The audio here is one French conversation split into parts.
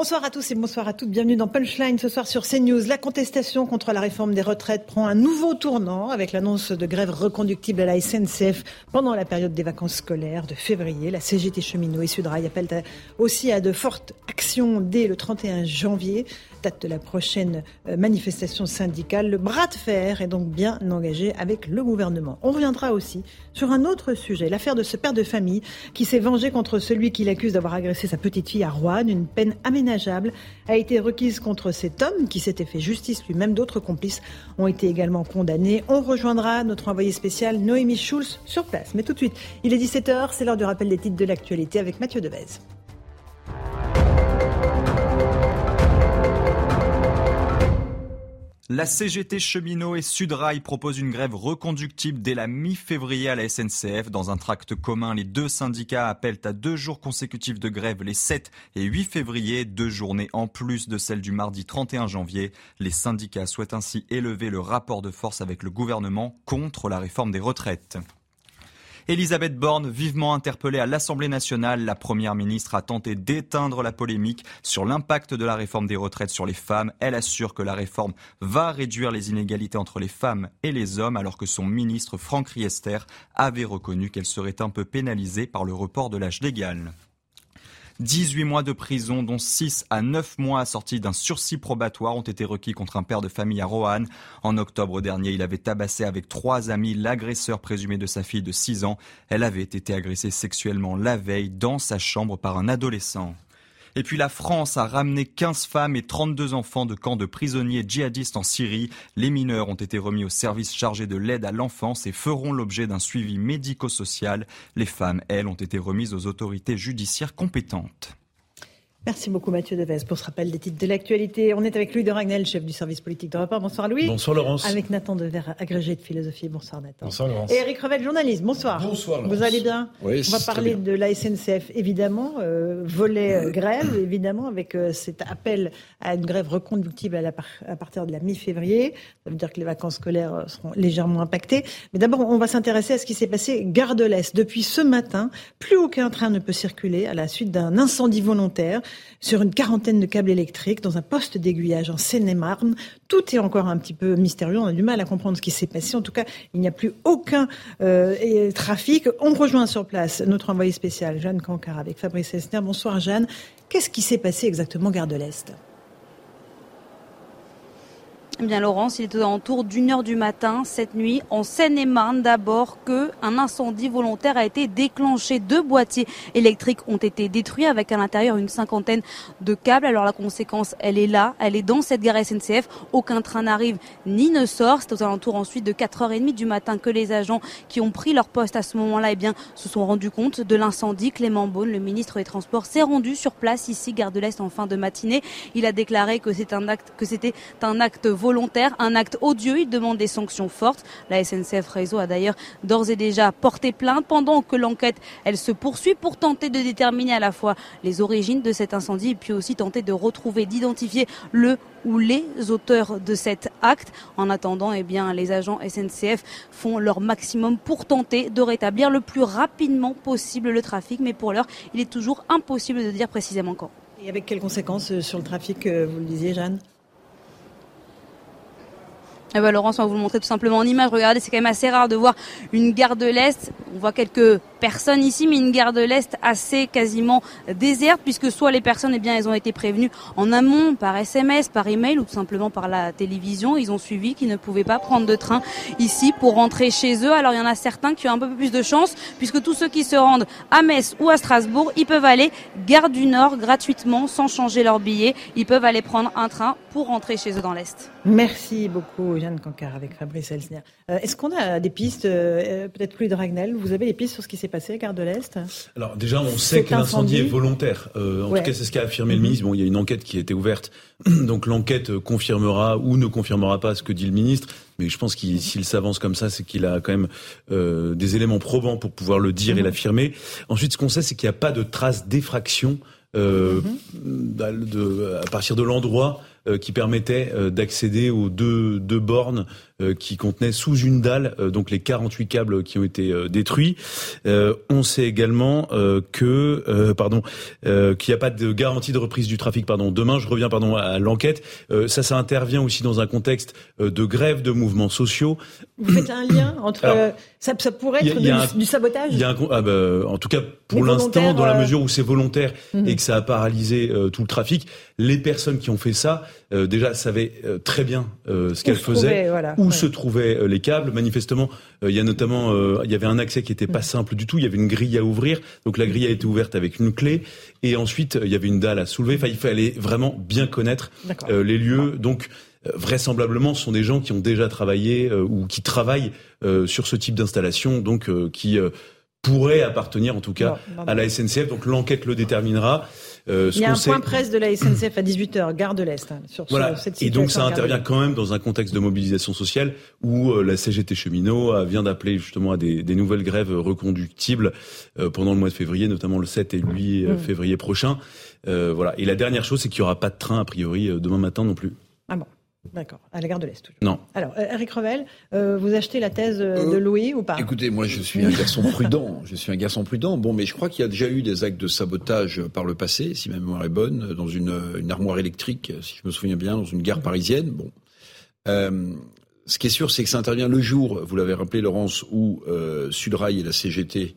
Bonsoir à tous et bonsoir à toutes. Bienvenue dans Punchline ce soir sur CNews. La contestation contre la réforme des retraites prend un nouveau tournant avec l'annonce de grève reconductible à la SNCF pendant la période des vacances scolaires de février. La CGT cheminot et Sudrail appellent aussi à de fortes actions dès le 31 janvier date de la prochaine euh, manifestation syndicale. Le bras de fer est donc bien engagé avec le gouvernement. On reviendra aussi sur un autre sujet, l'affaire de ce père de famille qui s'est vengé contre celui qui l'accuse d'avoir agressé sa petite fille à Rouen. Une peine aménageable a été requise contre cet homme qui s'était fait justice lui-même. D'autres complices ont été également condamnés. On rejoindra notre envoyé spécial Noémie Schulz sur place. Mais tout de suite, il est 17h, c'est l'heure du rappel des titres de l'actualité avec Mathieu Devez. La CGT cheminot et Sudrail proposent une grève reconductible dès la mi-février à la SNCF. Dans un tract commun, les deux syndicats appellent à deux jours consécutifs de grève les 7 et 8 février, deux journées en plus de celle du mardi 31 janvier. Les syndicats souhaitent ainsi élever le rapport de force avec le gouvernement contre la réforme des retraites. Elisabeth Borne, vivement interpellée à l'Assemblée nationale, la Première ministre a tenté d'éteindre la polémique sur l'impact de la réforme des retraites sur les femmes. Elle assure que la réforme va réduire les inégalités entre les femmes et les hommes, alors que son ministre Franck Riester avait reconnu qu'elle serait un peu pénalisée par le report de l'âge légal. 18 mois de prison, dont 6 à 9 mois assortis d'un sursis probatoire, ont été requis contre un père de famille à Roanne. En octobre dernier, il avait tabassé avec trois amis l'agresseur présumé de sa fille de 6 ans. Elle avait été agressée sexuellement la veille dans sa chambre par un adolescent. Et puis la France a ramené 15 femmes et 32 enfants de camps de prisonniers djihadistes en Syrie. Les mineurs ont été remis au service chargé de l'aide à l'enfance et feront l'objet d'un suivi médico-social. Les femmes, elles, ont été remises aux autorités judiciaires compétentes. Merci beaucoup Mathieu Deves pour ce rappel des titres de l'actualité. On est avec Louis de Ragnel, chef du service politique de Rapport. Bonsoir Louis. Bonsoir Laurence. Avec Nathan Dever, agrégé de philosophie. Bonsoir Nathan. Bonsoir Laurence. Et Eric Revel, journaliste. Bonsoir. Bonsoir Laurence. Vous allez bien Oui, On va parler de la SNCF évidemment, euh, volet euh, grève évidemment, avec euh, cet appel à une grève reconductible à, la par à partir de la mi-février. Ça veut dire que les vacances scolaires seront légèrement impactées. Mais d'abord, on va s'intéresser à ce qui s'est passé gare de l'Est. Depuis ce matin, plus aucun train ne peut circuler à la suite d'un incendie volontaire sur une quarantaine de câbles électriques dans un poste d'aiguillage en Seine-et-Marne. Tout est encore un petit peu mystérieux. On a du mal à comprendre ce qui s'est passé. En tout cas, il n'y a plus aucun euh, trafic. On rejoint sur place notre envoyé spécial, Jeanne Cancard, avec Fabrice Esner. Bonsoir Jeanne. Qu'est-ce qui s'est passé exactement gare de l'Est? Eh bien, Laurence, il est aux alentours d'une heure du matin cette nuit en Seine-et-Marne d'abord que un incendie volontaire a été déclenché. Deux boîtiers électriques ont été détruits avec à l'intérieur une cinquantaine de câbles. Alors la conséquence, elle est là, elle est dans cette gare SNCF. Aucun train n'arrive ni ne sort. C'est aux alentours ensuite de 4h30 du matin que les agents qui ont pris leur poste à ce moment-là, eh bien, se sont rendus compte de l'incendie. Clément Beaune, le ministre des Transports, s'est rendu sur place ici, gare de l'Est, en fin de matinée. Il a déclaré que c'est un acte, que c'était un acte volontaire volontaire, un acte odieux. Il demande des sanctions fortes. La SNCF Réseau a d'ailleurs d'ores et déjà porté plainte pendant que l'enquête, elle se poursuit pour tenter de déterminer à la fois les origines de cet incendie et puis aussi tenter de retrouver, d'identifier le ou les auteurs de cet acte. En attendant, eh bien, les agents SNCF font leur maximum pour tenter de rétablir le plus rapidement possible le trafic. Mais pour l'heure, il est toujours impossible de dire précisément quand. Et avec quelles conséquences euh, sur le trafic, euh, vous le disiez, Jeanne? Eh ben Laurence, on va vous le montrer tout simplement en image. Regardez, c'est quand même assez rare de voir une gare de l'Est. On voit quelques personnes ici, mais une gare de l'Est assez quasiment déserte, puisque soit les personnes, eh bien, elles ont été prévenues en amont par SMS, par email ou tout simplement par la télévision. Ils ont suivi qu'ils ne pouvaient pas prendre de train ici pour rentrer chez eux. Alors il y en a certains qui ont un peu plus de chance, puisque tous ceux qui se rendent à Metz ou à Strasbourg, ils peuvent aller gare du Nord gratuitement, sans changer leur billet. Ils peuvent aller prendre un train pour rentrer chez eux dans l'Est. Merci beaucoup, Jeanne Cancard, avec Fabrice Elsner. Euh, Est-ce qu'on a des pistes, euh, peut-être plus de Ragnel, vous avez des pistes sur ce qui s'est passé, Gare de l'Est Alors déjà, on sait que l'incendie est volontaire. Euh, en tout cas, c'est ce qu'a affirmé le ministre. Bon, il y a une enquête qui a été ouverte, donc l'enquête confirmera ou ne confirmera pas ce que dit le ministre. Mais je pense qu'il s'il s'avance comme ça, c'est qu'il a quand même euh, des éléments probants pour pouvoir le dire et mhm. l'affirmer. Ensuite, ce qu'on sait, c'est qu'il n'y a pas de traces d'effraction euh, mhm. de, à partir de l'endroit qui permettait d'accéder aux deux, deux bornes qui contenaient sous une dalle donc les 48 câbles qui ont été détruits. on sait également que pardon qu'il n'y a pas de garantie de reprise du trafic. Pardon. Demain, je reviens pardon à l'enquête. ça, ça intervient aussi dans un contexte de grève de mouvements sociaux. Vous faites un lien entre ça, ça, pourrait être du, sabotage. Il y a un, ah bah, en tout cas pour l'instant, dans la mesure où c'est volontaire mhm. et que ça a paralysé tout le trafic, les personnes qui ont fait ça euh, déjà savaient euh, très bien euh, ce qu'elles faisaient, où se trouvaient les câbles. Manifestement, il y a notamment, il y avait un accès qui était pas simple du tout. Il y avait une grille à ouvrir, donc la grille a été ouverte avec une clé, et ensuite il y avait une dalle à soulever. Enfin, il fallait vraiment bien connaître les lieux. Donc vraisemblablement, ce sont des gens qui ont déjà travaillé ou qui travaillent sur ce type d'installation, donc qui pourraient appartenir en tout cas à la SNCF. Donc l'enquête le déterminera. Euh, Il y a un point presse de la SNCF à 18h, gare de l'Est, hein, sur, voilà. cette situation. Et donc ça intervient quand même dans un contexte de mobilisation sociale où euh, la CGT cheminot euh, vient d'appeler justement à des, des, nouvelles grèves reconductibles pendant le mois de février, notamment le 7 et 8 mm. février prochain. voilà. Et la dernière chose, c'est qu'il n'y aura pas de train a priori demain matin non plus. Ah bon. D'accord, à la gare de l'Est. Toujours. Non. Alors, euh, Eric Revel, euh, vous achetez la thèse euh, de Louis ou pas? Écoutez, moi je suis un garçon prudent. Je suis un garçon prudent. Bon, mais je crois qu'il y a déjà eu des actes de sabotage par le passé, si ma mémoire est bonne, dans une, une armoire électrique, si je me souviens bien, dans une gare parisienne. Bon. ce qui est sûr, c'est que ça intervient le jour, vous l'avez rappelé, Laurence, où Sudrail et la CGT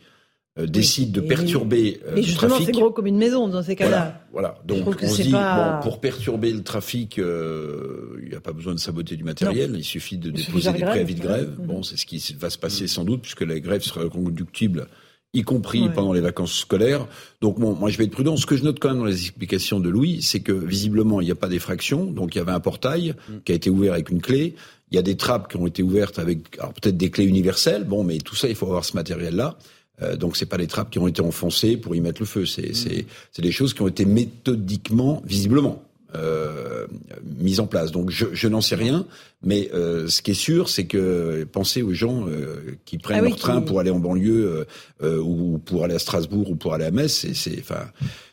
euh, décide de perturber euh, justement, c'est gros comme une maison dans ces cas-là. Voilà, donc on se dit, bon, pour perturber le trafic, euh, il n'y a pas besoin de saboter du matériel, il suffit de déposer des préavis de grève. Bon, c'est ce qui va se passer sans doute, puisque la grève sera conductible y compris pendant les vacances scolaires. Donc bon, moi je vais être prudent. Ce que je note quand même dans les explications de Louis, c'est que visiblement il n'y a pas d'effraction, donc il y avait un portail mm. qui a été ouvert avec une clé. Il y a des trappes qui ont été ouvertes avec, alors peut-être des clés universelles. Bon, mais tout ça, il faut avoir ce matériel-là. Euh, donc c'est pas les trappes qui ont été enfoncées pour y mettre le feu. C'est mmh. c'est des choses qui ont été méthodiquement, visiblement. Euh, mises en place. Donc je, je n'en sais rien, mais euh, ce qui est sûr, c'est que pensez aux gens euh, qui prennent ah leur train pour aller en banlieue ou pour aller à Strasbourg ou pour aller à Metz. C'est, enfin,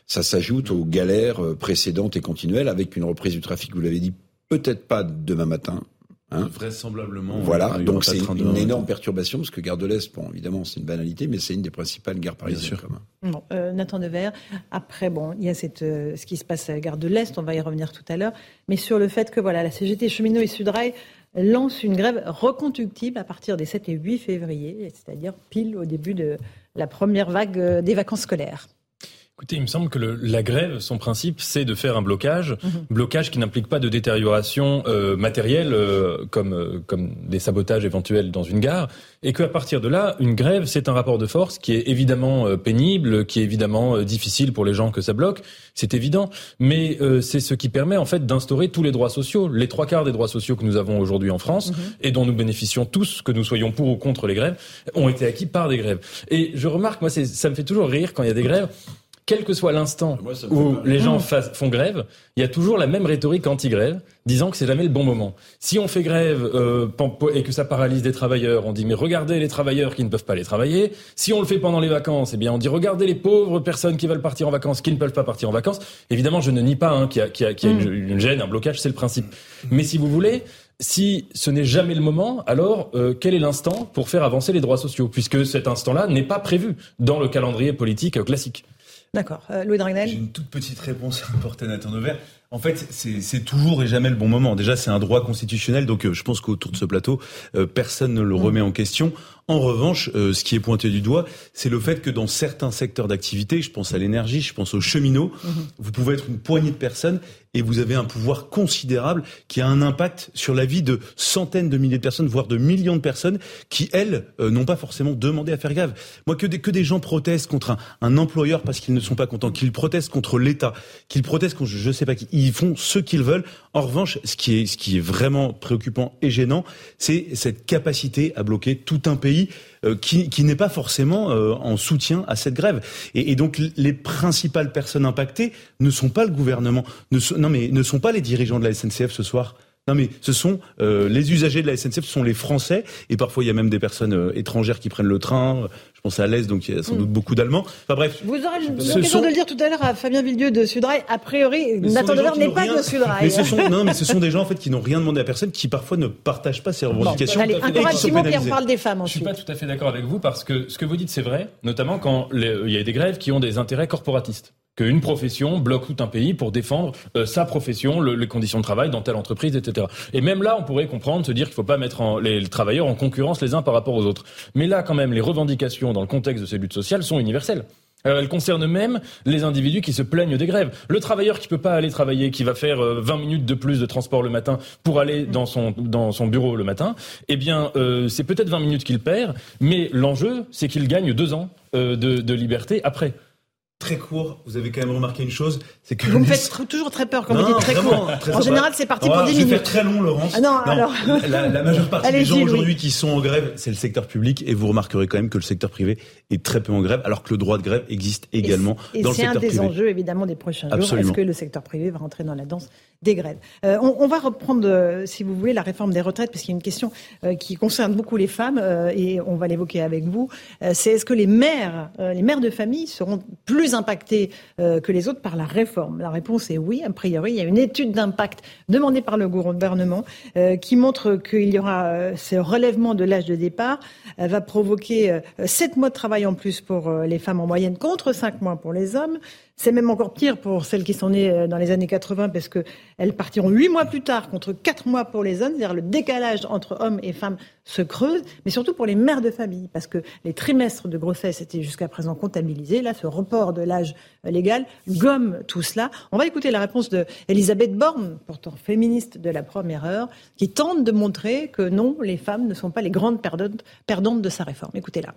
ça s'ajoute aux galères précédentes et continuelles avec une reprise du trafic. Vous l'avez dit, peut-être pas demain matin, Hein Vraisemblablement. Voilà, donc c'est une, énorme perturbation, parce que Gare de l'Est, bon, évidemment, c'est une banalité, mais c'est une des principales gares parisiennes. Bien sûr. euh, Nathan Devers, après, bon, il y a cette, euh, ce qui se passe à la Gare de l'Est, on va y revenir tout à l'heure, mais sur le fait que voilà, la CGT Cheminot et Sudrail lancent une grève reconductible à partir des 7 et 8 février, c'est-à-dire pile au début de la première vague euh, des vacances scolaires. Écoutez, il me semble que le, la grève, son principe, c'est de faire un blocage, mhm. blocage qui n'implique pas de détérioration euh, matérielle euh, comme euh, comme des sabotages éventuels dans une gare, et qu'à partir de là, une grève, c'est un rapport de force qui est évidemment euh, pénible, qui est évidemment difficile pour les gens que ça bloque, c'est évident, mais c'est ce qui permet en fait d'instaurer tous les droits sociaux, les trois quarts des droits sociaux que nous avons aujourd'hui en France mhm. et dont nous bénéficions tous, que nous soyons pour ou contre les grèves, ont été acquis par des grèves. Et je remarque, moi, ça me fait toujours rire quand il y a des grèves quel que soit l'instant où les gens font grève, il y a toujours la même rhétorique anti-grève, disant que c'est jamais le bon moment. Si on fait grève euh, et que ça paralyse des travailleurs, on dit mais regardez les travailleurs qui ne peuvent pas les travailler. Si on le fait pendant les vacances, eh bien on dit regardez les pauvres personnes qui veulent partir en vacances, qui ne peuvent pas partir en vacances. Évidemment, je ne nie pas hein, qu'il y a, qu'il y a, mm. une, gêne, un blocage, c'est le principe. Mais si vous voulez, si ce n'est jamais le moment, alors euh, quel est l'instant pour faire avancer les droits sociaux? Puisque cet instant-là n'est pas prévu dans le calendrier politique classique. D'accord. Euh, Louis Dragnel J'ai une toute petite réponse à apporter à Nathan. En fait, c'est toujours et jamais le bon moment. Déjà, c'est un droit constitutionnel, donc euh, je pense qu'autour de ce plateau, euh, personne ne le mm. remet en question. En revanche, euh, ce qui est pointé du doigt, c'est le fait que dans certains secteurs d'activité, je pense à l'énergie, je pense aux cheminots, mm-hmm. vous pouvez être une poignée de personnes et vous avez un pouvoir considérable qui a un impact sur la vie de centaines de milliers de personnes, voire de millions de personnes qui, elles, n'ont pas forcément demandé à faire grève. Moi, que des, que des gens protestent contre un, un employeur parce qu'ils ne sont pas contents, qu'ils protestent contre l'État, qu'ils protestent contre je sais pas qui, ils font ce qu'ils veulent. En revanche, ce qui est, ce qui est vraiment préoccupant et gênant, c'est cette capacité à bloquer tout un pays euh, qui, qui n'est pas forcément euh, en soutien à cette grève. Et, donc les principales personnes impactées ne sont pas le gouvernement, ne non mais ne sont pas les dirigeants de la SNCF ce soir. Non mais ce sont euh, les usagers de la SNCF, ce sont les Français et parfois il y a même des personnes euh, étrangères qui prennent le train. Je pense à l'Est, donc il y a sans mm. doute beaucoup d'Allemands. Enfin bref. Vous aurez l'occasion de le dire tout à l'heure à Fabien Villedieu de Sudrail. A priori, Nathan Dever n'est pas de Sudrail. Mais ce sont, non, mais ce sont des gens en fait qui n'ont rien demandé à personne, qui parfois ne partagent pas ces revendications. Bon, allez, un parle des femmes. Ensuite. Je suis pas tout à fait d'accord avec vous parce que ce que vous dites c'est vrai, notamment quand il y a des grèves qui ont des intérêts corporatistes qu'une profession bloque tout un pays pour défendre euh, sa profession, les conditions de travail dans telle entreprise, etc. Et même là, on pourrait comprendre, se dire qu'il ne faut pas mettre les, travailleurs en concurrence les uns par rapport aux autres. Mais là, quand même, les revendications dans le contexte de ces luttes sociales sont universelles. Alors, elles concernent même les individus qui se plaignent des grèves. Le travailleur qui peut pas aller travailler, qui va faire 20 euh, minutes de plus de transport le matin pour aller dans son, dans son bureau le matin, eh bien, euh, c'est peut-être 20 minutes qu'il perd, mais l'enjeu, c'est qu'il gagne deux ans de, de liberté après très court, vous avez quand même remarqué une chose, c'est que vous me faites toujours très peur quand vous dites très court. en général, c'est parti pour 10 minutes. Je vais faire très long, Laurence. Ah non, alors la, la, majeure partie des gens aujourd'hui qui sont en grève, c'est le secteur public, et vous remarquerez quand même que le secteur privé est très peu en grève, alors que le droit de grève existe également dans le secteur privé. C'est un des enjeux évidemment des prochains jours. Est-ce que le secteur privé va rentrer dans la danse des grèves? Euh, on, on, va reprendre, euh, si vous voulez, la réforme des retraites, parce qu'il y a une question euh, qui concerne beaucoup les femmes, et on va l'évoquer avec vous. C'est est-ce que les mères, les mères de famille seront plus impactées euh, que les autres par la réforme La réponse est oui, a priori. Il y a une étude d'impact demandée par le gouvernement euh, qui montre qu'il y aura euh, ce relèvement de l'âge de départ va provoquer 7 mois de travail en plus pour les femmes en moyenne contre 5 mois pour les hommes. C'est même encore pire pour celles qui sont nées euh, dans les années 80 parce qu'elles partiront huit mois plus tard contre quatre mois pour les hommes. C'est-à-dire le décalage entre hommes et femmes se creuse, mais surtout pour les mères de famille parce que les trimestres de grossesse étaient jusqu'à présent comptabilisés. Là, ce report de l'âge euh, légal gomme tout cela. On va écouter la réponse d'Elisabeth Borne, pourtant féministe de la première heure, qui tente de montrer que non, les femmes ne sont pas les grandes perdantes de sa réforme. Écoutez-la.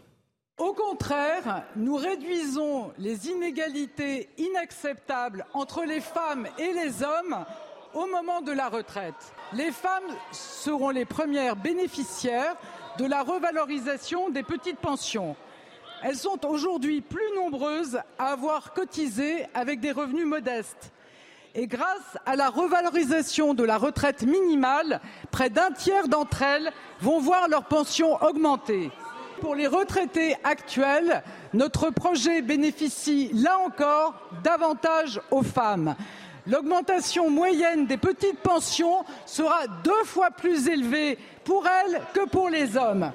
Au contraire, nous réduisons les inégalités inacceptables entre les femmes et les hommes au moment de la retraite. Les femmes seront les premières bénéficiaires de la revalorisation des petites pensions. Elles sont aujourd'hui plus nombreuses à avoir cotisé avec des revenus modestes. Et grâce à la revalorisation de la retraite minimale, près d'un tiers d'entre elles vont voir leur pension augmenter. Pour les retraités actuels, notre projet bénéficie là encore davantage aux femmes. L'augmentation moyenne des petites pensions sera deux fois plus élevée pour elles que pour les hommes.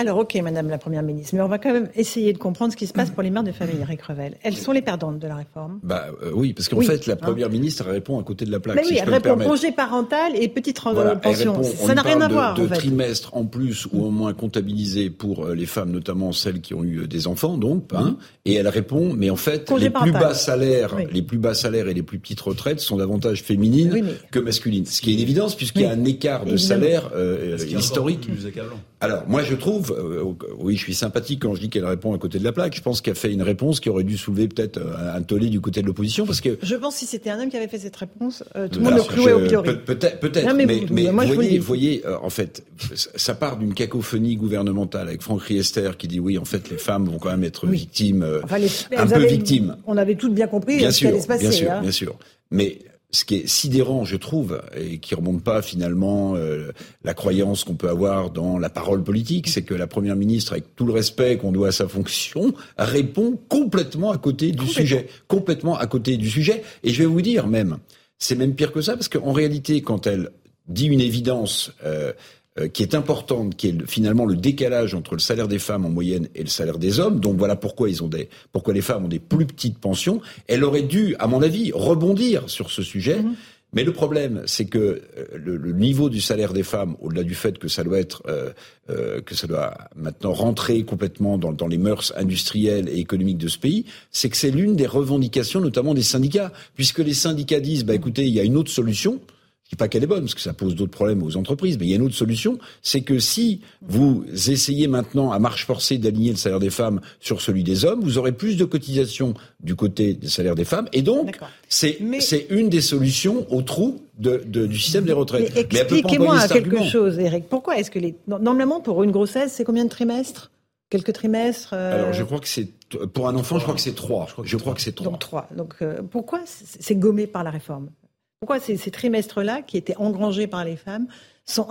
Alors, ok, Madame la Première ministre, mais on va quand même essayer de comprendre ce qui se passe pour les mères de famille, Eric Revel. Elles sont les perdantes de la réforme Bah euh, oui, parce qu'en fait, la hein. Première ministre répond à côté de la plaque. Mais oui, elle répond congé parental et petite voilà, pension. Ça n'a rien à voir. De en fait. trimestres en plus ou au moins comptabilisés pour euh, les femmes, notamment celles qui ont eu euh, des enfants, donc. Hein, et elle répond, mais en fait, les plus bas salaires, les plus bas salaires et les plus petites retraites sont davantage féminines que masculines. Ce qui est une évidence puisqu'il y a un écart de salaire euh, historique. Alors, moi, je trouve oui, je suis sympathique quand je dis qu'elle répond à côté de la plaque. Je pense qu'elle fait une réponse qui aurait dû soulever peut-être euh, un tollé du côté de l'opposition, parce que. Je pense que si c'était un homme qui avait fait cette réponse, euh, tout le monde le clouait au pilori. Peut-être, peut-être. Mais, mais, vous voyez, voyez en fait, ça part d'une cacophonie gouvernementale avec Franck Riester qui dit oui, en fait, les femmes vont quand même être victimes, un peu victimes. On avait toutes bien compris bien ce qui allait se passer. Bien sûr, hein. bien sûr. Mais ce qui est sidérant, je trouve, et qui remonte pas finalement euh, la croyance qu'on peut avoir dans la parole politique, c'est que la première ministre, avec tout le respect qu'on doit à sa fonction, répond complètement à côté du sujet, complètement à côté du sujet. Et je vais vous dire même, c'est même pire que ça, parce qu'en réalité, quand elle dit une évidence euh, euh, qui est importante, qui est finalement le décalage entre le salaire des femmes en moyenne et le salaire des hommes. Donc voilà pourquoi ils ont des, pourquoi les femmes ont des plus petites pensions. Elle aurait dû, à mon avis, rebondir sur ce sujet. Mhm. Mais le problème, c'est que euh, le, niveau du salaire des femmes, au-delà du fait que ça doit être, euh, que ça doit maintenant rentrer complètement dans, dans, les mœurs industrielles et économiques de ce pays, c'est que c'est l'une des revendications, notamment des syndicats, puisque les syndicats disent, bah écoutez, il y a une autre solution dis pas qu'elle est bonne, parce que ça pose d'autres problèmes aux entreprises, mais il y a une autre solution, c'est que si vous essayez maintenant à marche forcée d'aligner le salaire des femmes sur celui des hommes, vous aurez plus de cotisations du côté des salaires des femmes, et donc c'est c'est une des solutions au trou de, de, du système des retraites. Mais expliquez-moi quelque chose, Eric. Pourquoi est-ce que les normalement pour une grossesse, c'est combien de trimestres? Quelques trimestres euh Alors je crois que c'est pour un enfant, je crois que c'est trois. Je crois que c'est trois. Donc trois. Donc euh, pourquoi c'est gommé par la réforme? Pourquoi ces, trimestres-là, qui étaient engrangés par les femmes, sont,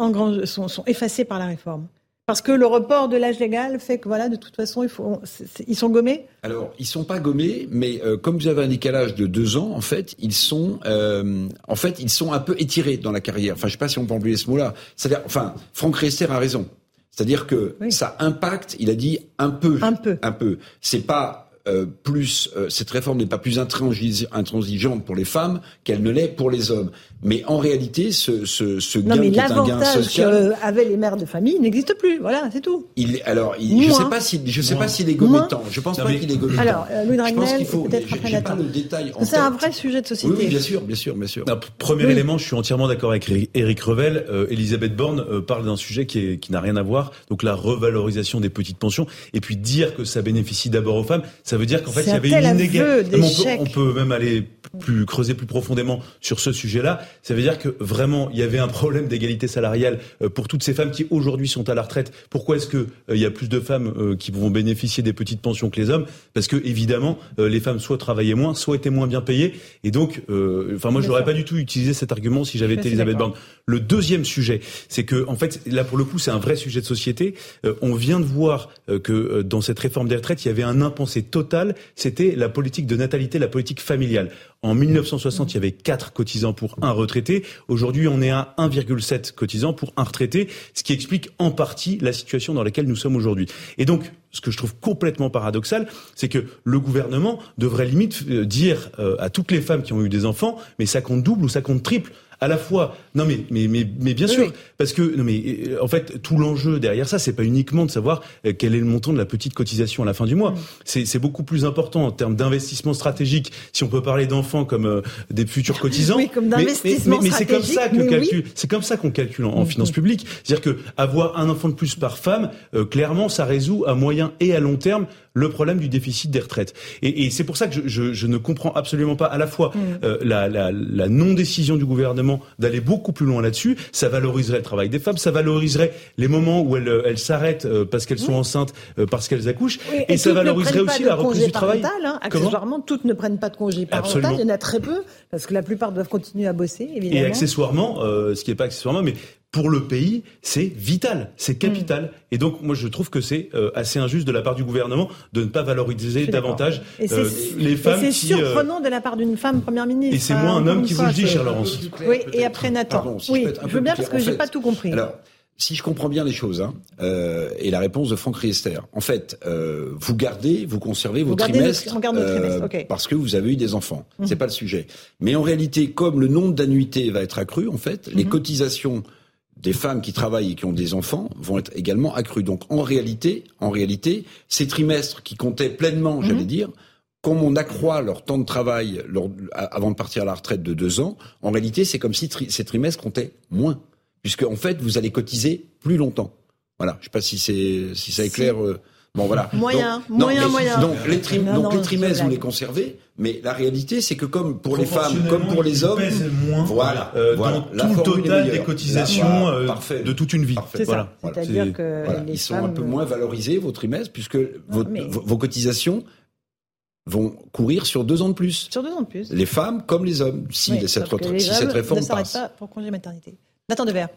sont, effacés par la réforme? Parce que le report de l'âge légal fait que voilà, de toute façon, il faut, ils sont gommés? Alors, ils sont pas gommés, mais euh, comme vous avez un décalage de deux ans, en fait, ils sont, euh, en fait, ils sont un peu étirés dans la carrière. Enfin, je sais pas si on peut employer ce mot-là. C'est-à-dire, enfin, Franck Rester a raison. C'est-à-dire que ça impacte. Il a dit un peu, un peu, un peu. C'est pas euh, plus euh, cette réforme n'est pas plus intransigeante pour les femmes qu'elle ne l'est pour les hommes. Mais en réalité, ce, ce, ce gain qui est un gain social, avaient les mères de famille n'existe plus. Voilà, c'est tout. Il, alors, il, je sais pas si, je sais pas s'il est gommé tant. Je pense pas qu'il est gommé Alors, euh, Louis Dragnel, peut-être après pas le détail. C'est un vrai sujet de société. Oui, bien sûr, bien sûr, bien sûr. premier élément, je suis entièrement d'accord avec Éric Revel. Euh, Elisabeth Borne euh, parle d'un sujet qui, est, qui n'a rien à voir. Donc la revalorisation des petites pensions. Et puis dire que ça bénéficie d'abord aux femmes, ça veut dire qu'en fait il y avait une inégalité. On, on peut même aller plus creuser plus profondément sur ce sujet-là. Ça veut dire que vraiment il y avait un problème d'égalité salariale euh, pour toutes ces femmes qui aujourd'hui sont à la retraite. Pourquoi est-ce que euh, il y a plus de femmes euh, qui vont bénéficier des petites pensions que les hommes? Parce que évidemment les femmes soit travaillaient moins, soit étaient moins bien payées. Et donc, enfin moi je n'aurais pas du tout utilisé cet argument si j'avais été Elisabeth Borne. Le deuxième sujet, c'est que en fait là pour le coup c'est un vrai sujet de société. on vient de voir que dans cette réforme des retraites il y avait un impensé total. C'était la politique de natalité, la politique familiale. En 1960, il y avait 4 cotisants pour un retraité. Aujourd'hui, on est à 1,7 cotisants pour un retraité, ce qui explique en partie la situation dans laquelle nous sommes aujourd'hui. Et donc, ce que je trouve complètement paradoxal, c'est que le gouvernement devrait limite euh, dire euh, à toutes les femmes qui ont eu des enfants, mais ça compte double ou ça compte triple à la fois non mais mais mais, mais bien sûr parce que non mais euh, en fait tout l'enjeu derrière ça c'est pas uniquement de savoir euh, quel est le montant de la petite cotisation à la fin du mois. Mm. C'est c'est beaucoup plus important en termes d'investissement stratégique si on peut parler d'enfants comme euh, des futurs cotisants. Oui, comme d'investissement mais, mais, c'est comme ça que calcule c'est comme ça qu'on calcule en, mm, finances mm. publiques, c'est-à-dire que avoir un enfant de plus par femme clairement ça résout à moyen et à long terme le problème du déficit des retraites. Et, et c'est pour ça que je, je, je, ne comprends absolument pas à la fois euh, la, la, la non-décision du gouvernement d'aller beaucoup plus loin là-dessus. Ça valoriserait le travail des femmes, ça valoriserait les moments où elles, elles s'arrêtent euh, parce qu'elles sont enceintes, euh, parce qu'elles accouchent, et, ça valoriserait aussi la reprise du travail. Hein. Accessoirement, toutes ne prennent pas de congé parental. Il y en a très peu parce que la plupart doivent continuer à bosser. Évidemment. Et accessoirement, ce qui n'est pas accessoirement, mais pour le pays, c'est vital, c'est capital. Mm. Et donc, moi, je trouve que c'est euh, assez injuste de la part du gouvernement de ne pas valoriser davantage euh, les femmes. C'est euh, surprenant de la part d'une femme première ministre. Et c'est moi un homme qui vous le dit, cher Laurence. Oui, et après Nathan. oui, je, veux bien parce que j'ai pas tout compris. Alors, si je comprends bien les choses, hein, euh, et la réponse de Franck Riester, en fait, euh, vous gardez, vous conservez vos trimestres, euh, parce que vous avez eu des enfants. Mhm. C'est pas le sujet. Mais en réalité, comme le nombre d'annuités va être accru, en fait, les mhm. cotisations des femmes qui travaillent et qui ont des enfants vont être également accrues. Donc en réalité, en réalité, ces trimestres qui comptaient pleinement, j'allais mhm. dire, comme on accroît leur temps de travail avant de partir à la retraite de deux ans, en réalité, c'est comme si ces trimestres comptaient moins, puisque en fait, vous allez cotiser plus longtemps. Voilà. Je sais pas si c'est si ça éclaire. Euh, Bon voilà. Moyen, moyen, moyen. Donc les, trimestres, vous les conservez, mais la réalité, c'est que comme pour les femmes, comme pour les hommes, moins, voilà, euh, dans tout le total des cotisations euh, de toute une vie. Voilà. C'est-à-dire que ils sont un peu moins valorisés vos trimestres puisque vos, cotisations vont courir sur deux ans de plus. Sur deux ans de plus. Les femmes comme les hommes, si, cette, si cette réforme ne passe. pas pour congé maternité.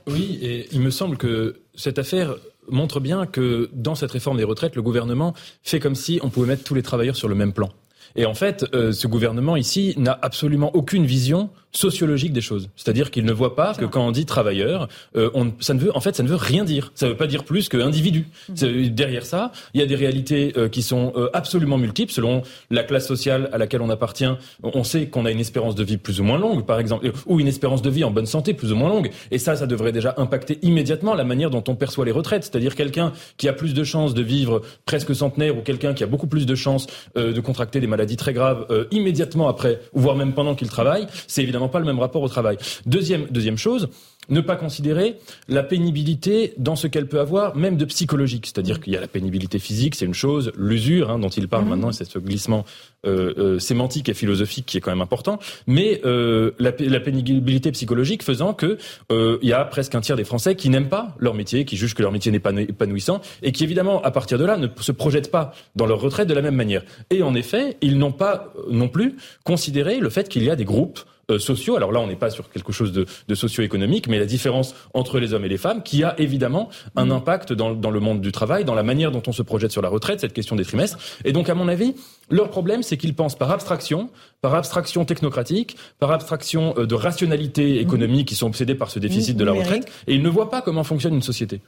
Oui, et il me semble que cette affaire montre bien que dans cette réforme des retraites, le gouvernement fait comme si on pouvait mettre tous les travailleurs sur le même plan. Et en fait, euh, ce gouvernement ici n'a absolument aucune vision sociologique des choses. C'est-à-dire qu'il ne voit pas que quand on dit travailleur, euh, on, ça ne veut, en fait, ça ne veut rien dire. Ça ne veut pas dire plus qu'individu. Mmh. Derrière ça, il y a des réalités euh, qui sont euh, absolument multiples selon la classe sociale à laquelle on appartient. On sait qu'on a une espérance de vie plus ou moins longue, par exemple, ou une espérance de vie en bonne santé plus ou moins longue. Et ça, ça devrait déjà impacter immédiatement la manière dont on perçoit les retraites. C'est-à-dire quelqu'un qui a plus de chances de vivre presque centenaire ou quelqu'un qui a beaucoup plus de chances de contracter des maladies très graves immédiatement après, ou voire même pendant qu'il travaille, c'est évidemment pas le même rapport au travail. Deuxième, deuxième chose, ne pas considérer la pénibilité dans ce qu'elle peut avoir, même de psychologique. C'est-à-dire qu'il y a la pénibilité physique, c'est une chose, l'usure hein, dont il parle mmh. maintenant, c'est ce glissement euh, euh, sémantique et philosophique qui est quand même important, mais euh, la, la, pénibilité psychologique faisant que il y a presque un tiers des Français qui n'aiment pas leur métier, qui jugent que leur métier n'est pas épanouissant, et qui évidemment, à partir de là, ne se projettent pas dans leur retraite de la même manière. Et en effet, ils n'ont pas non plus considéré le fait qu'il y a des groupes sociaux. Alors là, on n'est pas sur quelque chose de, de socio-économique, mais la différence entre les hommes et les femmes, qui a évidemment un mm. impact dans, dans, le monde du travail, dans la manière dont on se projette sur la retraite, cette question des trimestres. Et donc, à mon avis, leur problème, c'est qu'ils pensent par abstraction, par abstraction technocratique, par abstraction euh, de rationalité économique, qui sont obsédés par ce déficit de la retraite, et ils ne voient pas comment fonctionne une société.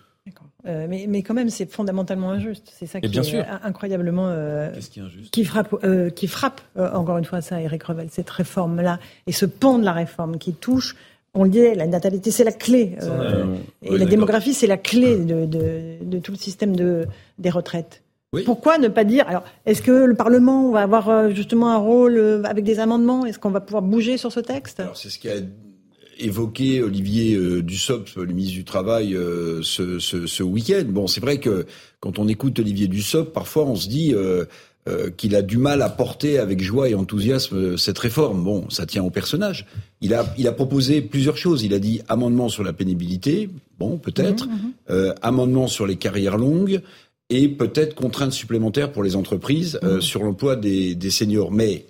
Euh, mais, mais, quand même, c'est fondamentalement injuste. C'est ça qui est incroyablement euh, qui, frappe, euh, qui frappe encore une fois ça, Eric Revel, cette réforme-là et ce pont de la réforme qui touche. On le dit, la natalité, c'est la clé. et la démographie, c'est la clé de, de, de, tout le système de, des retraites. Pourquoi ne pas dire Alors, est-ce que le Parlement va avoir justement un rôle avec des amendements? Est-ce qu'on va pouvoir bouger sur ce texte? C'est ce qui a évoqué Olivier euh, Dussopt, le ministre du Travail, euh, ce, ce, ce week-end. Bon, c'est vrai que quand on écoute Olivier Dussopt, parfois on se dit euh, euh, qu'il a du mal à porter avec joie et enthousiasme cette réforme. Bon, ça tient au personnage. Il a, il a proposé plusieurs choses. Il a dit amendement sur la pénibilité, bon, peut-être, mmh, mmh. amendement sur les carrières longues et peut-être contraintes supplémentaires pour les entreprises mmh. sur l'emploi des, des seniors. Mais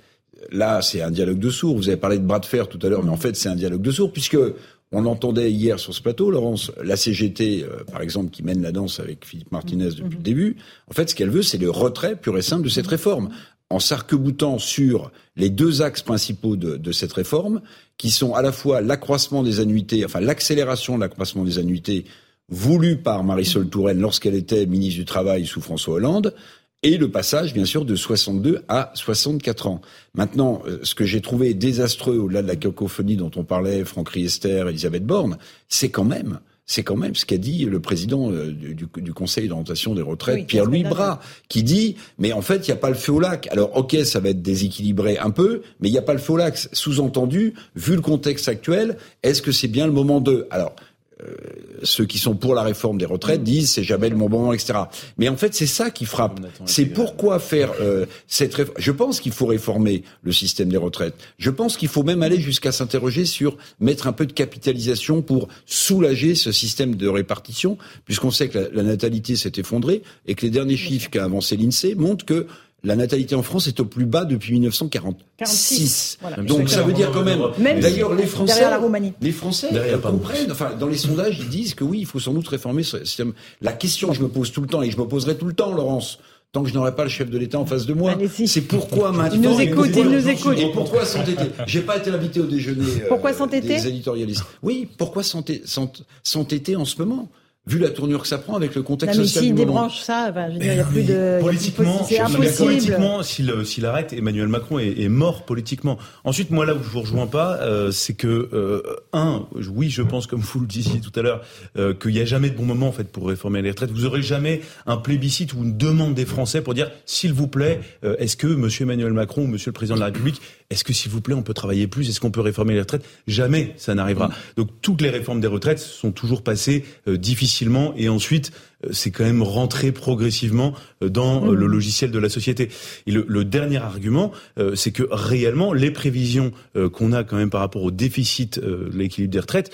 là, c'est un dialogue de sourds. Vous avez parlé de bras de fer tout à l'heure, mais en fait, c'est un dialogue de sourds, puisque on entendait hier sur ce plateau, Laurence, la CGT, euh, par exemple, qui mène la danse avec Philippe Martinez depuis le mhm. début. En fait, ce qu'elle veut, c'est le retrait pur et simple de cette réforme. En s'arc-boutant sur les deux axes principaux de, de, cette réforme, qui sont à la fois l'accroissement des annuités, enfin l'accélération de l'accroissement des annuités voulu par Marisol Touraine lorsqu'elle était ministre du Travail sous François Hollande, et le passage, bien sûr, de 62 à 64 ans. Maintenant, euh, ce que j'ai trouvé désastreux, au-delà de la cacophonie dont on parlait, Franck Riester, Elisabeth Borne, c'est quand même c'est quand même ce qu'a dit le président euh, du, Conseil d'orientation des retraites, Pierre-Louis Bras, qui dit, mais en fait, il n'y a pas le feu au lac. Alors, ok, ça va être déséquilibré un peu, mais il n'y a pas le feu au lac. Sous-entendu, vu le contexte actuel, est-ce que c'est bien le moment de... Alors, ceux qui sont pour la réforme des retraites mm. disent c'est jamais le bon moment, etc. Mais en fait, c'est ça qui frappe. C'est pourquoi faire euh, cette réforme? Je pense qu'il faut réformer le système des retraites. Je pense qu'il faut même aller jusqu'à s'interroger sur mettre un peu de capitalisation pour soulager ce système de répartition, puisqu'on sait que la, la natalité s'est effondrée et que les derniers chiffres qu'a avancé l'INSEE montrent que la natalité en France est au plus bas depuis 1946. Donc ça veut dire quand même. D'ailleurs, les Français, la les Français comprennent. Enfin, dans les sondages, ils disent que oui, il faut sans doute réformer ce système. La question que je me pose tout le temps et je me poserai tout le temps, Laurence, tant que je n'aurai pas le chef de l'État en face de moi. C'est pourquoi maintenant. Il nous écoute, il nous écoute. Et pourquoi s'entêter? J'ai pas été invité au déjeuner. Pourquoi euh, s'entêter? Des éditorialistes. Oui, pourquoi s'entêter en ce moment? Vu la tournure que ça prend avec le contexte non, mais social. S'il débranche ça, ben, je veux dire, il n'y a plus de. Politiquement, c'est impossible. Politiquement, s'il arrête, Emmanuel Macron est, est, mort politiquement. Ensuite, moi là où je vous rejoins pas, euh, c'est que euh, un, oui, je pense comme vous le disiez tout à l'heure, euh, qu'il n'y a jamais de bon moment en fait pour réformer les retraites. Vous aurez jamais un plébiscite ou une demande des Français pour dire, s'il vous plaît, euh, est-ce que Monsieur Emmanuel Macron ou Monsieur le Président de la République est-ce que, s'il vous plaît, on peut travailler plus? Est-ce qu'on peut réformer les retraites? Jamais ça n'arrivera. Donc toutes les réformes des retraites sont toujours passées euh, et ensuite c'est quand même rentré progressivement euh, dans euh, le mmh. logiciel de la société. Et le, le dernier argument, c'est que réellement, les prévisions qu'on a quand même par rapport au déficit, l'équilibre des retraites,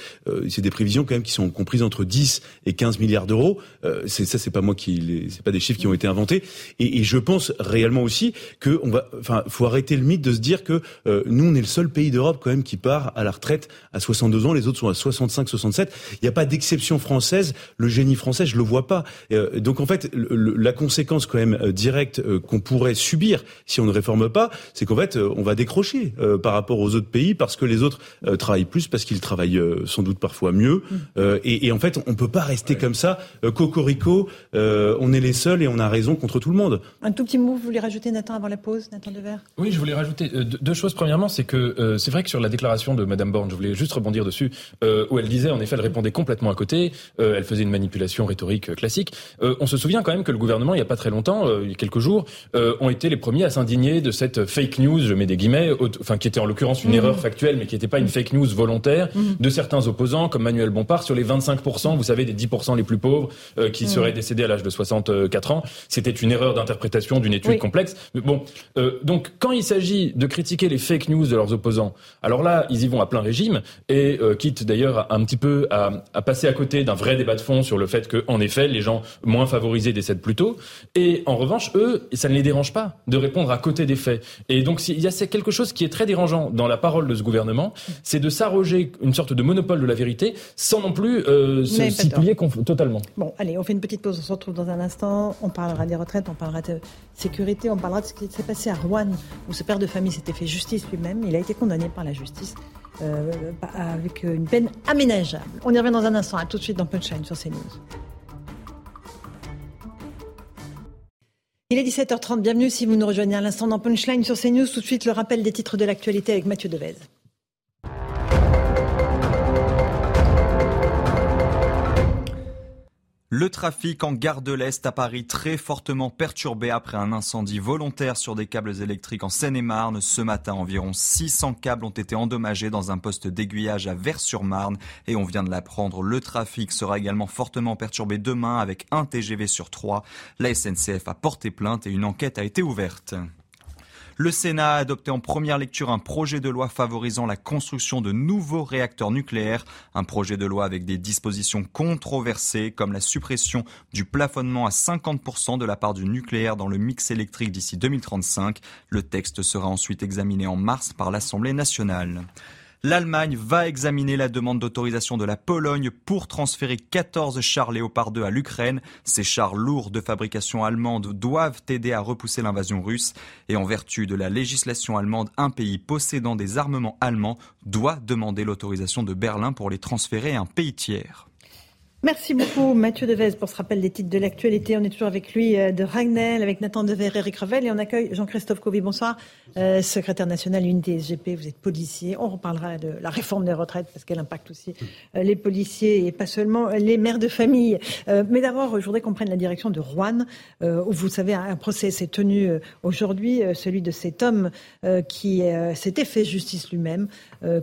c'est des prévisions quand même qui sont comprises entre 10 et 15 milliards d'euros. c'est ça, c'est pas moi qui, c'est pas des chiffres qui ont été inventés. Et, et je pense réellement aussi que on va, enfin, faut arrêter le mythe de se dire que nous, on est le seul pays d'Europe quand même qui part à la retraite à 62 ans, les autres sont à 65, 67. Il n'y a pas d'exception française. Le génie français, je le vois pas. Euh, donc en fait, la conséquence quand même euh, directe euh, qu'on pourrait subir si on ne réforme pas, c'est qu'en fait, on va décrocher par rapport aux autres pays parce que les autres travaillent plus, parce qu'ils travaillent sans doute parfois mieux. Mm. Et, et, en fait, on peut pas rester comme ça, cocorico. on est les seuls et on a raison contre tout le monde. Un tout petit mot, vous voulez rajouter Nathan avant la pause, Nathan Devers? Oui, je voulais rajouter deux choses. Premièrement, c'est que c'est vrai que sur la déclaration de Madame Borne, je voulais juste rebondir dessus, où elle disait en effet, elle répondait complètement à côté, elle faisait une manipulation rhétorique classique. on se souvient quand même que le gouvernement, il n'y a pas très longtemps, il y a quelques jours, ont été les premiers à s'indigner de cette fake news, je mets des guillemets, enfin qui était en l'occurrence une mmh. erreur factuelle, mais qui n'était pas une fake news volontaire, mmh. de certains opposants comme Manuel Bompard sur les 25%, vous savez, des 10% les plus pauvres qui mmh. seraient décédés à l'âge de 64 ans. C'était une erreur d'interprétation d'une étude complexe. Mais bon, donc quand il s'agit de critiquer les fake news de leurs opposants, alors là, ils y vont à plein régime et quitte d'ailleurs un petit peu à, à passer à côté d'un vrai débat de fond sur le fait que, en effet, les gens moins favorisés décèdent plus tôt. Et en revanche, eux, ça ne les dérange pas de répondre à côté des faits. Et donc, il y a quelque chose qui est très dérangeant dans la parole de ce gouvernement, c'est de s'arroger une sorte de monopole de la vérité sans non plus euh, s'y plier totalement. Bon, allez, on fait une petite pause, on se retrouve dans un instant. On parlera des retraites, on parlera de sécurité, on parlera de ce qui s'est passé à Rouen, où ce père de famille s'était fait justice lui-même. Il a été condamné par la justice. Euh, avec une peine aménageable. On y revient dans un instant. À tout de suite dans Punchline sur CNews. Il est 17h30, bienvenue si vous nous rejoignez à l'instant dans Punchline sur CNews. Tout de suite le rappel des titres de l'actualité avec Mathieu Devez. Le trafic en gare de l'Est à Paris très fortement perturbé après un incendie volontaire sur des câbles électriques en Seine-et-Marne. Ce matin, environ 600 câbles ont été endommagés dans un poste d'aiguillage à Vers-sur-Marne. Et on vient de l'apprendre, le trafic sera également fortement perturbé demain avec un TGV sur trois. La SNCF a porté plainte et une enquête a été ouverte. Le Sénat a adopté en première lecture un projet de loi favorisant la construction de nouveaux réacteurs nucléaires, un projet de loi avec des dispositions controversées comme la suppression du plafonnement à 50% de la part du nucléaire dans le mix électrique d'ici 2035. Le texte sera ensuite examiné en mars par l'Assemblée nationale. L'Allemagne va examiner la demande d'autorisation de la Pologne pour transférer 14 chars Léopard 2 à l'Ukraine. Ces chars lourds de fabrication allemande doivent aider à repousser l'invasion russe. Et en vertu de la législation allemande, un pays possédant des armements allemands doit demander l'autorisation de Berlin pour les transférer à un pays tiers. Merci beaucoup Mathieu Devez pour ce rappel des titres de l'actualité. On est toujours avec lui euh, de Ragnel, avec Nathan Dever, Eric Revel et on accueille Jean-Christophe Covy. Bonsoir, euh, secrétaire national unité SGP. Vous êtes policier. On reparlera de la réforme des retraites parce qu'elle impacte aussi euh, les policiers et pas seulement les mères de famille. mais d'abord, je voudrais qu'on prenne la direction de Rouen, où vous savez un procès s'est tenu aujourd'hui, celui de cet homme qui s'était fait justice lui-même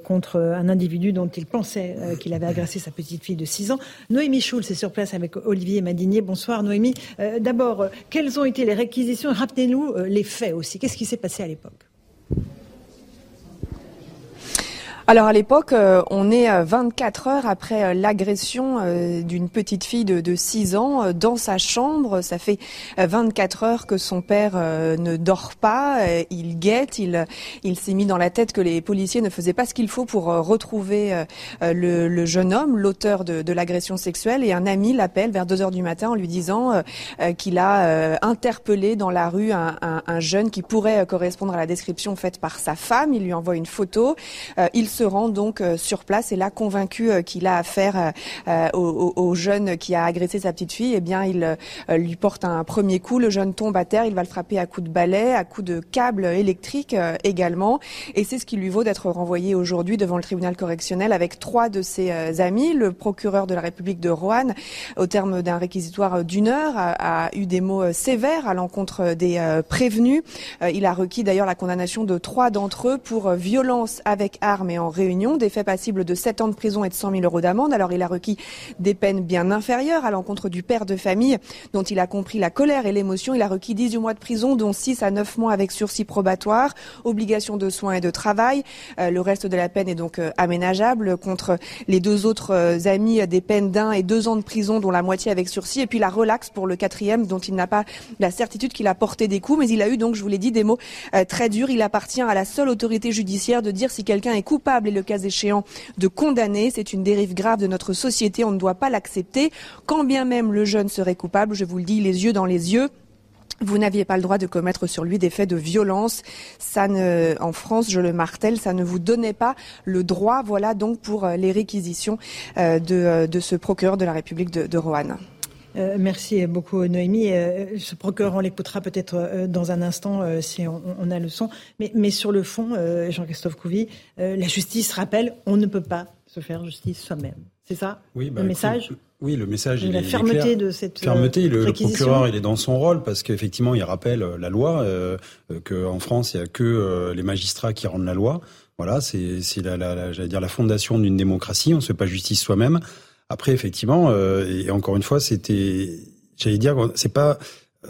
contre un individu dont il pensait qu'il avait agressé sa petite fille de 6 ans. Noémie Schulz est sur place avec Olivier Madinier. Bonsoir Noémie. Euh, d'abord, euh, quelles ont été les réquisitions? Rappelez-nous euh, les faits aussi. Qu'est-ce qui s'est passé à l'époque? Alors à l'époque, euh, on est 24 euh, heures après euh, l'agression d'une petite fille de, de 6 ans dans sa chambre. Ça fait 24 heures que son père ne dort pas. Il guette. Il, s'est mis dans la tête que les policiers ne faisaient pas ce qu'il faut pour retrouver le, jeune homme, l'auteur de, l'agression sexuelle. Et un ami l'appelle vers 2 heures du matin en lui disant qu'il a interpellé dans la rue un, un, un, jeune qui pourrait correspondre à la description faite par sa femme. Il lui envoie une photo. Se rend donc euh, sur place et là convaincu euh, qu'il a affaire euh, au, jeune qui a agressé sa petite fille, eh bien il lui porte un premier coup, le jeune tombe à terre, il va le frapper à coups de balai, à coups de câble électrique également et c'est ce qui lui vaut d'être renvoyé aujourd'hui devant le tribunal correctionnel avec trois de ses amis. Le procureur de la République de Roanne, au terme d'un réquisitoire d'une heure, a, eu des mots sévères à l'encontre des prévenus. Il a requis d'ailleurs la condamnation de trois d'entre eux pour violence avec arme et en Réunion, des faits passibles de 7 ans de prison et de 100 000 euros d'amende. Alors il a requis des peines bien inférieures à l'encontre du père de famille dont il a compris la colère et l'émotion. Il a requis 18 mois de prison, dont 6 à 9 mois avec sursis probatoire, obligation de soins et de travail. Euh, le reste de la peine est donc euh, aménageable contre les deux autres euh, amis des peines d'un et deux ans de prison, dont la moitié avec sursis, et puis la relaxe pour le quatrième, dont il n'a pas la certitude qu'il a porté des coups, mais il a eu donc, je vous l'ai dit, des mots très durs. Il appartient à la seule autorité judiciaire de dire si quelqu'un est coupable et le cas échéant de condamner. C'est une dérive grave de notre société. On ne doit pas l'accepter. Quand bien même le jeune serait coupable, je vous le dis, les yeux dans les yeux. Vous n'aviez pas le droit de commettre sur lui des faits de violence. En France, je le martèle, ça ne vous donnait pas le droit. Voilà donc pour euh, les réquisitions euh, euh, de, ce procureur de la République de, de. Euh, merci beaucoup Noémie. Euh, ce procureur, on l'écoutera peut-être euh, dans un instant si on, a le son. Mais, mais sur le fond, Jean-Christophe Couvi, la justice rappelle, on ne peut pas se faire justice soi-même. C'est ça oui, bah, le message? Oui, le message. la fermeté de cette fermeté. Le, le, procureur, il est dans son rôle parce qu'effectivement, il rappelle la loi qu'en France, il y a que les magistrats qui rendent la loi. Voilà, c'est la, la, j'allais dire la fondation d'une démocratie. On se fait pas justice soi-même. Après, effectivement, et encore une fois, c'était, j'allais dire, c'est pas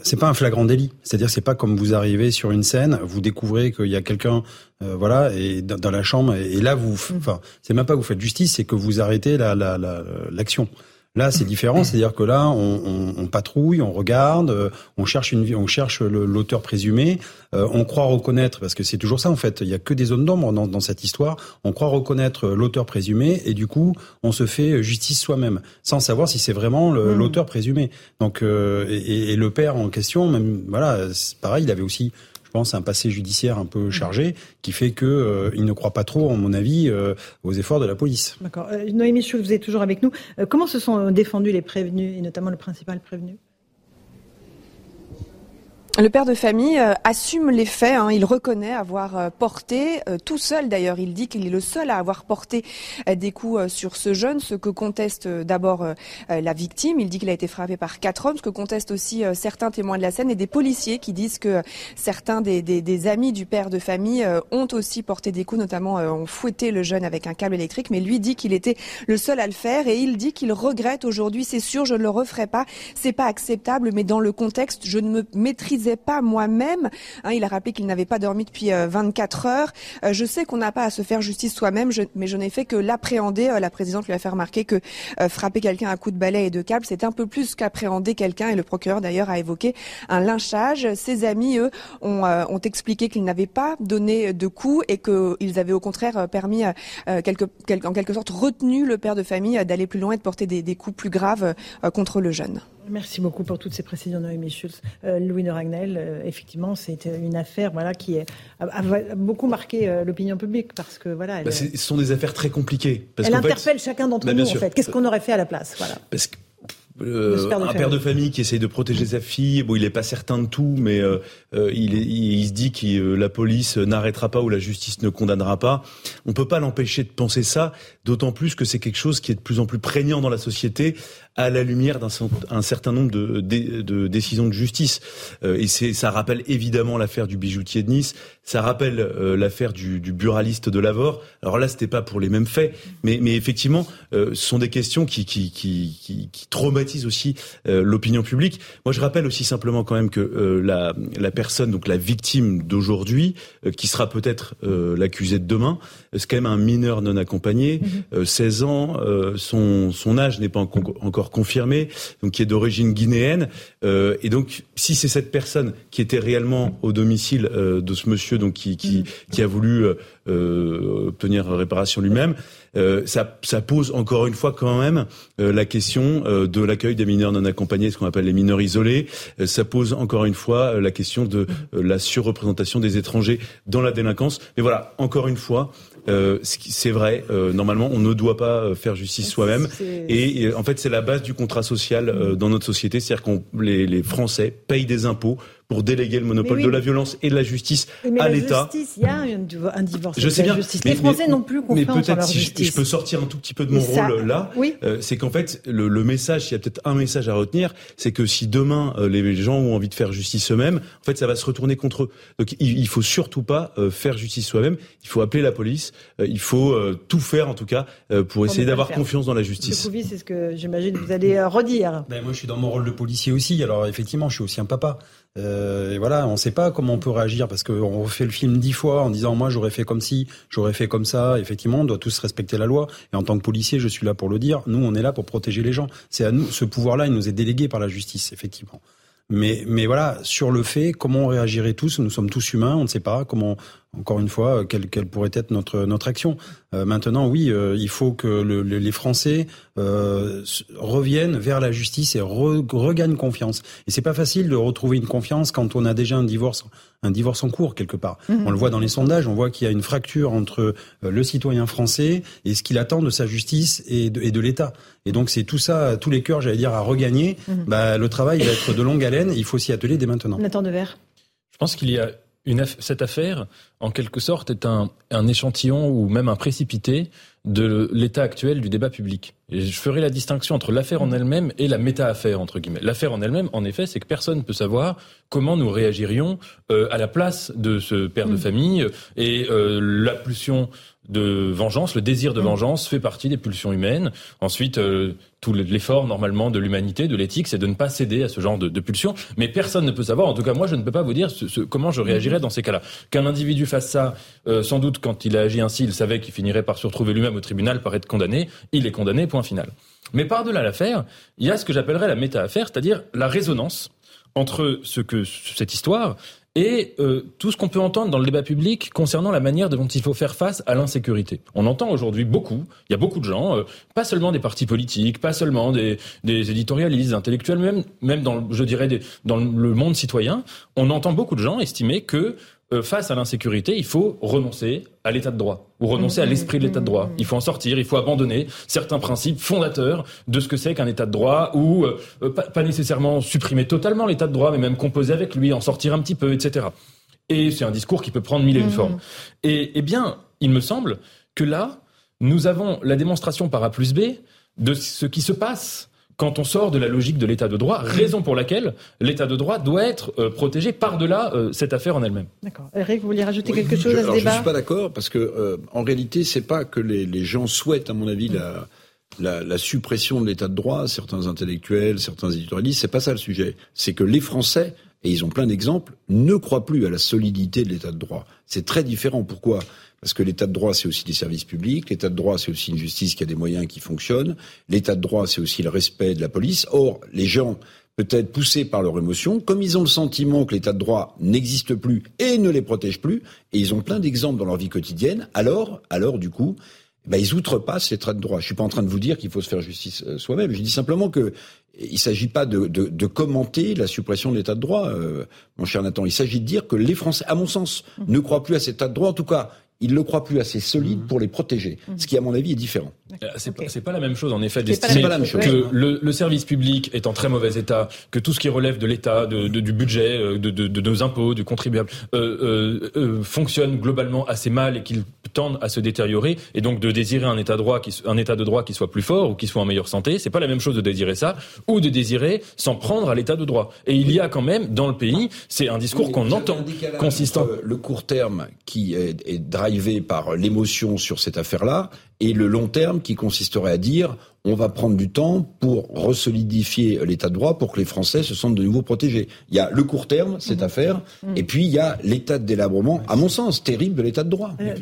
c'est pas un flagrant délit. C'est-à-dire, c'est pas comme vous arrivez sur une scène, vous découvrez qu'il y a quelqu'un, euh, voilà, et dans, la chambre, et, là vous, enfin, c'est même pas que vous faites justice, c'est que vous arrêtez la l'action. La, Là, c'est différent, c'est-à-dire que là, on, on, patrouille, on regarde, euh, on cherche une, on cherche l'auteur présumé, euh, on croit reconnaître, parce que c'est toujours ça en fait. Il y a que des zones d'ombre dans, dans, cette histoire. On croit reconnaître l'auteur présumé, et du coup, on se fait justice soi-même, sans savoir si c'est vraiment hmm. l'auteur présumé. Donc, euh, et, et, le père en question, même, voilà, pareil, il avait aussi je pense, un passé judiciaire un peu chargé qui fait que euh, il ne croit pas trop, à mon avis, euh, aux efforts de la police. D'accord. Euh, Noémie Schultz, vous êtes toujours avec nous. comment se sont défendus les prévenus, et notamment le principal prévenu? Le père de famille euh, assume les faits. Hein. Il reconnaît avoir euh, porté, euh, tout seul d'ailleurs, il dit qu'il est le seul à avoir porté des coups sur ce jeune, ce que conteste d'abord la victime. Il dit qu'il a été frappé par quatre hommes, ce que contestent aussi certains témoins de la scène et des policiers qui disent que certains des, des, des amis du père de famille ont aussi porté des coups, notamment ont fouetté le jeune avec un câble électrique. Mais lui dit qu'il était le seul à le faire et il dit qu'il regrette aujourd'hui. C'est sûr, je ne le referai pas. C'est pas acceptable, mais dans le contexte, je ne me maîtrise pas moi-même. Hein, il a rappelé qu'il n'avait pas dormi depuis 24 euh, heures. Euh, je sais qu'on n'a pas à se faire justice soi-même, mais je n'ai fait que l'appréhender. Euh, la présidente lui a fait remarquer que frapper quelqu'un à coup de balai et de câble, c'est un peu plus qu'appréhender quelqu'un. Et le procureur d'ailleurs a évoqué un lynchage. Ses amis, eux, ont, ont expliqué qu'ils n'avaient pas donné de coups et qu'ils avaient au contraire permis, en quelque sorte, retenu le père de famille d'aller plus loin et de porter des, des coups plus graves contre le jeune. Merci beaucoup pour toutes ces précisions, Noémie Schulz. Euh, Louis de Ragnel, euh, effectivement, c'est une affaire voilà, qui a, beaucoup marqué euh, l'opinion publique parce que voilà. Bah, ce sont des affaires très compliquées. Parce elle interpelle chacun d'entre bah, nous, en fait. Qu'est-ce qu'on aurait fait à la place voilà. Parce que euh, un père de famille qui essaye de protéger sa fille, bon, il est pas certain de tout, mais euh, euh il, il, se dit que la police n'arrêtera pas ou la justice ne condamnera pas. On peut pas l'empêcher de penser ça, d'autant plus que c'est quelque chose qui est de plus en plus prégnant dans la société à la lumière d'un certain nombre de, de, décisions de justice. Euh, et c'est ça rappelle évidemment l'affaire du bijoutier de Nice, ça rappelle l'affaire du, du, buraliste de Lavore. Alors là, c'était pas pour les mêmes faits, mais, mais effectivement, ce sont des questions qui, qui, qui, qui, qui traumatisent aussi euh, l'opinion publique. Moi, je rappelle aussi simplement quand même que euh, la, la, personne, donc la victime d'aujourd'hui, euh, qui sera peut-être l'accusé de demain, c'est quand même un mineur non accompagné, 16 mhm. ans, son, son âge n'est pas encore confirmé, donc qui est d'origine guinéenne. et donc, si c'est cette personne qui était réellement au domicile de ce monsieur, donc qui, qui, mhm. qui a voulu obtenir réparation lui-même, ça, ça, pose encore une fois quand même la question de la l'accueil des mineurs non accompagnés, ce qu'on appelle les mineurs isolés. Euh, ça pose encore une fois euh, la question de euh, la surreprésentation des étrangers dans la délinquance. Mais voilà, encore une fois, c'est vrai, normalement, on ne doit pas faire justice soi-même. Et, en fait, c'est la base du contrat social dans notre société, c'est-à-dire qu'on les, les Français payent des impôts pour déléguer le monopole de la violence et de la justice à l'État. Il y a un, divorce. Je sais bien. Justice. les Français n'ont plus confiance mais peut-être si je, peux sortir un tout petit peu de mon rôle là, euh, c'est qu'en fait le, le message, s'il y a peut-être un message à retenir, c'est que si demain euh, les gens ont envie de faire justice eux-mêmes, en fait ça va se retourner contre eux. Donc il, il faut surtout pas euh, faire justice soi-même. Il faut appeler la police. il faut tout faire en tout cas pour essayer d'avoir confiance dans la justice. C'est ce que j'imagine vous allez redire. Ben, moi je suis dans mon rôle de policier aussi. Alors effectivement je suis aussi un papa. Euh, et voilà, on ne sait pas comment on peut réagir parce qu'on refait le film dix fois en disant moi j'aurais fait comme ci, j'aurais fait comme ça. Effectivement, on doit tous respecter la loi. Et en tant que policier, je suis là pour le dire. Nous, on est là pour protéger les gens. C'est à nous. Ce pouvoir-là, il nous est délégué par la justice, effectivement. Mais, mais voilà, sur le fait, comment on réagirait tous Nous sommes tous humains, on ne sait pas comment encore une fois, quelle, quelle pourrait être notre, notre action. Euh, maintenant, oui, euh, il faut que le, les Français euh, reviennent vers la justice et regagnent confiance. Et c'est pas facile de retrouver une confiance quand on a déjà un divorce, un divorce en cours quelque part. Mhm. On le voit dans les sondages, on voit qu'il y a une fracture entre le citoyen français et ce qu'il attend de sa justice et de, et de l'État. Et donc c'est tout ça, tous les cœurs, j'allais dire, à regagner. Bah, le travail va être de longue haleine. Il faut s'y atteler dès maintenant. Nathan Devers. Je pense qu'il y a cette affaire en quelque sorte, est un, un échantillon ou même un précipité de l'état actuel du débat public. Et je ferai la distinction entre l'affaire en elle-même et la méta-affaire, entre guillemets. L'affaire en elle-même, en effet, c'est que personne ne peut savoir comment nous réagirions euh, à la place de ce père de mm. famille et euh, la pulsion de vengeance, le désir de mm. vengeance fait partie des pulsions humaines. Ensuite, euh, tout l'effort normalement de l'humanité, de l'éthique, c'est de ne pas céder à ce genre de, de pulsions. Mais personne ne peut savoir. En tout cas, moi, je ne peux pas vous dire ce, comment je réagirais dans ces cas-là. Qu'un individu fasse ça, euh, sans doute quand il a agi ainsi, il savait qu'il finirait par se retrouver lui-même au tribunal, par être condamné. Il est condamné. Point final. Mais par-delà l'affaire, il y a ce que j'appellerais la méta-affaire, c'est-à-dire la résonance entre ce que cette histoire et euh, tout ce qu'on peut entendre dans le débat public concernant la manière dont il faut faire face à l'insécurité. On entend aujourd'hui beaucoup, il y a beaucoup de gens, euh, pas seulement des partis politiques, pas seulement des, des éditorialistes, des intellectuels, même, même dans, je dirais, dans le monde citoyen, on entend beaucoup de gens estimer que euh, face à l'insécurité, il faut renoncer à l'état de droit ou renoncer à mmh, l'esprit de l'état de droit. Mmh. Il faut en sortir, il faut abandonner certains principes fondateurs de ce que c'est qu'un état de droit ou euh, euh, pas, nécessairement supprimer totalement l'état de droit, mais même composer avec lui, en sortir un petit peu, etc. Et c'est un discours qui peut prendre mille et une mmh. formes. Et eh bien, il me semble que là, nous avons la démonstration par A plus B de ce qui se passe quand on sort de la logique de l'état de droit, raison pour laquelle l'état de droit doit être euh, protégé par-delà euh, cette affaire en elle-même. D'accord. Eric, vous vouliez rajouter quelque chose à ce débat Je ne suis pas d'accord parce que euh, en réalité, c'est pas que les, les, gens souhaitent, à mon avis, la, la, la, suppression de l'état de droit. Certains intellectuels, certains éditorialistes, c'est pas ça le sujet. C'est que les Français et ils ont plein d'exemples, ne croient plus à la solidité de l'état de droit. C'est très différent. Pourquoi? Parce que l'état de droit, c'est aussi des services publics. L'état de droit, c'est aussi une justice qui a des moyens qui fonctionnent. L'état de droit, c'est aussi le respect de la police. Or, les gens, peut-être poussés par leur émotion, comme ils ont le sentiment que l'état de droit n'existe plus et ne les protège plus, et ils ont plein d'exemples dans leur vie quotidienne, alors, alors, du coup, ben, ils outrepassent l'état de droit. Je suis pas en train de vous dire qu'il faut se faire justice euh, soi-même. Je dis simplement que il s'agit pas de, de, de, commenter la suppression de l'état de droit, euh, mon cher Nathan. Il s'agit de dire que les Français, à mon sens, ne croient plus à cet état de droit. En tout cas, ils ne le croient plus assez solide mhm. pour les protéger. Mhm. Ce qui, à mon avis, est différent. Euh, c'est pas, pas, la même chose, en effet, d'estimer que le, le, service public est en très mauvais état, que tout ce qui relève de l'État, de, de, du budget, euh, de, de, nos impôts, du contribuable, euh, euh, fonctionne globalement assez mal et qu'il tendent à se détériorer, et donc de désirer un état, droit qui, un état de droit qui soit plus fort ou qui soit en meilleure santé, c'est pas la même chose de désirer ça ou de désirer s'en prendre à l'état de droit. Et il y a quand même dans le pays, c'est un discours qu'on entend consistant. Le court terme qui est, est drivé par l'émotion sur cette affaire-là et le long terme qui consisterait à dire on va prendre du temps pour resolidifier l'état de droit pour que les Français se sentent de nouveau protégés. Il y a le court terme, cette mmh. affaire, mmh. et puis il y a l'état de délabrement, à mon sens, terrible de l'état de droit. Euh,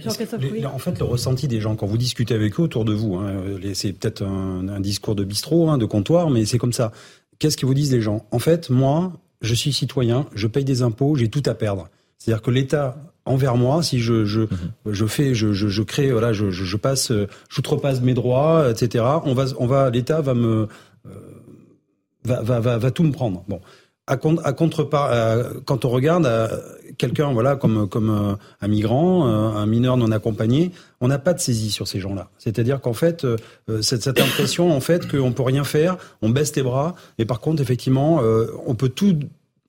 en fait, le ressenti des gens, quand vous discutez avec eux autour de vous, hein, c'est peut-être un, discours de bistrot, hein, de comptoir, mais c'est comme ça. Qu'est-ce que vous disent les gens? En fait, moi, je suis citoyen, je paye des impôts, j'ai tout à perdre. C'est-à-dire que l'État envers moi si je je, mhm. je fais je, je, je crée voilà je, je, passe j'outrepasse mes droits etc on va on va l'État va me euh, va, va, va va tout me prendre. Bon. À, à contrepart euh, quand on regarde euh, quelqu'un voilà comme comme un migrant un mineur non accompagné on n'a pas de saisie sur ces gens-là. C'est-à-dire qu'en fait cette, cette impression en fait qu'on peut rien faire on baisse les bras et par contre effectivement on peut tout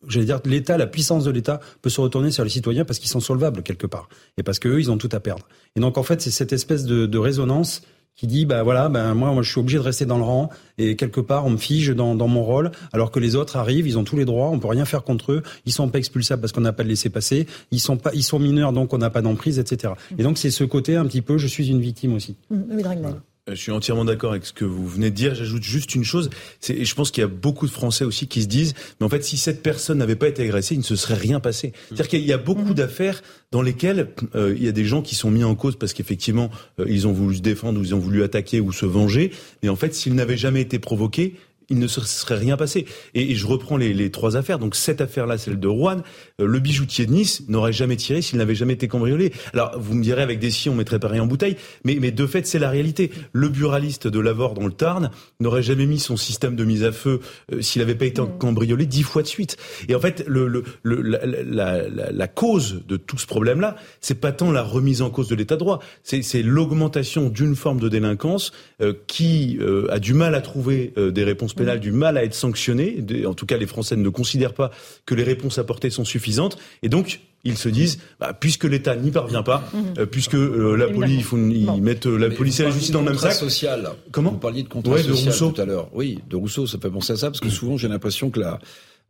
j'allais dire, l'État, la puissance de l'État peut se retourner sur les citoyens parce qu'ils sont solvables quelque part et parce qu'eux, ils ont tout à perdre. Et donc en fait, c'est cette espèce de, de, résonance qui dit, bah voilà, ben moi, moi, je suis obligé de rester dans le rang et quelque part, on me fige dans, dans mon rôle, alors que les autres arrivent, ils ont tous les droits, on peut rien faire contre eux, ils sont pas expulsables parce qu'on n'a pas de laisser passer, ils sont pas, ils sont mineurs donc on n'a pas d'emprise, etc. Et donc c'est ce côté un petit peu, je suis une victime aussi. Mmh, je suis entièrement d'accord avec ce que vous venez de dire. J'ajoute juste une chose. Et je pense qu'il y a beaucoup de Français aussi qui se disent, mais en fait, si cette personne n'avait pas été agressée, il ne se serait rien passé. C'est-à-dire qu'il y a beaucoup mmh. d'affaires dans lesquelles euh, il y a des gens qui sont mis en cause parce qu'effectivement, euh, ils ont voulu se défendre ou ils ont voulu attaquer ou se venger. Mais en fait, s'ils n'avaient jamais été provoqués, il ne se serait rien passé. Et, je reprends les, les, trois affaires. Donc cette affaire-là, celle de Rouen, euh, le bijoutier de Nice n'aurait jamais tiré s'il n'avait jamais été cambriolé. Alors vous me direz avec des si on mettrait pas rien en bouteille, mais, mais de fait c'est la réalité. Le buraliste de Lavore dans le Tarn n'aurait jamais mis son système de mise à feu euh, s'il n'avait pas été cambriolé dix fois de suite. Et en fait, le, le, la, la, la, la, cause de tout ce problème-là, c'est pas tant la remise en cause de l'état de droit, c'est l'augmentation d'une forme de délinquance euh, qui a du mal à trouver des réponses pénal du mal à être sanctionné. En tout cas, les Français ne considèrent pas que les réponses apportées sont suffisantes. Et donc, ils se disent, bah, puisque l'État n'y parvient pas, mhm. puisque la police, il faut ils mettent la police et la justice dans le même sac. social. Comment Vous parliez de contrat social tout à l'heure. Oui, de Rousseau, ça fait penser à ça parce que souvent j'ai l'impression que la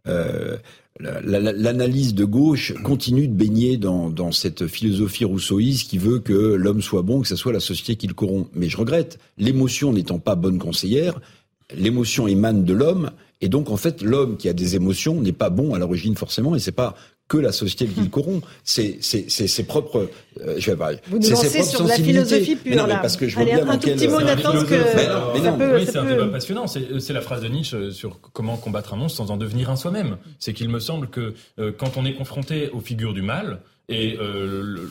euh, l'analyse de gauche continue de baigner dans, dans cette philosophie rousseauiste qui veut que l'homme soit bon, que ce soit la société qui le corrompt. Mais je regrette, l'émotion n'étant pas bonne conseillère, l'émotion émane de l'homme, et donc en fait l'homme qui a des émotions n'est pas bon à l'origine forcément, et c'est pas que la société qui le corrompt. C'est ses propres. Euh, je vais pas. Vous nous lancez sur de la philosophie pure non, là. Parce que je Allez, un tout petit mot, Nathan, que. Mais non, oui, c'est un débat passionnant. C'est la phrase de Nietzsche sur comment combattre un monstre sans en devenir un soi-même. C'est qu'il me semble que euh, quand on est confronté aux figures du mal, et euh,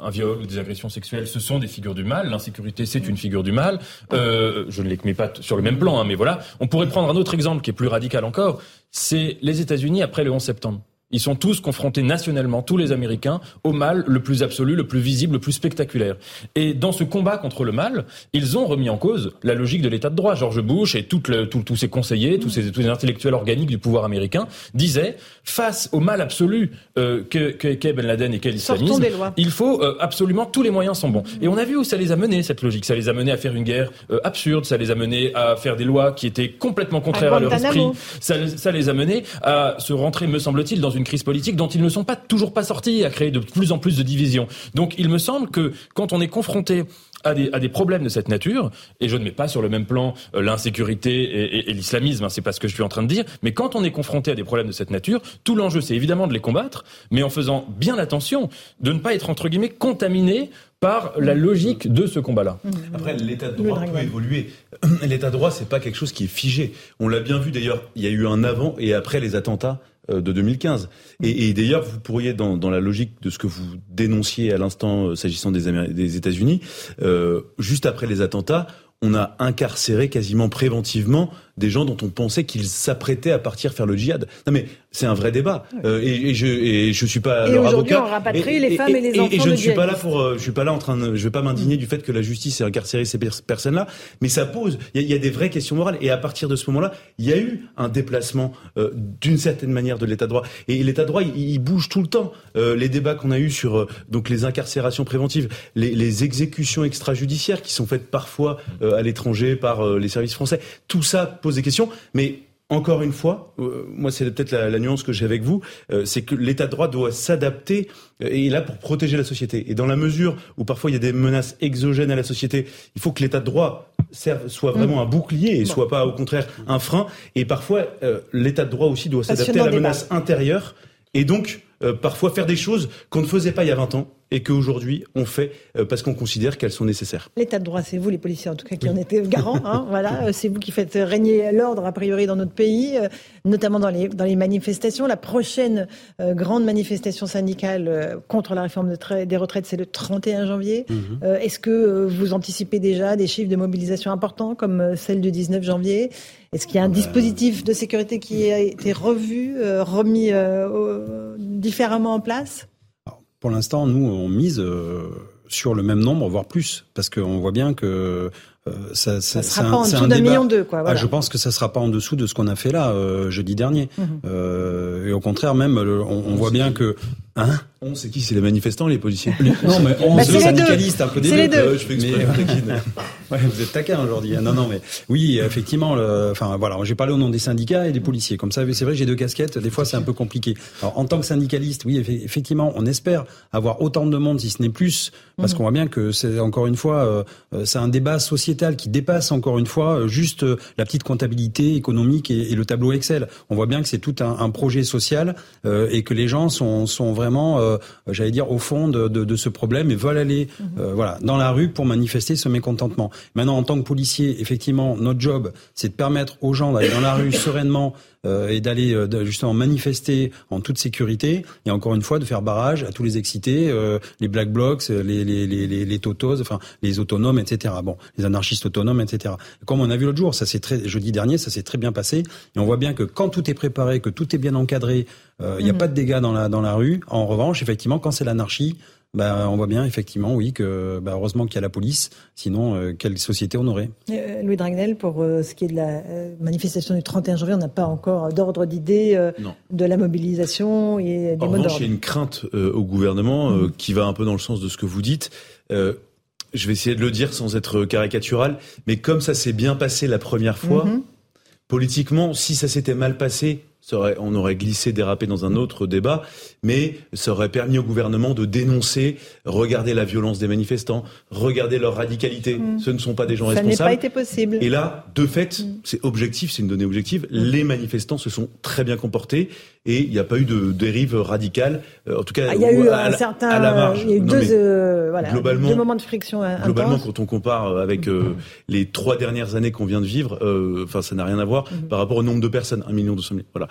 un, viol ou des agressions sexuelles, ce sont des figures du mal. L'insécurité, c'est une figure du mal. Euh, je ne les mets pas sur le même plan, hein, mais voilà. On pourrait prendre un autre exemple qui est plus radical encore. C'est les États-Unis après le 11 septembre. Ils sont tous confrontés nationalement, tous les Américains, au mal le plus absolu, le plus visible, le plus spectaculaire. Et dans ce combat contre le mal, ils ont remis en cause la logique de l'état de droit. George Bush et tous ses conseillers, tous ces, tous intellectuels organiques du pouvoir américain disaient, face au mal absolu euh, que, que Ben Laden et qu'est l'islamisme, il faut euh, absolument tous les moyens sont bons. Et on a vu où ça les a menés, cette logique. Ça les a menés à faire une guerre euh, absurde, ça les a menés à faire des lois qui étaient complètement contraires à, leur esprit. Ça, ça les a menés à se rentrer, me semble-t-il, dans une crise politique dont ils ne sont pas toujours pas sortis, à créer de plus en plus de divisions. Donc il me semble que quand on est confronté à des, à des problèmes de cette nature, et je ne mets pas sur le même plan euh, l'insécurité et, et, l'islamisme, hein, c'est pas ce que je suis en train de dire, mais quand on est confronté à des problèmes de cette nature, tout l'enjeu c'est évidemment de les combattre, mais en faisant bien attention de ne pas être entre guillemets contaminé par la logique de ce combat-là. Mmh. Après, l'état de droit peut évoluer. L'état de droit, c'est pas quelque chose qui est figé. On l'a bien vu d'ailleurs, il y a eu un avant et après les attentats de 2015. Et, et d'ailleurs, vous pourriez, dans, la logique de ce que vous dénonciez à l'instant euh, s'agissant des, des États-Unis, euh, juste après les attentats, on a incarcéré quasiment préventivement des gens dont on pensait qu'ils s'apprêtaient à partir faire le djihad. Non mais c'est un vrai débat. Euh, et, et, je et je suis pas et leur avocat. On rapatrie les femmes et, les enfants. Et, je ne suis pas là pour, euh, je suis pas là en train de, je vais pas m'indigner mm. du fait que la justice ait incarcéré ces personnes-là. Mais ça pose, il y, a des vraies questions morales. Et à partir de ce moment-là, il y a eu un déplacement euh, d'une certaine manière de l'état de droit. Et l'état de droit, il, bouge tout le temps. Euh, les débats qu'on a eus sur donc les incarcérations préventives, les, les, exécutions extrajudiciaires qui sont faites parfois à l'étranger par les services français, tout ça pose des questions. Mais encore une fois, euh, moi c'est peut-être la, nuance que j'ai avec vous, euh, c'est que l'État de droit doit s'adapter euh, et est là pour protéger la société. Et dans la mesure où parfois il y a des menaces exogènes à la société, il faut que l'État de droit serve, soit vraiment mm. un bouclier et soit pas au contraire un frein. Et parfois l'État de droit aussi doit s'adapter à la menace intérieure et donc parfois faire des choses qu'on ne faisait pas il y a 20 ans et qu'aujourd'hui on fait euh, parce qu'on considère qu'elles sont nécessaires. L'état de droit, c'est vous les policiers en tout cas qui en étaient garants. Hein, voilà, euh, c'est vous qui faites régner l'ordre a priori dans notre pays, euh, notamment dans les dans les manifestations. La prochaine grande manifestation syndicale contre la réforme des retraites, c'est le 31 janvier. Mhm. Est-ce que vous anticipez déjà des chiffres de mobilisation importants comme celle du 19 janvier? Est-ce qu'il y a un dispositif de sécurité qui a été revu, remis différemment en place? Pour l'instant, nous, on mise euh, sur le même nombre, voire plus, parce qu'on voit bien que ça, ça, ça sera pas en dessous d'un million deux, quoi. Ah, je pense que ça sera pas en dessous de ce qu'on a fait là euh, jeudi dernier. Mhm. euh, et au contraire, même, on, on voit bien que Hein on, c'est qui C'est les manifestants, les policiers Non, mais on, bah, c'est syndicalistes, un peu des deux. Euh, je fais exprès, ouais, vous êtes taquin aujourd'hui. Hein. Non, non, mais oui, effectivement. Le, enfin, voilà, j'ai parlé au nom des syndicats et des policiers. Comme ça, c'est vrai, j'ai deux casquettes. Des fois, c'est un peu compliqué. Alors, en tant que syndicaliste, oui, effectivement, on espère avoir autant de monde, si ce n'est plus, parce mhm. qu'on voit bien que c'est encore une fois, euh, euh, c'est un débat sociétal qui dépasse encore une fois juste la petite comptabilité économique et, et, le tableau Excel. On voit bien que c'est tout un, un projet social et que les gens sont, sont vraiment euh, j'allais dire, au fond de, de, de, ce problème et veulent aller mhm. euh, voilà, dans la rue pour manifester ce mécontentement. Maintenant, en tant que policier, effectivement, notre job, c'est de permettre aux gens d'aller dans la rue sereinement euh, et d'aller justement manifester en toute sécurité et encore une fois de faire barrage à tous les excités, les black blocs, les, les, les, les, totos, enfin les autonomes, etc. Bon, les anarchistes autonomes, etc. Comme on a vu l'autre jour, ça s'est très jeudi dernier, ça s'est très bien passé et on voit bien que quand tout est préparé, que tout est bien encadré, il n'y a mhm. pas de dégâts dans la dans la rue. En revanche, effectivement, quand c'est l'anarchie, bah, on voit bien effectivement, oui, que bah, heureusement qu'il y a la police. Sinon, euh, quelle société on aurait? Euh, Louis Dragnel, pour euh, ce qui est de la manifestation du 31 janvier, on n'a pas encore d'ordre d'idée de la mobilisation et des en revanche, il y a une crainte au gouvernement mm. qui va un peu dans le sens de ce que vous dites. je vais essayer de le dire sans être caricatural, mais comme ça s'est bien passé la première fois, mm-hmm. politiquement, si ça s'était mal passé, on aurait glissé, dérapé dans un autre débat, mais ça aurait permis au gouvernement de dénoncer, regarder la violence des manifestants, regarder leur radicalité. Mm. Ce ne sont pas des gens responsables. Ça n'a pas été possible. Et là, de fait, mm. c'est objectif, c'est une donnée objective. Mm. Les manifestants se sont très bien comportés et il n'y a pas eu de dérive radicale. Euh, en tout cas, ah, il y a eu un certain, à la marge. Il y a eu deux, euh, voilà, globalement, deux moments de friction. Globalement, quand on compare avec euh, les trois dernières années qu'on vient de vivre, enfin, ça n'a rien à voir par rapport au nombre de personnes, un million deux cent mille. Voilà.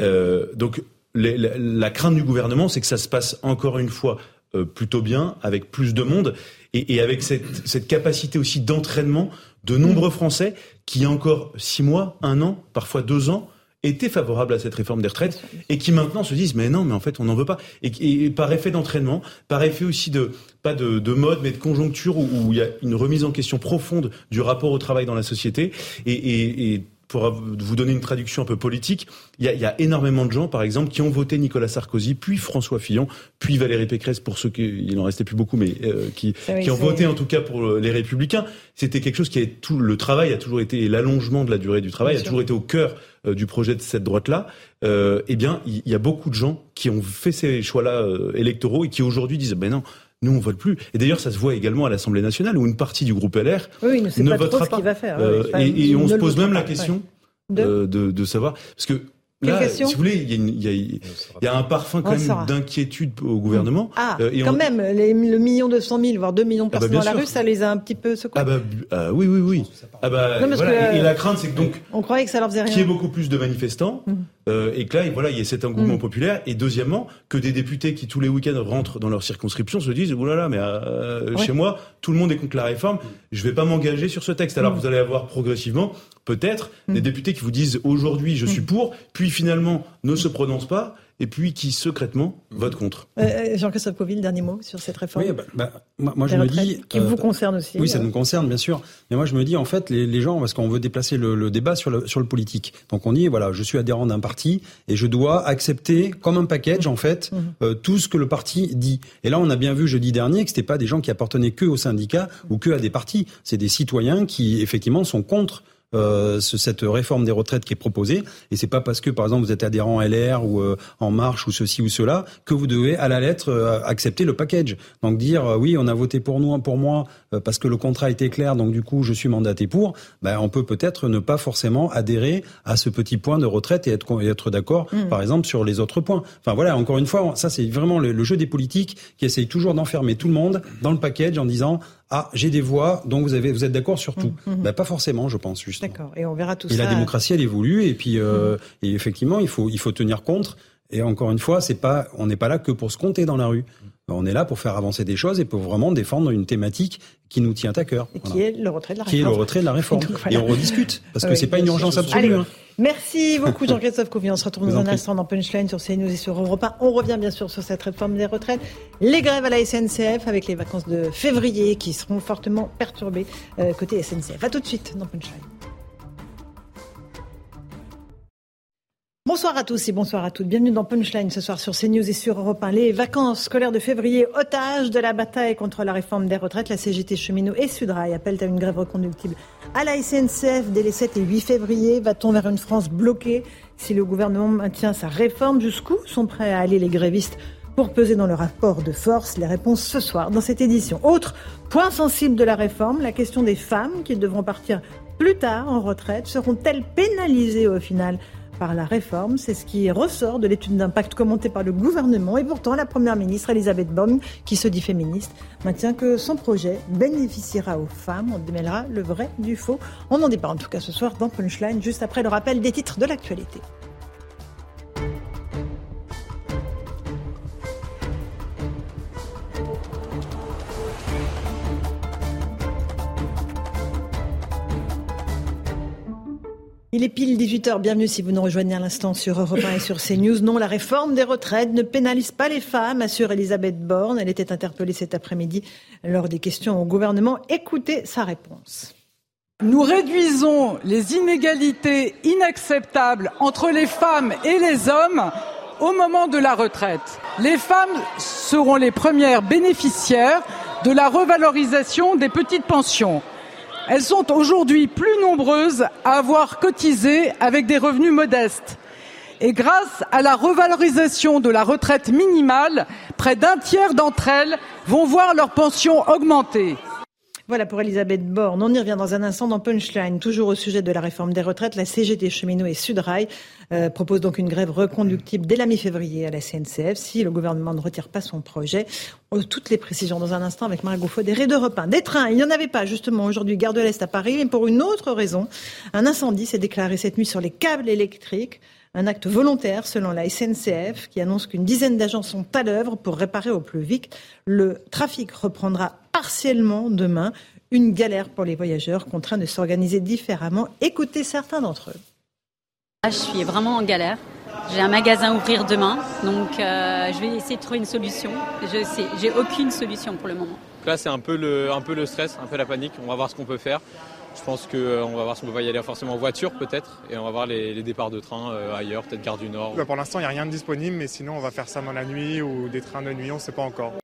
Euh, donc la, crainte du gouvernement, c'est que ça se passe encore une fois euh, plutôt bien, avec plus de monde, et, avec cette, cette, capacité aussi d'entraînement de nombreux Français qui, il y a encore six mois, un an, parfois deux ans, étaient favorables à cette réforme des retraites et qui maintenant se disent mais non mais en fait on n'en veut pas. Et, par effet d'entraînement par effet aussi de pas de, de mode mais de conjoncture où, il y a une remise en question profonde du rapport au travail dans la société et pour vous donner une traduction un peu politique, il y, a, il y, a, énormément de gens, par exemple, qui ont voté Nicolas Sarkozy, puis François Fillon, puis Valérie Pécresse, pour ceux qui, il en restait plus beaucoup, mais euh, qui, qui ont voté en tout cas pour les Républicains. C'était quelque chose qui est tout, le travail a toujours été, l'allongement de la durée du travail a toujours été au cœur euh, du projet de cette droite-là. Euh, eh bien, il y, a beaucoup de gens qui ont fait ces choix-là euh, électoraux et qui aujourd'hui disent, ben non, nous, on vote plus. Et d'ailleurs, ça se voit également à l'Assemblée nationale, où une partie du groupe LR ne, votera pas. Euh, et, on se pose même la question de, de, savoir, parce que Là, si vous voulez, il y a, il y a, un parfum quand même d'inquiétude au gouvernement. Ah, euh, et quand même, le million deux cent mille, voire deux millions de ah bah, personnes dans la rue, ça les a un petit peu secoués. Ah bah ah oui, oui, oui. Ah bah, voilà. et, la crainte, c'est que donc, on croyait que ça leur faisait rien. Qu'il y ait beaucoup plus de manifestants, mmh. euh, et que là, voilà, il y ait cet engouement mmh. populaire. Et deuxièmement, que des députés qui tous les week-ends rentrent dans leur circonscription se disent, oulala, là là, mais euh, chez moi, tout le monde est contre la réforme. Je vais pas m'engager sur ce texte. Alors mmh. vous allez avoir progressivement peut-être mm. des députés qui vous disent aujourd'hui je suis mm. pour, puis finalement ne se prononcent pas et puis qui secrètement votent contre. Euh, euh Jean-Christophe Coville, dernier mot sur cette réforme. Oui, bah, bah, moi, je me dis qui vous euh, concerne aussi. Oui, ça nous concerne bien sûr. Mais moi je me dis en fait les, les gens parce qu'on veut déplacer le, le, débat sur le sur le politique. Donc on dit voilà, je suis adhérent d'un parti et je dois accepter comme un package en fait mm. euh, tout ce que le parti dit. Et là on a bien vu jeudi dernier que c'était pas des gens qui appartenaient que aux syndicats ou que à des partis, c'est des citoyens qui effectivement sont contre euh, cette réforme des retraites qui est proposée. Et c'est pas parce que, par exemple, vous êtes adhérent LR ou euh, En Marche ou ceci ou cela que vous devez à la lettre euh, accepter le package. Donc dire oui, on a voté pour nous, pour moi, parce que le contrat était clair, donc du coup je suis mandaté pour. Ben, on peut peut-être ne pas forcément adhérer à ce petit point de retraite et être, être d'accord, mm. par exemple, sur les autres points. Enfin voilà, encore une fois, ça c'est vraiment le, le, jeu des politiques qui essayent toujours d'enfermer tout le monde dans le package en disant ah j'ai des voix donc vous avez vous êtes d'accord sur tout. Mmh, mmh. Ben, pas forcément je pense juste d'accord. Et on verra tout ça et la démocratie elle évolue et puis euh, mmh. et effectivement il faut il faut tenir compte. Et encore une fois c'est pas on n'est pas là que pour se compter dans la rue on est là pour faire avancer des choses et pour vraiment défendre une thématique qui nous tient à cœur. Et qui est le retrait de la réforme. Qui est le retrait de la réforme. Et, on rediscute, parce que c'est pas une urgence absolue. Hein. Merci beaucoup Jean-Christophe Couvi. On se retrouve dans un instant dans Punchline sur CNews et sur Europe 1. On revient bien sûr sur cette réforme des retraites. Les grèves à la SNCF avec les vacances de février qui seront fortement perturbées euh, côté SNCF. A tout de suite dans Punchline. Bonsoir à tous et bonsoir à toutes. Bienvenue dans Punchline ce soir sur CNews et sur Europe 1. Les vacances scolaires de février, otages de la bataille contre la réforme des retraites, la CGT Cheminot et Sudrail appellent à une grève reconductible à la SNCF dès les 7 et 8 février. Va-t-on vers une France bloquée si le gouvernement maintient sa réforme? Jusqu'où sont prêts à aller les grévistes pour peser dans le rapport de force? Les réponses ce soir dans cette édition. Autre point sensible de la réforme, la question des femmes qui devront partir plus tard en retraite. Seront-elles pénalisées au final par la réforme. C'est ce qui ressort de l'étude d'impact commentée par le gouvernement. Et pourtant, la première ministre, Elisabeth Borne, qui se dit féministe, maintient que son projet bénéficiera aux femmes. On démêlera le vrai du faux. On en débat en tout cas ce soir dans Punchline, juste après le rappel des titres de l'actualité. Il est pile 18h, bienvenue si vous nous rejoignez à l'instant sur Europe 1 et sur CNews. Non, la réforme des retraites ne pénalise pas les femmes, assure Elisabeth Borne. Elle était interpellée cet après-midi lors des questions au gouvernement. Écoutez sa réponse. Nous réduisons les inégalités inacceptables entre les femmes et les hommes au moment de la retraite. Les femmes seront les premières bénéficiaires de la revalorisation des petites pensions. Elles sont aujourd'hui plus nombreuses à avoir cotisé avec des revenus modestes. Et grâce à la revalorisation de la retraite minimale, près d'un tiers d'entre elles vont voir leur pension augmenter. Voilà pour Elisabeth Borne. On y revient dans un instant dans Punchline. Toujours au sujet de la réforme des retraites, la CGT Cheminots et Sudrail euh, propose donc une grève reconductible dès la mi-février à la CNCF si le gouvernement ne retire pas son projet. Oh, toutes les précisions dans un instant avec Margot Faudéré de Repin. Des trains, il n'y en avait pas justement aujourd'hui, gare de l'Est à Paris, mais pour une autre raison. Un incendie s'est déclaré cette nuit sur les câbles électriques. Un acte volontaire selon la SNCF qui annonce qu'une dizaine d'agents sont à l'œuvre pour réparer au plus vite. Le trafic reprendra partiellement demain. Une galère pour les voyageurs contraints de s'organiser différemment. Écoutez certains d'entre eux. Je suis vraiment en galère. J'ai un magasin à ouvrir demain, donc euh, je vais essayer de trouver une solution. Je sais, j'ai aucune solution pour le moment. Là, c'est un peu le, un peu le stress, un peu la panique. On va voir ce qu'on peut faire. Je pense qu'on euh, va voir si on peut y aller forcément en voiture peut-être et on va voir les, départs de train euh, ailleurs, peut-être Gare du Nord. Bah, pour l'instant, il n'y a rien de disponible, mais sinon on va faire ça dans la nuit ou des trains de nuit, on ne sait pas encore.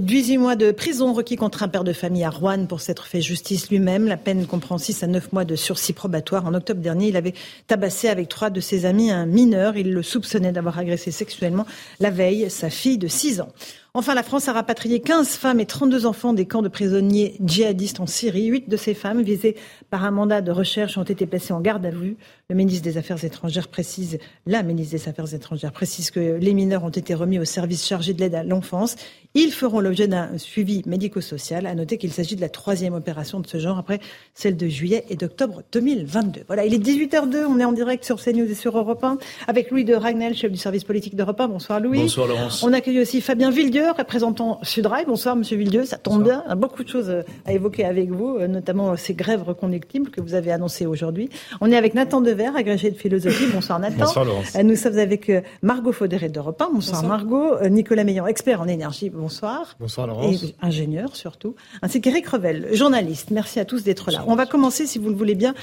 18 mois de prison requis contre un père de famille à Rouen pour s'être fait justice lui-même. La peine comprend 6 à 9 mois de sursis probatoire. En octobre dernier, il avait tabassé avec trois de ses amis un mineur. Il le soupçonnait d'avoir agressé sexuellement la veille sa fille de 6 ans. Enfin, la France a rapatrié 15 femmes et 32 enfants des camps de prisonniers djihadistes en Syrie. Huit de ces femmes, visées par un mandat de recherche, ont été placées en garde à vue. Le ministre des Affaires étrangères précise, la ministre des Affaires étrangères précise que les mineurs ont été remis au service chargé de l'aide à l'enfance. Ils feront l'objet d'un suivi médico-social. À noter qu'il s'agit de la troisième opération de ce genre après celle de juillet et d'octobre 2022. Voilà, il est 18h02. On est en direct sur CNews et sur Europe 1 avec Louis de Ragnel, chef du service politique d'Europe 1. Bonsoir Louis. Bonsoir Laurence. On accueille aussi Fabien Villedieu représentant Sudrail. Bonsoir, Monsieur Villedieu. Ça tombe bien. Y a beaucoup de choses à évoquer avec vous, euh, notamment ces grèves reconductibles que vous avez annoncées aujourd'hui. On est avec Nathan Dever, agrégé de philosophie. Bonsoir, Nathan. Bonsoir, Laurence. Euh, nous sommes avec euh, Margot Faudéré d'Europe 1. Bonsoir, Margot. Nicolas Meillan, expert en énergie. Bonsoir. Bonsoir, Laurence. Et ingénieur, surtout. Ainsi qu'Éric Revel, journaliste. Merci à tous d'être là. On va commencer, si vous le voulez bien,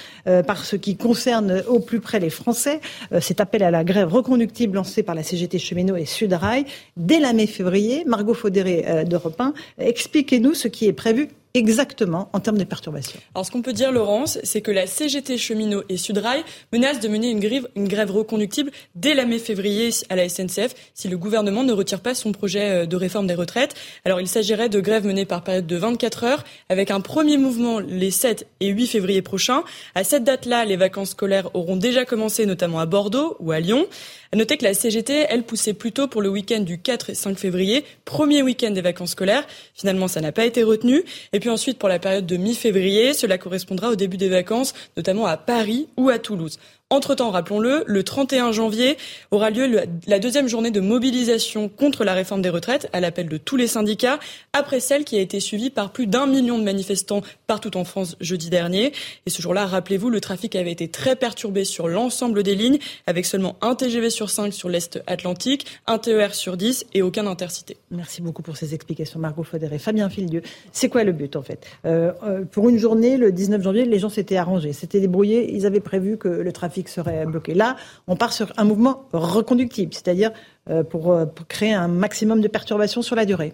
par ce qui concerne au plus près les Français. cet appel à la grève reconductible lancé par la CGT Cheminot et Sudrail dès la mai-février. Margot Faudéré euh, d'Europe 1. Expliquez-nous ce qui est prévu exactement en termes de perturbations Alors ce qu'on peut dire, Laurence, c'est que la CGT Cheminot et Sudrail menacent de mener une grève, une grève reconductible dès la mai-février à la SNCF si le gouvernement ne retire pas son projet euh, de réforme des retraites. Alors il s'agirait de grèves menées par période de 24 heures avec un premier mouvement les 7 et 8 février prochains. À cette date-là, les vacances scolaires auront déjà commencé, notamment à Bordeaux ou à Lyon. À noter que la CGT, elle, poussait plutôt pour le week-end du 4 et 5 février, premier week-end des vacances scolaires. Finalement, ça n'a pas été retenu. Et puis ensuite, pour la période de mi-février, cela correspondra au début des vacances, notamment à Paris ou à Toulouse. Entre-temps, rappelons-le, le 31 janvier aura lieu la deuxième journée de mobilisation contre la réforme des retraites à l'appel de tous les syndicats, après celle qui a été suivie par plus d'un million de manifestants partout en France jeudi dernier. Et ce jour-là, rappelez-vous, le trafic avait été très perturbé sur l'ensemble des lignes, avec seulement un TGV sur 5 sur l'Est Atlantique, un TER sur 10 et aucun intercité. Merci beaucoup pour ces explications, Margot Faudéré. Fabien Filieu, c'est quoi le but en fait? Euh, euh, Pour une journée, le 19 janvier, les gens s'étaient arrangés, s'étaient débrouillés, ils avaient prévu que le trafic serait bloqué. Là, on part sur un mouvement reconductible, c'est-à-dire euh, euh, pour, créer un maximum de perturbations sur la durée.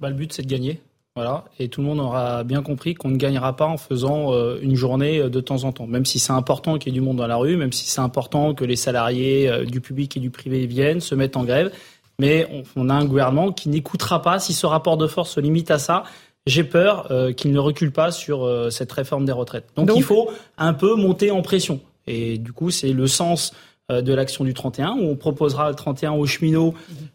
Bah, le but, c'est de gagner. Voilà, et tout le monde aura bien compris qu'on ne gagnera pas en faisant euh, une journée de temps en temps, même si c'est important qu'il y ait du monde dans la rue, même si c'est important que les salariés du public et du privé viennent, se mettent en grève. Mais on, a un gouvernement qui n'écoutera pas si ce rapport de force se limite à ça. J'ai peur qu'il ne recule pas sur cette réforme des retraites. Donc, il faut un peu monter en pression. Et du coup, c'est le sens euh, de l'action du 31, où on proposera le 31 aux cheminots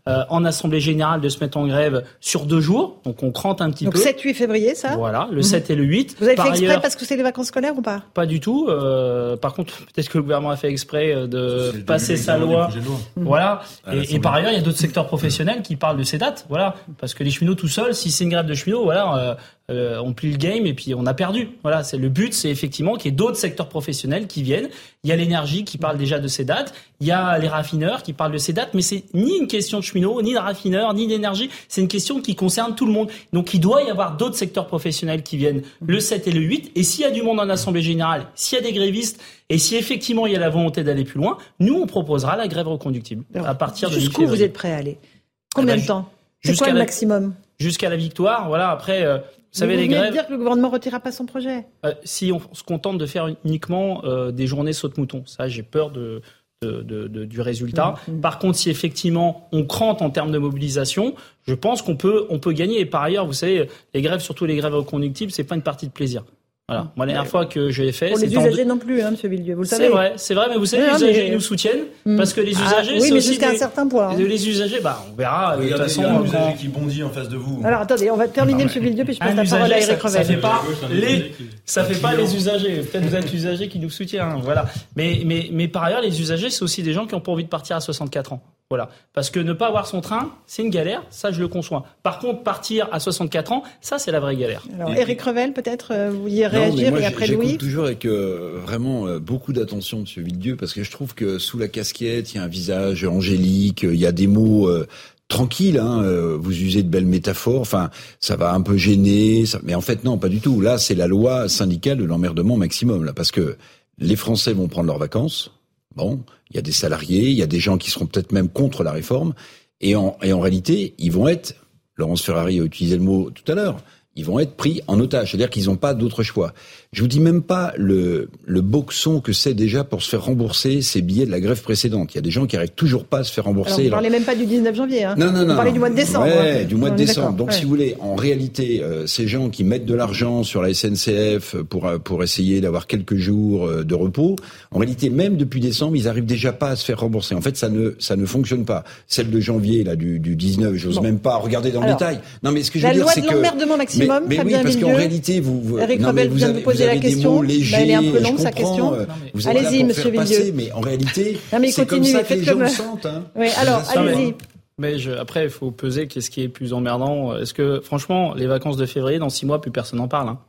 euh, en Assemblée Générale de se mettre en grève sur deux jours. Donc on crante un petit peu. Donc 7-8 février, ça Voilà, le 7 mhm. et le 8. Vous avez fait exprès parce que c'est les vacances scolaires ou pas? Pas du tout. Euh, par contre, peut-être que le gouvernement a fait exprès euh, de passer sa loi. Mhm. Voilà. Et, et, par ailleurs, il y a d'autres secteurs professionnels qui parlent de ces dates. Voilà. Parce que les cheminots tout seuls, si c'est une grève de cheminots, voilà, euh, on plie le game et puis on a perdu. Voilà, c'est le but, c'est effectivement qu'il y ait d'autres secteurs professionnels qui viennent. Il y a l'énergie qui parle déjà de ces dates, il y a les raffineurs qui parlent de ces dates, mais c'est ni une question de cheminot, ni de raffineurs, ni d'énergie, c'est une question qui concerne tout le monde. Donc il doit y avoir d'autres secteurs professionnels qui viennent le 7 et le 8, et s'il y a du monde en assemblée générale, s'il y a des grévistes, et si effectivement il y a la volonté d'aller plus loin, nous on proposera la grève reconductible à partir de Jusqu'où vous êtes prêt à aller? Combien de temps? C'est quoi le maximum? Jusqu'à la victoire, voilà. Après, euh, vous savez, les grèves. dire que le gouvernement ne retirera pas son projet? Euh, Si on se contente de faire uniquement euh, des journées saute-mouton, ça, j'ai peur de, du résultat. Mm, mm. Par contre, si effectivement on crante en termes de mobilisation, je pense qu'on peut, on peut gagner. Et par ailleurs, vous savez, les grèves, surtout les grèves reconductibles, c'est pas une partie de plaisir. Voilà. Moi, la dernière fois que je l'ai fait, pour les usagers non plus, hein, Monsieur Villedieu, vous le savez. C'est vrai, c'est vrai, mais vous savez, les usagers nous soutiennent hmm. parce que les ah, usagers, ah, oui, mais jusqu'à un certain point. Hein. Les usagers, bah, on verra. de toute façon, un usager qui bondit en face de vous. Alors attendez, on va terminer, Monsieur Villedieu, puis je passe la parole à Eric Revel. Ça fait pas les, ça fait pas les usagers. Peut-être vous êtes usagers qui nous soutiennent, voilà. Mais, mais, mais par ailleurs, les usagers, c'est aussi des gens qui ont pas envie de partir à 64 ans. Voilà. Parce que ne pas avoir son train, c'est une galère, ça je le conçois. Par contre, partir à 64 ans, ça c'est la vraie galère. Alors, Eric Revel, peut-être, euh, vous vouliez réagir et après Louis toujours avec euh, vraiment euh, beaucoup d'attention, Monsieur Villedieu, parce que je trouve que sous la casquette, il y a un visage angélique, il y a des mots tranquilles, hein, vous usez de belles métaphores, enfin, ça va un peu gêner, mais en fait non, pas du tout. Là, c'est la loi syndicale de l'emmerdement maximum, là, parce que les Français vont prendre leurs vacances, Bon, il y a des salariés, il y a des gens qui seront peut-être même contre la réforme, et en, réalité, ils vont être, Laurence Ferrari a utilisé le mot tout à l'heure, ils vont être pris en otage, c'est-à-dire qu'ils n'ont pas d'autre choix. Je vous dis même pas le, le boxon que c'est déjà pour se faire rembourser ces billets de la grève précédente. Il y a des gens qui n'arrivent toujours pas à se faire rembourser. Alors, vous ne parlez même pas du 19 janvier. Hein. Non, non, non. Vous parlez du mois de décembre. Ouais, du mois de décembre. Donc, si vous voulez, en réalité, euh, ces gens qui mettent de l'argent sur la SNCF pour euh, pour essayer d'avoir quelques jours euh, de repos, en réalité, même depuis décembre, ils arrivent déjà pas à se faire rembourser. En fait, ça ne ça ne fonctionne pas. Celle de janvier, là, du, du 19, j'ose même pas regarder dans le détail. Non, mais ce que je veux dire, c'est que la loi de l'emmerdement maximum. Mais, oui, parce qu'en réalité, vous, vous, Eric non, mais vous, avez, vous avez des mots bah, elle est un peu longue sa question. Euh, allez-y, Monsieur Villieu. Mais en réalité, c'est comme ça que les gens le sentent. Hein. Oui, alors allez-y. Mais je, après, il faut peser qu'est-ce qui est plus emmerdant. Est-ce que, franchement, les vacances de février, dans six mois, plus personne n'en parle. Hein.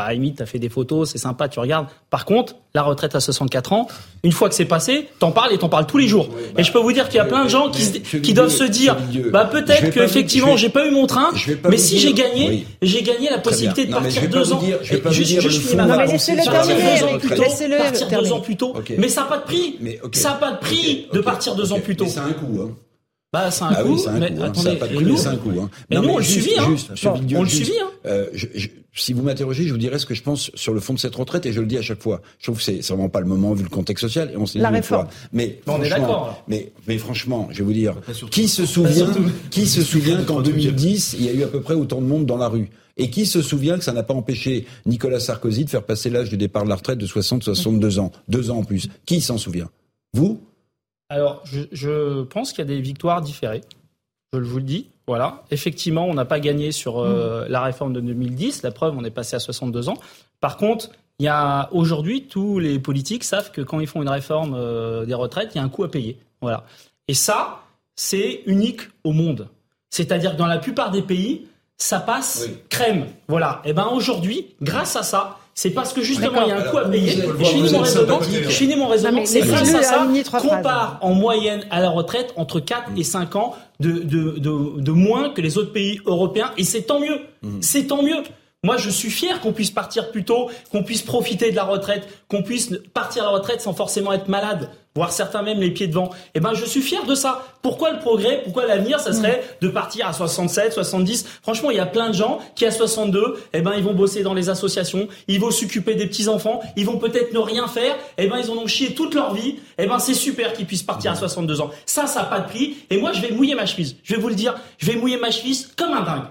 Bah, à limite, t'as fait des photos, c'est sympa, tu regardes. Par contre, la retraite à 64 ans, une fois que c'est passé, t'en parles et t'en parles tous les jours. et bah, je peux vous dire qu'il y a plein de gens qui, qui doivent se dire, bah peut-être que effectivement, j'ai pas eu mon train, mais si j'ai gagné, j'ai gagné la possibilité de partir deux ans. Je finis ma Laissez-le terminer, laissez-le Partir deux ans plus tôt. Mais ça n'a pas de prix. Ça n'a pas de prix de partir deux ans plus tôt. C'est un coup. Bah, c'est un ah coup. Oui, un mais coup, hein. attendez, et nous, un coup. Hein. Mais nous, on le suit, hein. on le suit, hein. Euh, je, je, si vous m'interrogez, je vous dirais ce que je pense sur le fond de cette retraite, et je le dis à chaque fois. Je trouve que c'est vraiment pas le moment vu le contexte social, et on s'est dit une fois. Mais on est d'accord. Mais, mais franchement, je vais vous dire, qui se souvient, qui se souvient qu'en 2010, il y a eu à peu près autant de monde dans la rue? Et qui se souvient que ça n'a pas empêché Nicolas Sarkozy de faire passer l'âge du départ de la retraite de 60-62 ans, deux ans en plus Qui s'en souvient? Vous? Alors, je, je pense qu'il y a des victoires différées je vous le dis. Voilà. Effectivement, on n'a pas gagné sur euh, mm. la réforme de 2010. La preuve, on est passé à 62 ans. Par contre, il y a aujourd'hui, tous les politiques savent que quand ils font une réforme euh, des retraites, il y a un coût à payer. Voilà. Et ça, c'est unique au monde. C'est-à-dire que dans la plupart des pays, ça passe crème. Voilà. Et ben aujourd'hui, grâce à ça, c'est parce que justement, il y a un coût à payer. Je finis mon raisonnement. Je finis mon raisonnement. C'est grâce à ça qu'on part en moyenne à la retraite entre 4 et 5 ans de, de, de, de moins que les autres pays européens. Et c'est tant mieux. Mmh. C'est tant mieux. Moi, je suis fier qu'on puisse partir plus tôt, qu'on puisse profiter de la retraite, qu'on puisse partir à la retraite sans forcément être malade, voire certains même les pieds devant. Eh ben, je suis fier de ça. Pourquoi le progrès, pourquoi l'avenir, ça serait de partir à 67, 70 Franchement, il y a plein de gens qui à 62, eh ben, ils vont bosser dans les associations, ils vont s'occuper des petits enfants, ils vont peut-être ne rien faire. Eh ben, ils en ont chié toute leur vie. Eh ben, c'est super qu'ils puissent partir à 62 ans. Ça, ça n'a pas de prix. Et moi, je vais mouiller ma chemise. Je vais vous le dire, je vais mouiller ma chemise comme un dingue.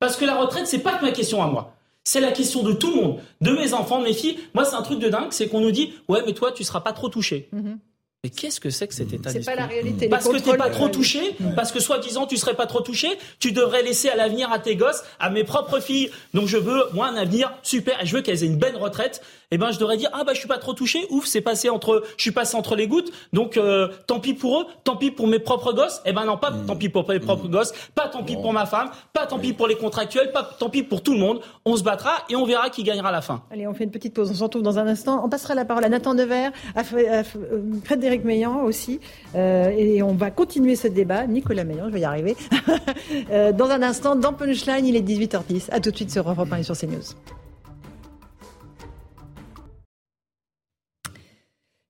Parce que la retraite, c'est pas que ma question à moi. C'est la question de tout le monde, de mes enfants, de mes filles. Moi, c'est un truc de dingue, c'est qu'on nous dit, ouais, mais toi, tu seras pas trop touché. Mhm. Mais qu'est-ce que c'est que cet état d'esprit C'est pas la réalité. Parce que t'es pas trop touché, parce que soi-disant tu serais pas trop touché, tu devrais laisser à l'avenir à tes gosses, à mes propres filles. Donc je veux moi un avenir super et je veux qu'elles aient une belle retraite. Eh ben je devrais dire ah bah je suis pas trop touché, ouf c'est passé entre, je suis passé entre les gouttes. Donc euh, tant pis pour eux, tant pis pour mes propres gosses. Eh ben non pas tant pis pour mes propres gosses, pas tant pis pour ma femme, pas tant pis pour les contractuels, pas tant pis pour tout le monde. On se battra et on verra qui gagnera à la fin. Allez on fait une petite pause, on se retrouve dans un instant. On passera la parole à Nathan Dever, à Frédéric Meillan aussi. Euh, et on va continuer ce débat. Nicolas Meillan, je vais y arriver. Euh, dans un instant, dans Punchline, il est 18h10. A tout de suite sur Europe 1 et sur CNews.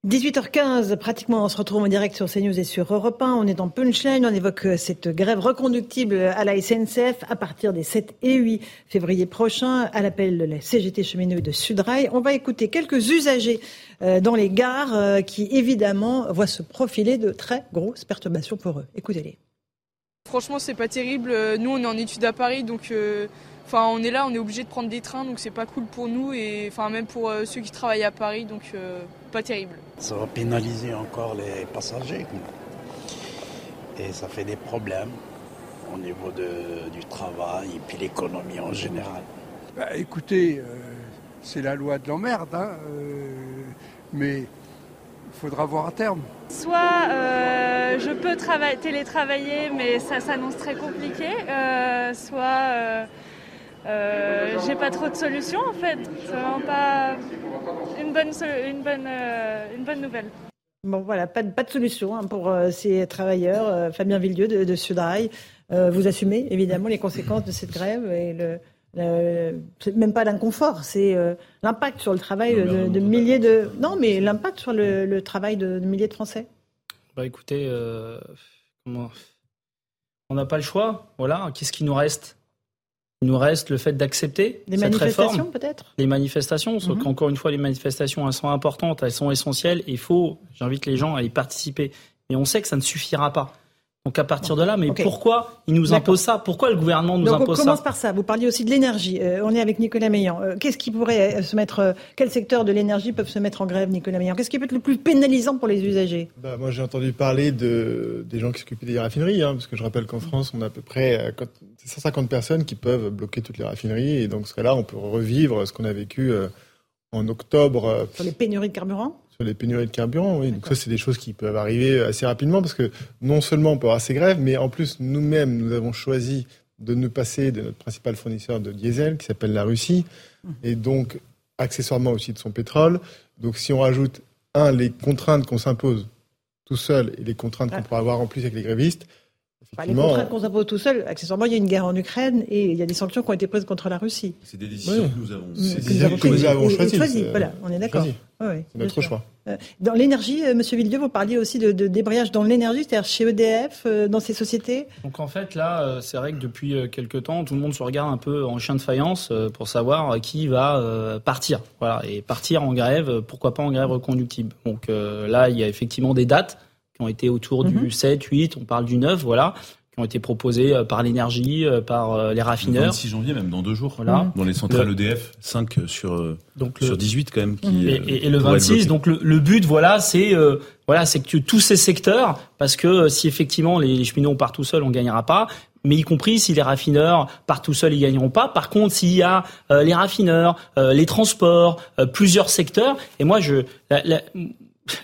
18h15, pratiquement, on se retrouve en direct sur CNews et sur Europe 1. On est dans Punchline, on évoque euh, cette grève reconductible à la SNCF à partir des 7 et 8 février prochains, à l'appel de la CGT cheminot de Sudrail. On va écouter quelques usagers euh, dans les gares euh, qui, évidemment, voient se profiler de très grosses perturbations pour eux. Écoutez-les. Franchement, c'est pas terrible. Nous, on est en études à Paris, donc Enfin, on est là, on est obligé de prendre des trains, donc c'est pas cool pour nous et enfin même pour euh, ceux qui travaillent à Paris, donc euh, pas terrible. Ça va pénaliser encore les passagers et ça fait des problèmes au niveau du travail et puis l'économie en général. Bah, écoutez, euh, c'est la loi de l'emmerde, hein, mais il faudra voir à terme. Soit je peux télétravailler, mais ça s'annonce très compliqué, soit euh, j'ai pas trop de solutions en fait. C'est vraiment pas une bonne, une bonne, euh, une bonne nouvelle. Bon voilà, pas de, pas de solution hein, pour euh, ces travailleurs. Fabien Villieu de, de Sudrail, vous assumez évidemment les conséquences de cette grève et le, même pas l'inconfort, c'est l'impact sur le travail de, milliers de. Non, mais l'impact sur le, travail de, milliers de Français. Bah écoutez, on n'a pas le choix. Voilà, qu'est-ce qui nous reste? Il nous reste le fait d'accepter cette réforme. manifestations peut-être? Les manifestations, sauf mhm. qu'encore une fois, les manifestations, elles sont importantes, elles sont essentielles. Il faut, j'invite les gens à y participer. Mais on sait que ça ne suffira pas. Donc à partir de là, mais pourquoi il nous impose ça Pourquoi le gouvernement nous Donc impose ça On commence par ça. Vous parliez aussi de l'énergie. Euh, on est avec Nicolas Meillan. Euh, qu'est-ce qui pourrait se mettre euh, Quel secteur de l'énergie peuvent se mettre en grève, Nicolas Meillan? Qu'est-ce qui peut être le plus pénalisant pour les usagers? Bah, Moi, j'ai entendu parler de des gens qui s'occupent des raffineries, hein, parce que je rappelle qu'en France, on a à peu près 150 personnes qui peuvent bloquer toutes les raffineries, et donc ce cas-là, on peut revivre ce qu'on a vécu en octobre. Sur les pénuries de carburant? Sur les pénuries de carburant, oui. Donc ça, c'est des choses qui peuvent arriver assez rapidement parce que non seulement on peut avoir ces grèves, mais en plus, nous-mêmes, nous avons choisi de nous passer de notre principal fournisseur de diesel, qui s'appelle la Russie, et donc accessoirement aussi de son pétrole. Donc si on rajoute, un, les contraintes qu'on s'impose tout seul et les contraintes qu'on pourra avoir en plus avec les grévistes, les contraintes qu'on s'impose tout seul, accessoirement, il y a une guerre en Ukraine et il y a des sanctions qui ont été prises contre la Russie. C'est des décisions que nous avons, que nous avons, choisies. Voilà, on est d'accord. c'est notre choix. Euh, dans l'énergie, euh, Monsieur Villedieu, vous parliez aussi de, de débrayage dans l'énergie, c'est-à-dire chez EDF, euh, dans ces sociétés Donc en fait, là, c'est vrai que depuis quelques temps, tout le monde se regarde un peu en chien de faïence pour savoir qui va partir. Voilà, et partir en grève, pourquoi pas en grève reconductible. Donc là, il y a effectivement des dates qui ont été autour du 7, mhm. 8, on parle du 9, voilà qui ont été proposés euh, par l'énergie, euh, par euh, les raffineurs. Le 26 janvier, même dans deux jours. Voilà. Dans les centrales EDF, 5 sur, donc sur 18 quand même. Qui, et, et, le 26, donc le, le, but, voilà, c'est voilà, c'est que tous ces secteurs, parce que si effectivement les, cheminots partent tout seuls, on gagnera pas mais y compris si les raffineurs partent tout seuls, ils gagneront pas. Par contre, s'il y a les raffineurs, les transports, plusieurs secteurs, et moi, je la, la,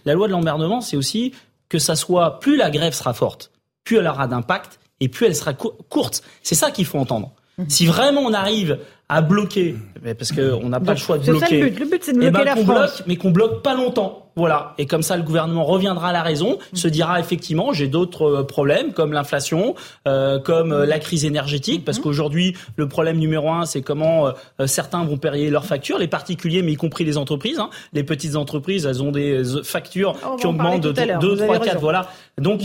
la loi de l'emmerdement, c'est aussi que ça soit plus la grève sera forte, plus elle aura d'impact, et plus elle sera courte. C'est ça qu'il faut entendre. Mhm. Si vraiment on arrive à bloquer, parce qu'on n'a pas le choix de bloquer. C'est le but. Le but, c'est de eh bloquer ben, la France. mais qu'on bloque pas longtemps. Voilà. Et comme ça, le gouvernement reviendra à la raison, mhm. se dira effectivement, j'ai d'autres euh, problèmes comme l'inflation, euh, comme euh, la crise énergétique, parce mhm. qu'aujourd'hui, le problème numéro un, c'est comment certains vont payer leurs factures, les particuliers, mais y compris les entreprises. Hein. Les petites entreprises, elles ont des factures qui augmentent de 2, 3, 4. Voilà. Donc,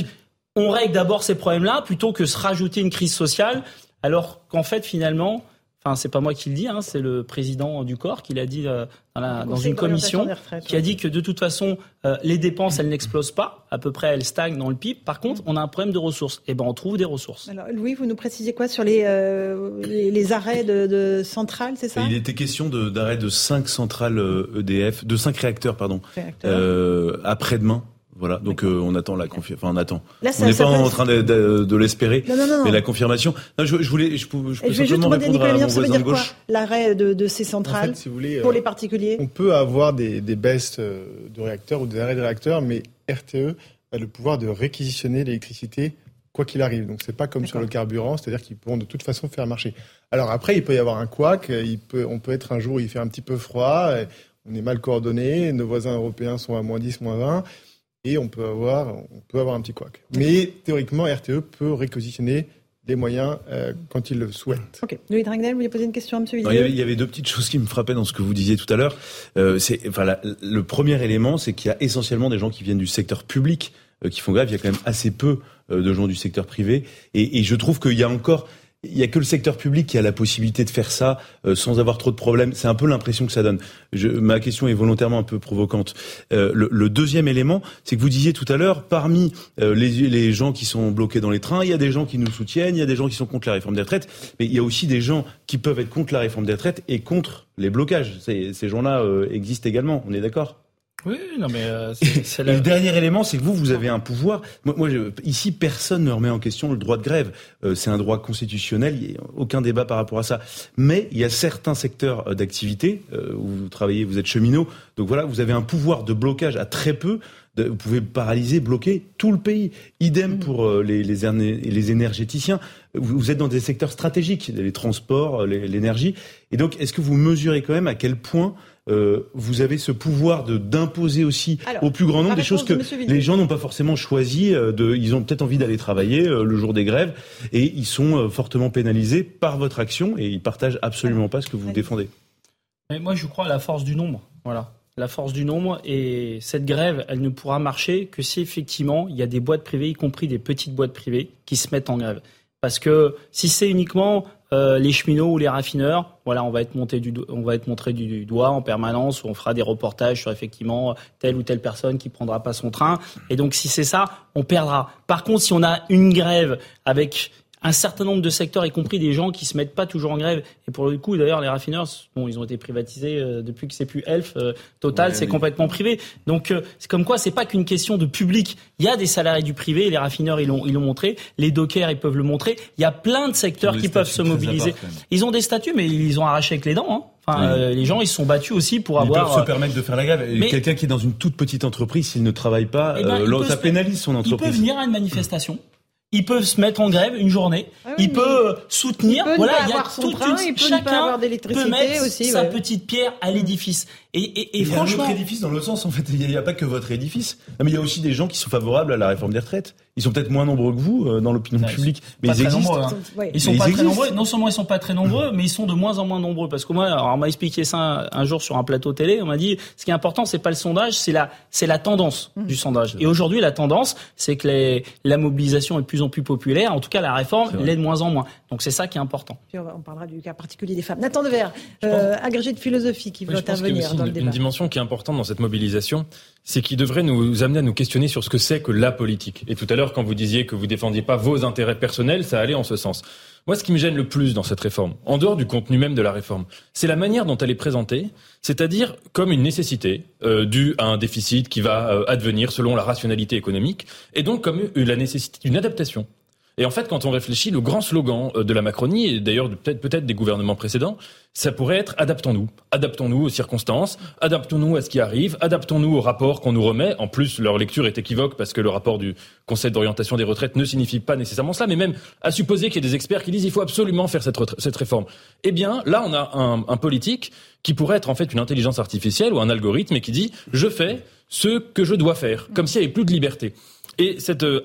on règle d'abord ces problèmes-là plutôt que se rajouter une crise sociale, alors qu'en fait, finalement, enfin, c'est pas moi qui le dis, hein, c'est le président du corps qui l'a dit euh, dans, une commission, qui a dit que de toute façon, euh, les dépenses, elles n'explosent pas, à peu près, elles stagnent dans le PIB. Par contre, on a un problème de ressources. Et eh ben, on trouve des ressources. Alors, Louis, vous nous précisez quoi sur les, euh, les, arrêts de, centrales, c'est ça? Il était question d'arrêt de, 5 centrales EDF, de 5 réacteurs, pardon, après-demain Voilà, donc euh, on attend la confirmation. Enfin, on attend. on n'est pas en train de, de, de l'espérer, mais la confirmation. Non, je, je voulais, je, peux, je peux je simplement répondre à mon voisin de gauche. L'arrêt de, de, ces centrales en fait, si vous voulez, pour euh, les particuliers? On peut avoir des, des baisses de réacteurs ou des arrêts de réacteurs, mais RTE a le pouvoir de réquisitionner l'électricité quoi qu'il arrive. Donc c'est pas comme sur le carburant, c'est-à-dire qu'ils pourront de toute façon faire marcher. Alors après, il peut y avoir un couac, il peut, on peut être un jour où il fait un petit peu froid, on est mal coordonné, nos voisins européens sont à moins 10, moins 20, et on peut avoir, on peut avoir un petit couac. Mais théoriquement, RTE peut réquisitionner les moyens euh, quand il le souhaite. Ok. Louis Dragnel, vous voulez poser une question à M. il, y avait, il y avait deux petites choses qui me frappaient dans ce que vous disiez tout à l'heure. Euh, c'est, enfin, le premier élément, c'est qu'il y a essentiellement des gens qui viennent du secteur public euh, qui font grève. Il y a quand même assez peu euh, de gens du secteur privé. Et, et je trouve qu'il y a encore il y a que le secteur public qui a la possibilité de faire ça euh, sans avoir trop de problèmes. C'est un peu l'impression que ça donne. Je, ma question est volontairement un peu provocante. Euh, le, le, deuxième élément, c'est que vous disiez tout à l'heure, parmi euh, les, les, gens qui sont bloqués dans les trains, il y a des gens qui nous soutiennent, il y a des gens qui sont contre la réforme des retraites, mais il y a aussi des gens qui peuvent être contre la réforme des retraites et contre les blocages. Ces, ces gens-là existent également. On est d'accord? Oui, non mais euh, c'est le dernier élément, c'est que vous, vous avez un pouvoir. Moi, moi ici, personne ne remet en question le droit de grève. Euh, c'est un droit constitutionnel. Il n'y a aucun débat par rapport à ça. Mais il y a certains secteurs euh, d'activité où vous travaillez, vous êtes cheminot. Donc voilà, vous avez un pouvoir de blocage à très peu. Vous pouvez paralyser, bloquer tout le pays. Idem mmh. pour les, les, les énergéticiens. Vous êtes dans des secteurs stratégiques, les transports, l'énergie. Et donc, est-ce que vous mesurez quand même à quel point euh, vous avez ce pouvoir de d'imposer aussi au plus grand nombre des choses que les gens n'ont pas forcément choisi. Euh, de, ils ont peut-être envie d'aller travailler euh, le jour des grèves et ils sont fortement pénalisés par votre action et ils partagent absolument pas ce que vous défendez. Mais moi, je crois à la force du nombre. Voilà la force du nombre et cette grève, elle ne pourra marcher que si effectivement il y a des boîtes privées, y compris des petites boîtes privées, qui se mettent en grève. Parce que si c'est uniquement euh, les cheminots ou les raffineurs, voilà, on va être monté du, on va être montré du, doigt en permanence, où on fera des reportages sur effectivement telle ou telle personne qui prendra pas son train. Et donc, si c'est ça, on perdra. Par contre, si on a une grève avec un certain nombre de secteurs, y compris des gens qui se mettent pas toujours en grève. Et pour le coup, d'ailleurs, les raffineurs, bon, ils ont été privatisés euh, depuis que c'est plus Elf. Euh, Total, c'est complètement privé. Donc, euh, c'est comme quoi, c'est pas qu'une question de public. Il y a des salariés du privé, les raffineurs, ils l'ont, ils l'ont montré. Les dockers, ils peuvent le montrer. Il y a plein de secteurs qui peuvent se mobiliser. Ils ont des statuts, mais ils ont arraché avec les dents. Hein. Enfin, les gens, ils se sont battus aussi pour avoir. Ils peuvent se permettre de faire la grève. Mais... Quelqu'un qui est dans une toute petite entreprise, s'il ne travaille pas, eh ben, ça pénalise son entreprise. Il peut venir à une manifestation il peut se mettre en grève une journée, ah il peut soutenir, il voilà, il y a toute train, une, chacun peut mettre aussi, sa petite pierre à l'édifice. Et, et, et franchement, il y a votre édifice dans le sens en fait, il n'y a, pas que votre édifice, mais il y a aussi des gens qui sont favorables à la réforme des retraites. Ils sont peut-être moins nombreux que vous euh, dans l'opinion publique, mais ils existent. Nombreux, hein. Ils sont pas très nombreux. Non seulement ils sont pas très nombreux, mais ils sont de moins en moins nombreux. Parce que moi, alors, on m'a expliqué ça un, jour sur un plateau télé. On m'a dit, ce qui est important, c'est pas le sondage, c'est la, c'est la tendance mmh. du sondage. Et aujourd'hui, la tendance, c'est que les, la mobilisation est de plus en plus populaire. En tout cas, la réforme l'est de moins en moins. Donc c'est ça qui est important. Puis on, parlera du cas particulier des femmes. Nathan Devers, euh, agrégé de philosophie, qui veut intervenir dans le débat. Une dimension qui est importante dans cette mobilisation, c'est qui devrait nous amener à nous questionner sur ce que c'est que la politique. Et tout à l'heure, quand vous disiez que vous défendiez pas vos intérêts personnels, ça allait en ce sens. Moi, ce qui me gêne le plus dans cette réforme, en dehors du contenu même de la réforme, c'est la manière dont elle est présentée, c'est-à-dire comme une nécessité euh, due à un déficit qui va euh, advenir selon la rationalité économique, et donc comme la nécessité d'une adaptation. Et en fait, quand on réfléchit, le grand slogan euh, de la Macronie, et d'ailleurs peut-être des gouvernements précédents, ça pourrait être adaptons-nous. Adaptons-nous aux circonstances, adaptons-nous à ce qui arrive, adaptons-nous au rapport qu'on nous remet. En plus, leur lecture est équivoque parce que le rapport du Conseil d'orientation des retraites ne signifie pas nécessairement cela, mais même à supposer qu'il y ait des experts qui disent il faut absolument faire cette, cette réforme. Eh bien, là, on a un, un politique qui pourrait être en fait une intelligence artificielle ou un algorithme et qui dit je fais ce que je dois faire, comme s'il n'y avait plus de liberté. Et cette, euh,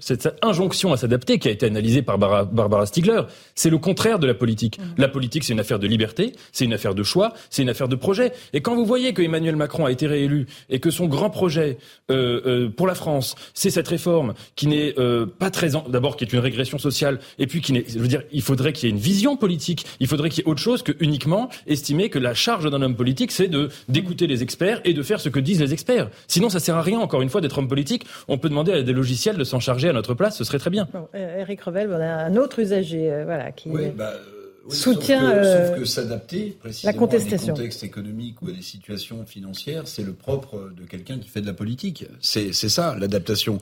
cette injonction à s'adapter qui a été analysée par Barbara, Stiegler, c'est le contraire de la politique. Mmh. La politique, c'est une affaire de liberté, c'est une affaire de choix, c'est une affaire de projet. Et quand vous voyez que Emmanuel Macron a été réélu et que son grand projet euh, euh, pour la France, c'est cette réforme qui n'est pas très... D'abord, qui est une régression sociale, et puis qui n'est... Je veux dire, il faudrait qu'il y ait une vision politique, il faudrait qu'il y ait autre chose que uniquement estimer que la charge d'un homme politique, c'est de d'écouter les experts et de faire ce que disent les experts. Sinon, ça sert à rien, encore une fois, d'être homme politique. On peut demander à des logiciels de s'en charger à notre place, ce serait très bien. Bon, euh, Eric Revel, on a un autre usager, euh, voilà, qui. Oui, bah, soutient sauf que, s'adapter précisément la contestation. à des contextes économiques ou à des situations financières, c'est le propre de quelqu'un qui fait de la politique. C'est ça l'adaptation.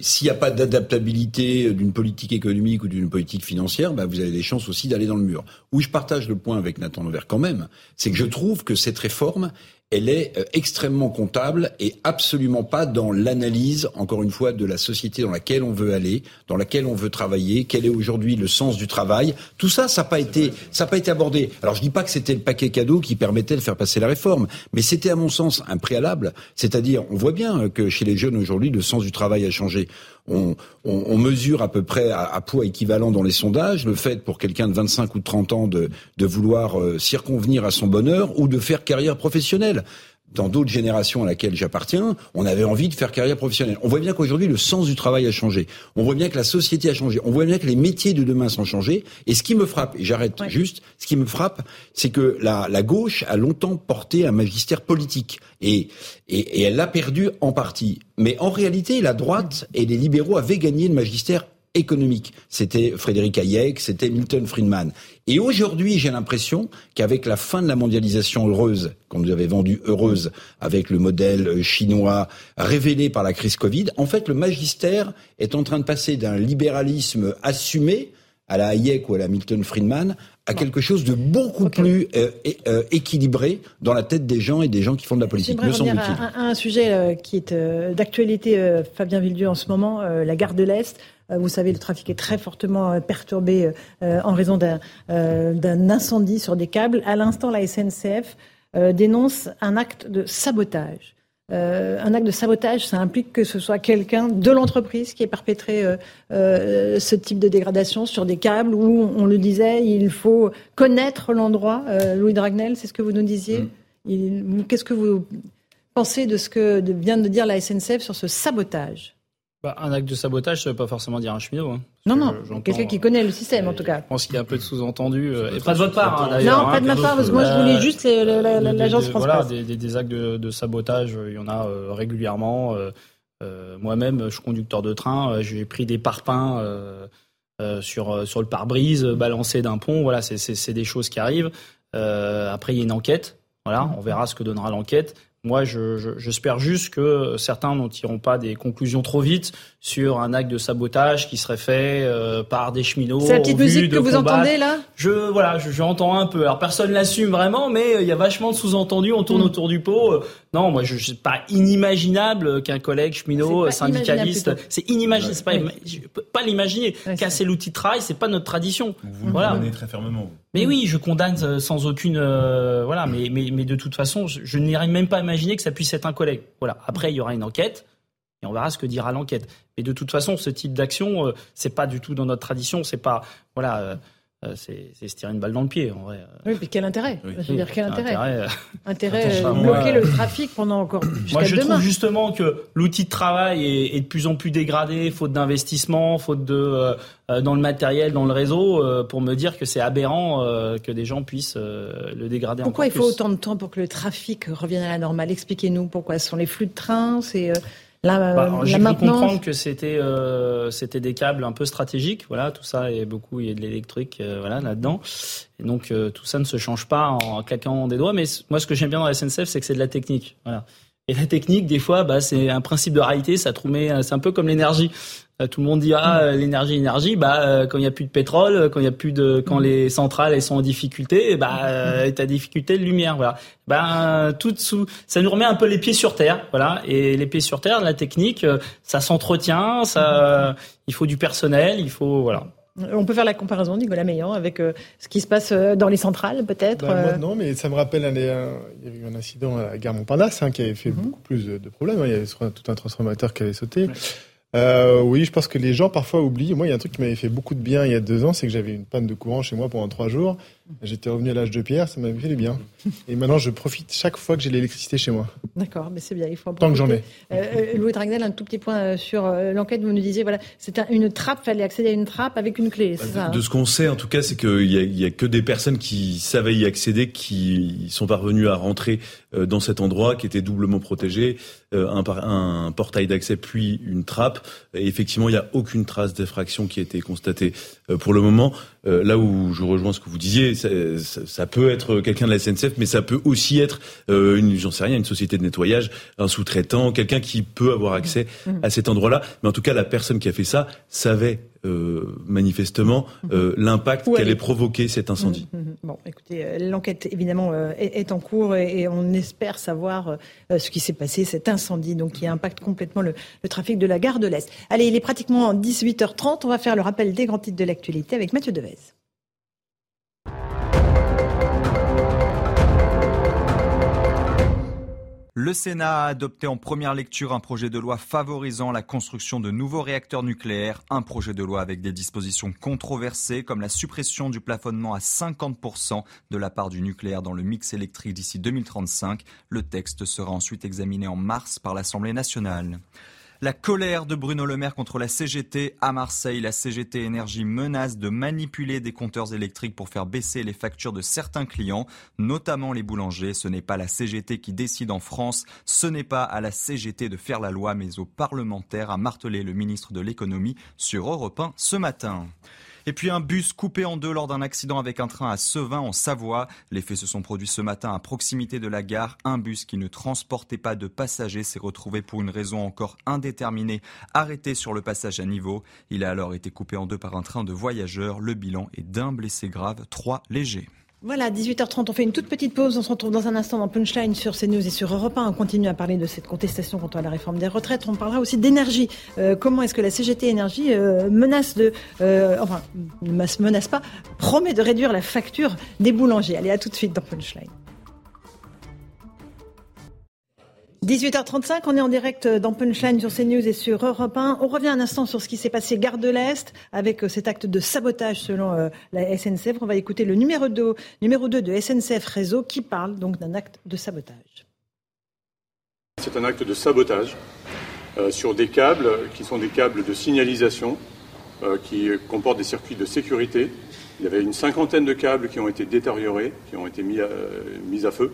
S'il n'y a pas d'adaptabilité d'une politique économique ou d'une politique financière, bah, vous avez des chances aussi d'aller dans le mur. Où je partage le point avec Nathan Levert quand même, c'est que je trouve que cette réforme, elle est euh, extrêmement comptable et absolument pas dans l'analyse, encore une fois, de la société dans laquelle on veut aller, dans laquelle on veut travailler, quel est aujourd'hui le sens du travail. Tout ça, ça n'a pas été, ça pas été abordé. Alors je dis pas que c'était le paquet cadeau qui permettait de faire passer la réforme, mais c'était à mon sens un préalable. C'est-à-dire, on voit bien que chez les jeunes aujourd'hui, le sens du travail a changé on, on, on, mesure à peu près à, poids équivalent dans les sondages le fait pour quelqu'un de 25 ou de 30 ans de, de vouloir euh, circonvenir à son bonheur ou de faire carrière professionnelle dans d'autres générations à laquelle j'appartiens, on avait envie de faire carrière professionnelle. On voit bien qu'aujourd'hui, le sens du travail a changé. On voit bien que la société a changé. On voit bien que les métiers de demain sont changés. Et ce qui me frappe, et j'arrête juste, ce qui me frappe, c'est que la, la, gauche a longtemps porté un magistère politique. Et, et, et elle l'a perdu en partie. Mais en réalité, la droite et les libéraux avaient gagné le magistère économique. C'était Frédéric Hayek, c'était Milton Friedman. Et aujourd'hui, j'ai l'impression qu'avec la fin de la mondialisation heureuse, qu'on nous avait vendue heureuse avec le modèle chinois révélé par la crise Covid, en fait, le magistère est en train de passer d'un libéralisme assumé à la Hayek ou à la Milton Friedman à quelque chose de beaucoup plus euh, euh, équilibré dans la tête des gens et des gens qui font de la politique. Me semble un, un, sujet euh, qui est d'actualité, Fabien Villedieu, en ce moment, la gare de l'Est. Vous savez, le trafic est très fortement perturbé en raison d'un incendie sur des câbles. À l'instant, la SNCF dénonce un acte de sabotage. Euh, un acte de sabotage, ça implique que ce soit quelqu'un de l'entreprise qui ait perpétré euh, euh, ce type de dégradation sur des câbles où, on le disait, il faut connaître l'endroit. Louis Dragnel, c'est ce que vous nous disiez. Mm. Qu'est-ce que vous pensez de ce que vient de dire la SNCF sur ce sabotage? Bah, un acte de sabotage, ça ne veut pas forcément dire un cheminot. Hein, non, non, quelqu'un qui connaît le système en tout cas. Je pense qu'il y a un peu de sous-entendu. et pas de votre part, hein, d'ailleurs. Non, pas de ma part, parce que moi je voulais juste l'agence France Voilà, des, des, actes de, sabotage, il y en a euh, régulièrement. Euh, euh, moi-même, je suis conducteur de train, j'ai pris des parpaings sur, sur le pare-brise, balancé d'un pont. Voilà, c'est des choses qui arrivent. après, il y a une enquête. Voilà, on verra ce que donnera l'enquête. Moi, j'espère je, juste que certains n'en tireront pas des conclusions trop vite sur un acte de sabotage qui serait fait euh, par des cheminots. C'est la petite musique que vous entendez là? Je voilà, j'entends un peu. Alors personne l'assume vraiment, mais euh, il y a vachement de sous-entendus. On tourne mm. autour du pot. Euh, non, moi, je, c'est pas inimaginable qu'un collègue cheminot, syndicaliste, c'est inimaginable. C'est pas, je peux pas l'imaginer. Casser l'outil de travail, c'est pas notre tradition. Vous voilà. le très fermement. Mais oui, je condamne sans aucune, voilà. Mais, mais, mais de toute façon, je, je n'irais même pas imaginer que ça puisse être un collègue. Voilà. Après, il y aura une enquête et on verra ce que dira l'enquête. Mais de toute façon, ce type d'action, euh, c'est pas du tout dans notre tradition. C'est pas, voilà, euh, euh, c'est se tirer une balle dans le pied, en vrai. Oui, mais quel intérêt Je veux dire, quel intérêt Intérêt, bloquer le trafic pendant encore Moi, je trouve justement que l'outil de travail est, de plus en plus dégradé, faute d'investissement, faute de dans le matériel, dans le réseau, pour me dire que c'est aberrant que des gens puissent le dégrader. Pourquoi il faut autant de temps pour que le trafic revienne à la normale? Expliquez-nous pourquoi. Ce sont les flux de trains, c'est bah, J'ai comprendre que c'était euh, c'était des câbles un peu stratégiques, voilà, tout ça et beaucoup il y a de l'électrique, euh, voilà là-dedans. Et donc euh, tout ça ne se change pas en claquant des doigts. Mais moi, ce que j'aime bien dans la SNCF, c'est que c'est de la technique, voilà. Et la technique, des fois, bah, c'est un principe de réalité. Ça c'est un peu comme l'énergie. Euh, tout le monde dit ah euh, l'énergie énergie bah euh, quand il y a plus de pétrole quand il y a plus de quand les centrales elles sont en difficulté bah euh, t'as difficulté de lumière voilà bah tout sous ça nous remet un peu les pieds sur terre voilà et les pieds sur terre la technique ça s'entretient ça il faut du personnel il faut voilà on peut faire la comparaison, Nicolas Meillan, avec ce qui se passe dans les centrales, peut-être bah, Non, mais ça me rappelle, un, il y avait eu un incident à Gare Montparnasse hein, qui avait fait mhm. beaucoup plus de, problèmes. Hein. Il y avait tout un transformateur qui avait sauté. Euh, oui, je pense que les gens parfois oublient. Moi, il y a un truc qui m'avait fait beaucoup de bien il y a deux ans, c'est que j'avais une panne de courant chez moi pendant trois jours. J'étais revenu à l'âge de pierre, ça m'a fait du bien. Et maintenant, je profite chaque fois que j'ai l'électricité chez moi. D'accord, mais c'est bien, il faut en Tant que j'en ai. Euh, euh, Louis Dragnel, un tout petit point euh, sur l'enquête. Vous nous disiez, voilà, c'était une trappe, fallait accéder à une trappe avec une clé. Bah, ça, de, hein ce qu'on sait, en tout cas, c'est qu'il y, a, que des personnes qui savaient y accéder, qui sont parvenues à rentrer dans cet endroit qui était doublement protégé, un, un portail d'accès puis une trappe. Et effectivement, il n'y a aucune trace d'effraction qui a été constatée pour le moment. Là où je rejoins ce que vous disiez, ça, ça peut être quelqu'un de la SNCF, mais ça peut aussi être euh, une, j'en sais rien, une société de nettoyage, un sous-traitant, quelqu'un qui peut avoir accès mmh. à cet endroit-là. Mais en tout cas, la personne qui a fait ça savait euh, manifestement mmh. euh, l'impact qu'allait provoquer cet incendie. Mmh, bon, écoutez, euh, l'enquête évidemment est, est, en cours et, et on espère savoir ce qui s'est passé, cet incendie, donc qui impacte complètement le, le trafic de la gare de l'Est. Allez, il est pratiquement 18h30. On va faire le rappel des grands titres de l'actualité avec Mathieu Devez. Le Sénat a adopté en première lecture un projet de loi favorisant la construction de nouveaux réacteurs nucléaires, un projet de loi avec des dispositions controversées comme la suppression du plafonnement à 50% de la part du nucléaire dans le mix électrique d'ici 2035. Le texte sera ensuite examiné en mars par l'Assemblée nationale. La colère de Bruno Le Maire contre la CGT à Marseille. La CGT Énergie menace de manipuler des compteurs électriques pour faire baisser les factures de certains clients, notamment les boulangers. Ce n'est pas la CGT qui décide en France. Ce n'est pas à la CGT de faire la loi, mais aux parlementaires, a martelé le ministre de l'économie sur Europe 1 ce matin. Et puis un bus coupé en deux lors d'un accident avec un train à Sevin en Savoie. Les faits se sont produits ce matin à proximité de la gare. Un bus qui ne transportait pas de passagers s'est retrouvé pour une raison encore indéterminée arrêté sur le passage à niveau. Il a alors été coupé en deux par un train de voyageurs. Le bilan est d'un blessé grave, trois légers. Voilà, 18h30, on fait une toute petite pause. On se retrouve dans un instant dans Punchline sur CNews et sur Europe 1. On continue à parler de cette contestation contre la réforme des retraites. On parlera aussi d'énergie. Euh, comment est-ce que la CGT Énergie euh, menace de, euh, enfin, ne menace pas, promet de réduire la facture des boulangers. Allez, à tout de suite dans Punchline. 18h35, on est en direct dans Punchline sur CNews et sur Europe 1. On revient un instant sur ce qui s'est passé gare de l'Est avec euh, cet acte de sabotage selon euh, la SNCF. On va écouter le numéro 2, numéro 2 de SNCF Réseau qui parle donc d'un acte de sabotage. C'est un acte de sabotage euh, sur des câbles qui sont des câbles de signalisation qui comportent des circuits de sécurité. Il y avait une cinquantaine de câbles qui ont été détériorés, qui ont été mis à feu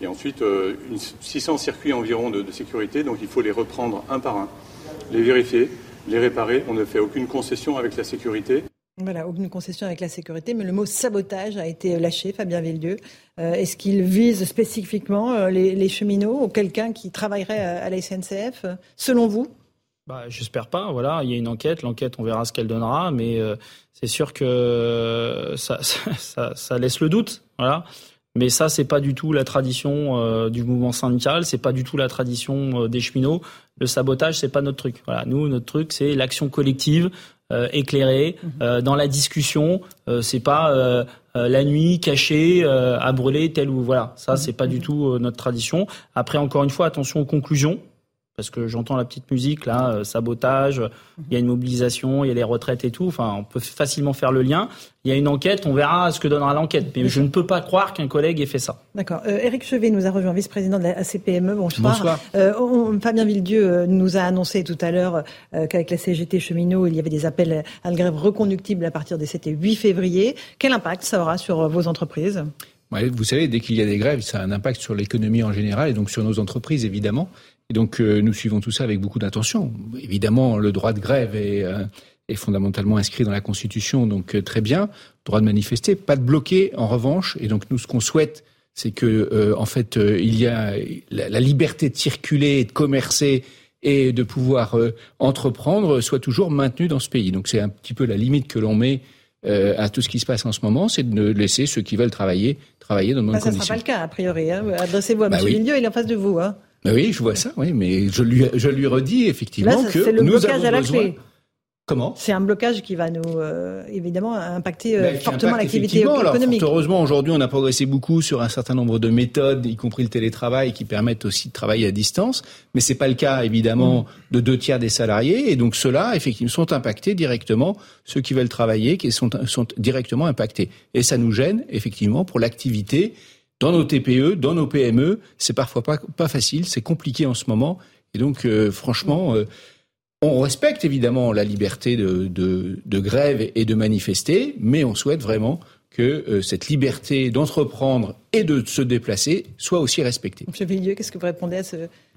et ensuite euh, une, 600 circuits environ de, de, sécurité, donc il faut les reprendre un par un, les vérifier, les réparer. On ne fait aucune concession avec la sécurité. Voilà, aucune concession avec la sécurité, mais le mot sabotage a été lâché, Fabien Villedieu. Euh, Est-ce qu'il vise spécifiquement euh, les, les, cheminots ou quelqu'un qui travaillerait à, à la SNCF, selon vous? Bah, J'espère pas. Voilà, il y a une enquête. L'enquête, on verra ce qu'elle donnera, mais euh, c'est sûr que ça, ça, ça, laisse le doute. Voilà. Mais ça, c'est pas du tout la tradition euh, du mouvement syndical, c'est pas du tout la tradition euh, des cheminots. Le sabotage, c'est pas notre truc. Voilà, nous, notre truc, c'est l'action collective, euh, éclairée, mhm. euh, dans la discussion. Euh, c'est pas la nuit cachée à brûler tel ou voilà. Ça, mhm. c'est pas du tout notre tradition. Après, encore une fois, attention aux conclusions parce que j'entends la petite musique là, euh, sabotage, il y a une mobilisation, il y a les retraites et tout. Enfin, on peut facilement faire le lien. Il y a une enquête, on verra ce que donnera l'enquête. Mais je ne peux pas croire qu'un collègue ait fait ça. D'accord. Euh, Éric Chevet nous a rejoint, vice-président de la ACPME. Bonsoir. Bonsoir. Euh, on, Fabien Villedieu euh, nous a annoncé tout à l'heure euh, qu'avec la CGT cheminot, il y avait des appels à la grève reconductible à partir des 7 et 8 février. Quel impact ça aura sur vos entreprises? Vous savez, dès qu'il y a des grèves, ça a un impact sur l'économie en général et donc sur nos entreprises, évidemment. Et donc, euh, nous suivons tout ça avec beaucoup d'attention. Évidemment, le droit de grève est, euh, est fondamentalement inscrit dans la Constitution, donc euh, très bien. Droit de manifester, pas de bloquer, en revanche. Et donc, nous, ce qu'on souhaite, c'est que, en fait, il y a la, la, liberté de circuler, de commercer et de pouvoir entreprendre soit toujours maintenue dans ce pays. Donc, c'est un petit peu la limite que l'on met à tout ce qui se passe en ce moment, c'est de laisser ceux qui veulent travailler travailler dans de bonnes bah, conditions. Ça ne sera pas le cas, a priori. Hein. Adressez-vous à bah M. Oui. il est en face de vous. Hein. Oui, je vois ça, oui, mais je lui, je lui redis effectivement Là, que le nous avons à la besoin. Clé. Comment? C'est un blocage qui va nous, euh, évidemment, impacter euh, fortement l'activité économique. heureusement, aujourd'hui, on a progressé beaucoup sur un certain nombre de méthodes, y compris le télétravail, qui permettent aussi de travailler à distance. Mais c'est pas le cas, évidemment, mm. de deux tiers des salariés. Et donc, ceux-là, effectivement, sont impactés directement. Ceux qui veulent travailler, qui sont, sont directement impactés. Et ça nous gêne, effectivement, pour l'activité dans nos TPE, dans nos PME. C'est parfois pas, facile, c'est compliqué en ce moment. Et donc, euh, franchement, on respecte évidemment la liberté de, de, grève et de manifester, mais on souhaite vraiment que euh, cette liberté d'entreprendre et de se déplacer soit aussi respectée. Monsieur Villieu, qu'est-ce que vous répondez à ce,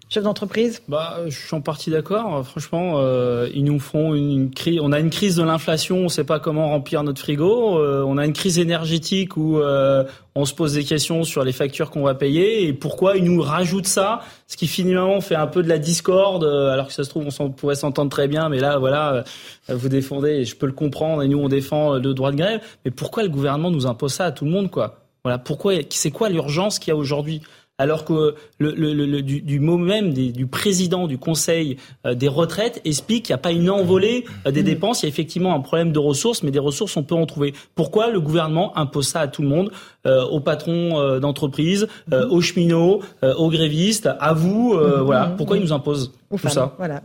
chef d'entreprise Bah, je suis en partie d'accord. Franchement, euh, ils nous font une crise. On a une crise de l'inflation. On ne sait pas comment remplir notre frigo. Euh, on a une crise énergétique où euh, on se pose des questions sur les factures qu'on va payer et pourquoi ils nous rajoutent ça, ce qui finalement fait un peu de la discorde. alors que ça se trouve, on pourrait s'entendre très bien, mais là, voilà, vous défendez. Je peux le comprendre. Et nous, on défend le droit de grève. Mais pourquoi le gouvernement nous impose ça à tout le monde, quoi? Voilà. Pourquoi C'est quoi l'urgence qu'il y a aujourd'hui? Alors que le, le, du, mot même du président du Conseil euh, des retraites explique qu'il n'y a pas une envolée euh, des dépenses, il y a effectivement un problème de ressources, mais des ressources on peut en trouver. Pourquoi le gouvernement impose ça à tout le monde, aux patrons d'entreprise, aux cheminots, aux grévistes, à vous, voilà Pourquoi il nous impose tout ça Voilà,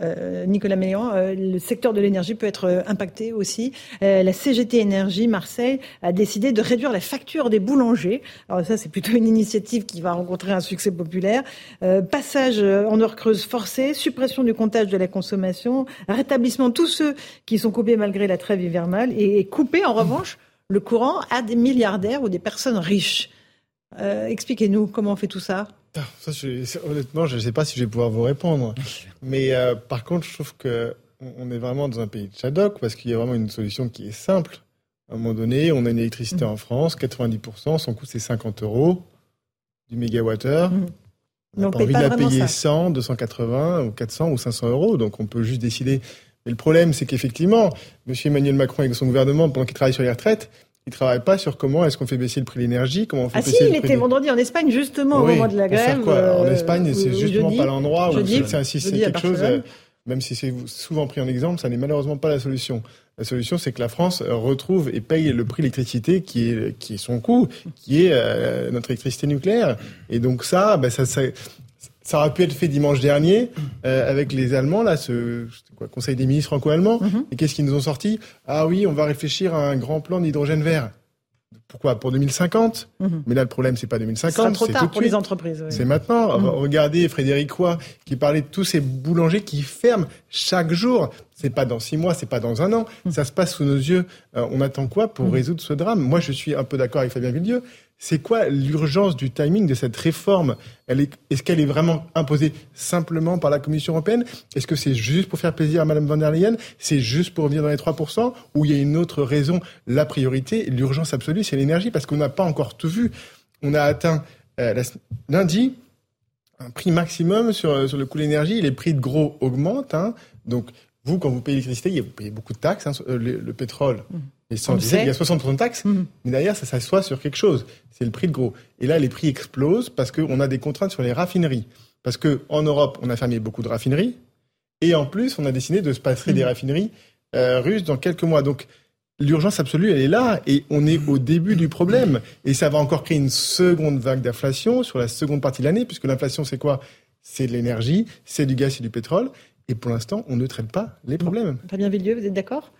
Nicolas Mélian, le secteur de l'énergie peut être impacté aussi. la CGT Énergie Marseille a décidé de réduire la facture des boulangers. Alors ça, c'est plutôt une initiative qui va rencontrer un succès populaire. Euh, passage euh, en heure creuse forcée, suppression du comptage de la consommation, rétablissement de tous ceux qui sont coupés malgré la trêve hivernale et, couper en revanche le courant à des milliardaires ou des personnes riches. Euh, expliquez-nous comment on fait tout ça. Honnêtement, je ne sais pas si je vais pouvoir vous répondre. Mais par contre, je trouve que on est vraiment dans un pays de Shadok parce qu'il y a vraiment une solution qui est simple. À un moment donné, on a une électricité mmh. en France, 90%, son coût c'est 50 euros du mégawattheure. Mmh. On n'a pas envie de la payer 100, 280 ou 400 ou 500 euros. Donc on peut juste décider. Mais le problème, c'est qu'effectivement, M. Emmanuel Macron avec son gouvernement, pendant qu'il travaille sur les retraites, il ne travaille pas sur comment est-ce qu'on fait baisser le prix de l'énergie, comment on fait ah si, il était vendredi en Espagne justement au moment de la grève. Quoi en euh, Espagne, c'est justement pas l'endroit où c'est quelque chose. Euh, même si c'est souvent pris en exemple, ça n'est malheureusement pas la solution. La solution, c'est que la France retrouve et paye le prix de l'électricité qui est, qui est son coût, qui est euh, notre électricité nucléaire. Et donc ça, ben ça, ça, ça, aurait pu être fait dimanche dernier euh, avec les Allemands, là, ce quoi, Conseil des ministres franco-allemands. Mm-hmm. Et qu'est-ce qu'ils nous ont sorti? Ah oui, on va réfléchir à un grand plan d'hydrogène vert. Pourquoi? Pour 2050 mhm. Mais là, le problème, c'est pas 2050. C'est trop tard pour les entreprises. C'est maintenant. Mhm. Regardez Frédéric Roy qui parlait de tous ces boulangers qui ferment chaque jour. C'est pas dans six mois, c'est pas dans un an. Mhm. Ça se passe sous nos yeux. Euh, on attend quoi pour résoudre ce drame? Moi, je suis un peu d'accord avec Fabien Villieu. C'est quoi l'urgence du timing de cette réforme? Est-ce qu'elle est vraiment imposée simplement par la Commission européenne? Est-ce que c'est juste pour faire plaisir à Mme von der Leyen? C'est juste pour revenir dans les 3% Ou il y a une autre raison? La priorité, l'urgence absolue, c'est l'énergie, parce qu'on n'a pas encore tout vu. On a atteint euh, lundi un prix maximum sur, sur le coût de l'énergie. Les prix de gros augmentent. Hein. Donc, vous, quand vous payez l'électricité, vous payez beaucoup de taxes. Hein, euh, le, pétrole, mmh. Et sans il y a 60% de taxes, mhm. mais derrière, ça s'assoit sur quelque chose. C'est le prix de gros. Et là, les prix explosent parce qu'on a des contraintes sur les raffineries. Parce qu'en Europe, on a fermé beaucoup de raffineries. Et en plus, on a décidé de se passer des mhm. raffineries euh, russes dans quelques mois. Donc, l'urgence absolue, elle est là. Et on est au début du problème. Et ça va encore créer une seconde vague d'inflation sur la seconde partie de l'année, puisque l'inflation, c'est quoi? C'est de l'énergie, c'est du gaz, c'est du pétrole. Et pour l'instant, on ne traite pas les problèmes. Fabien Villieu, vous êtes d'accord?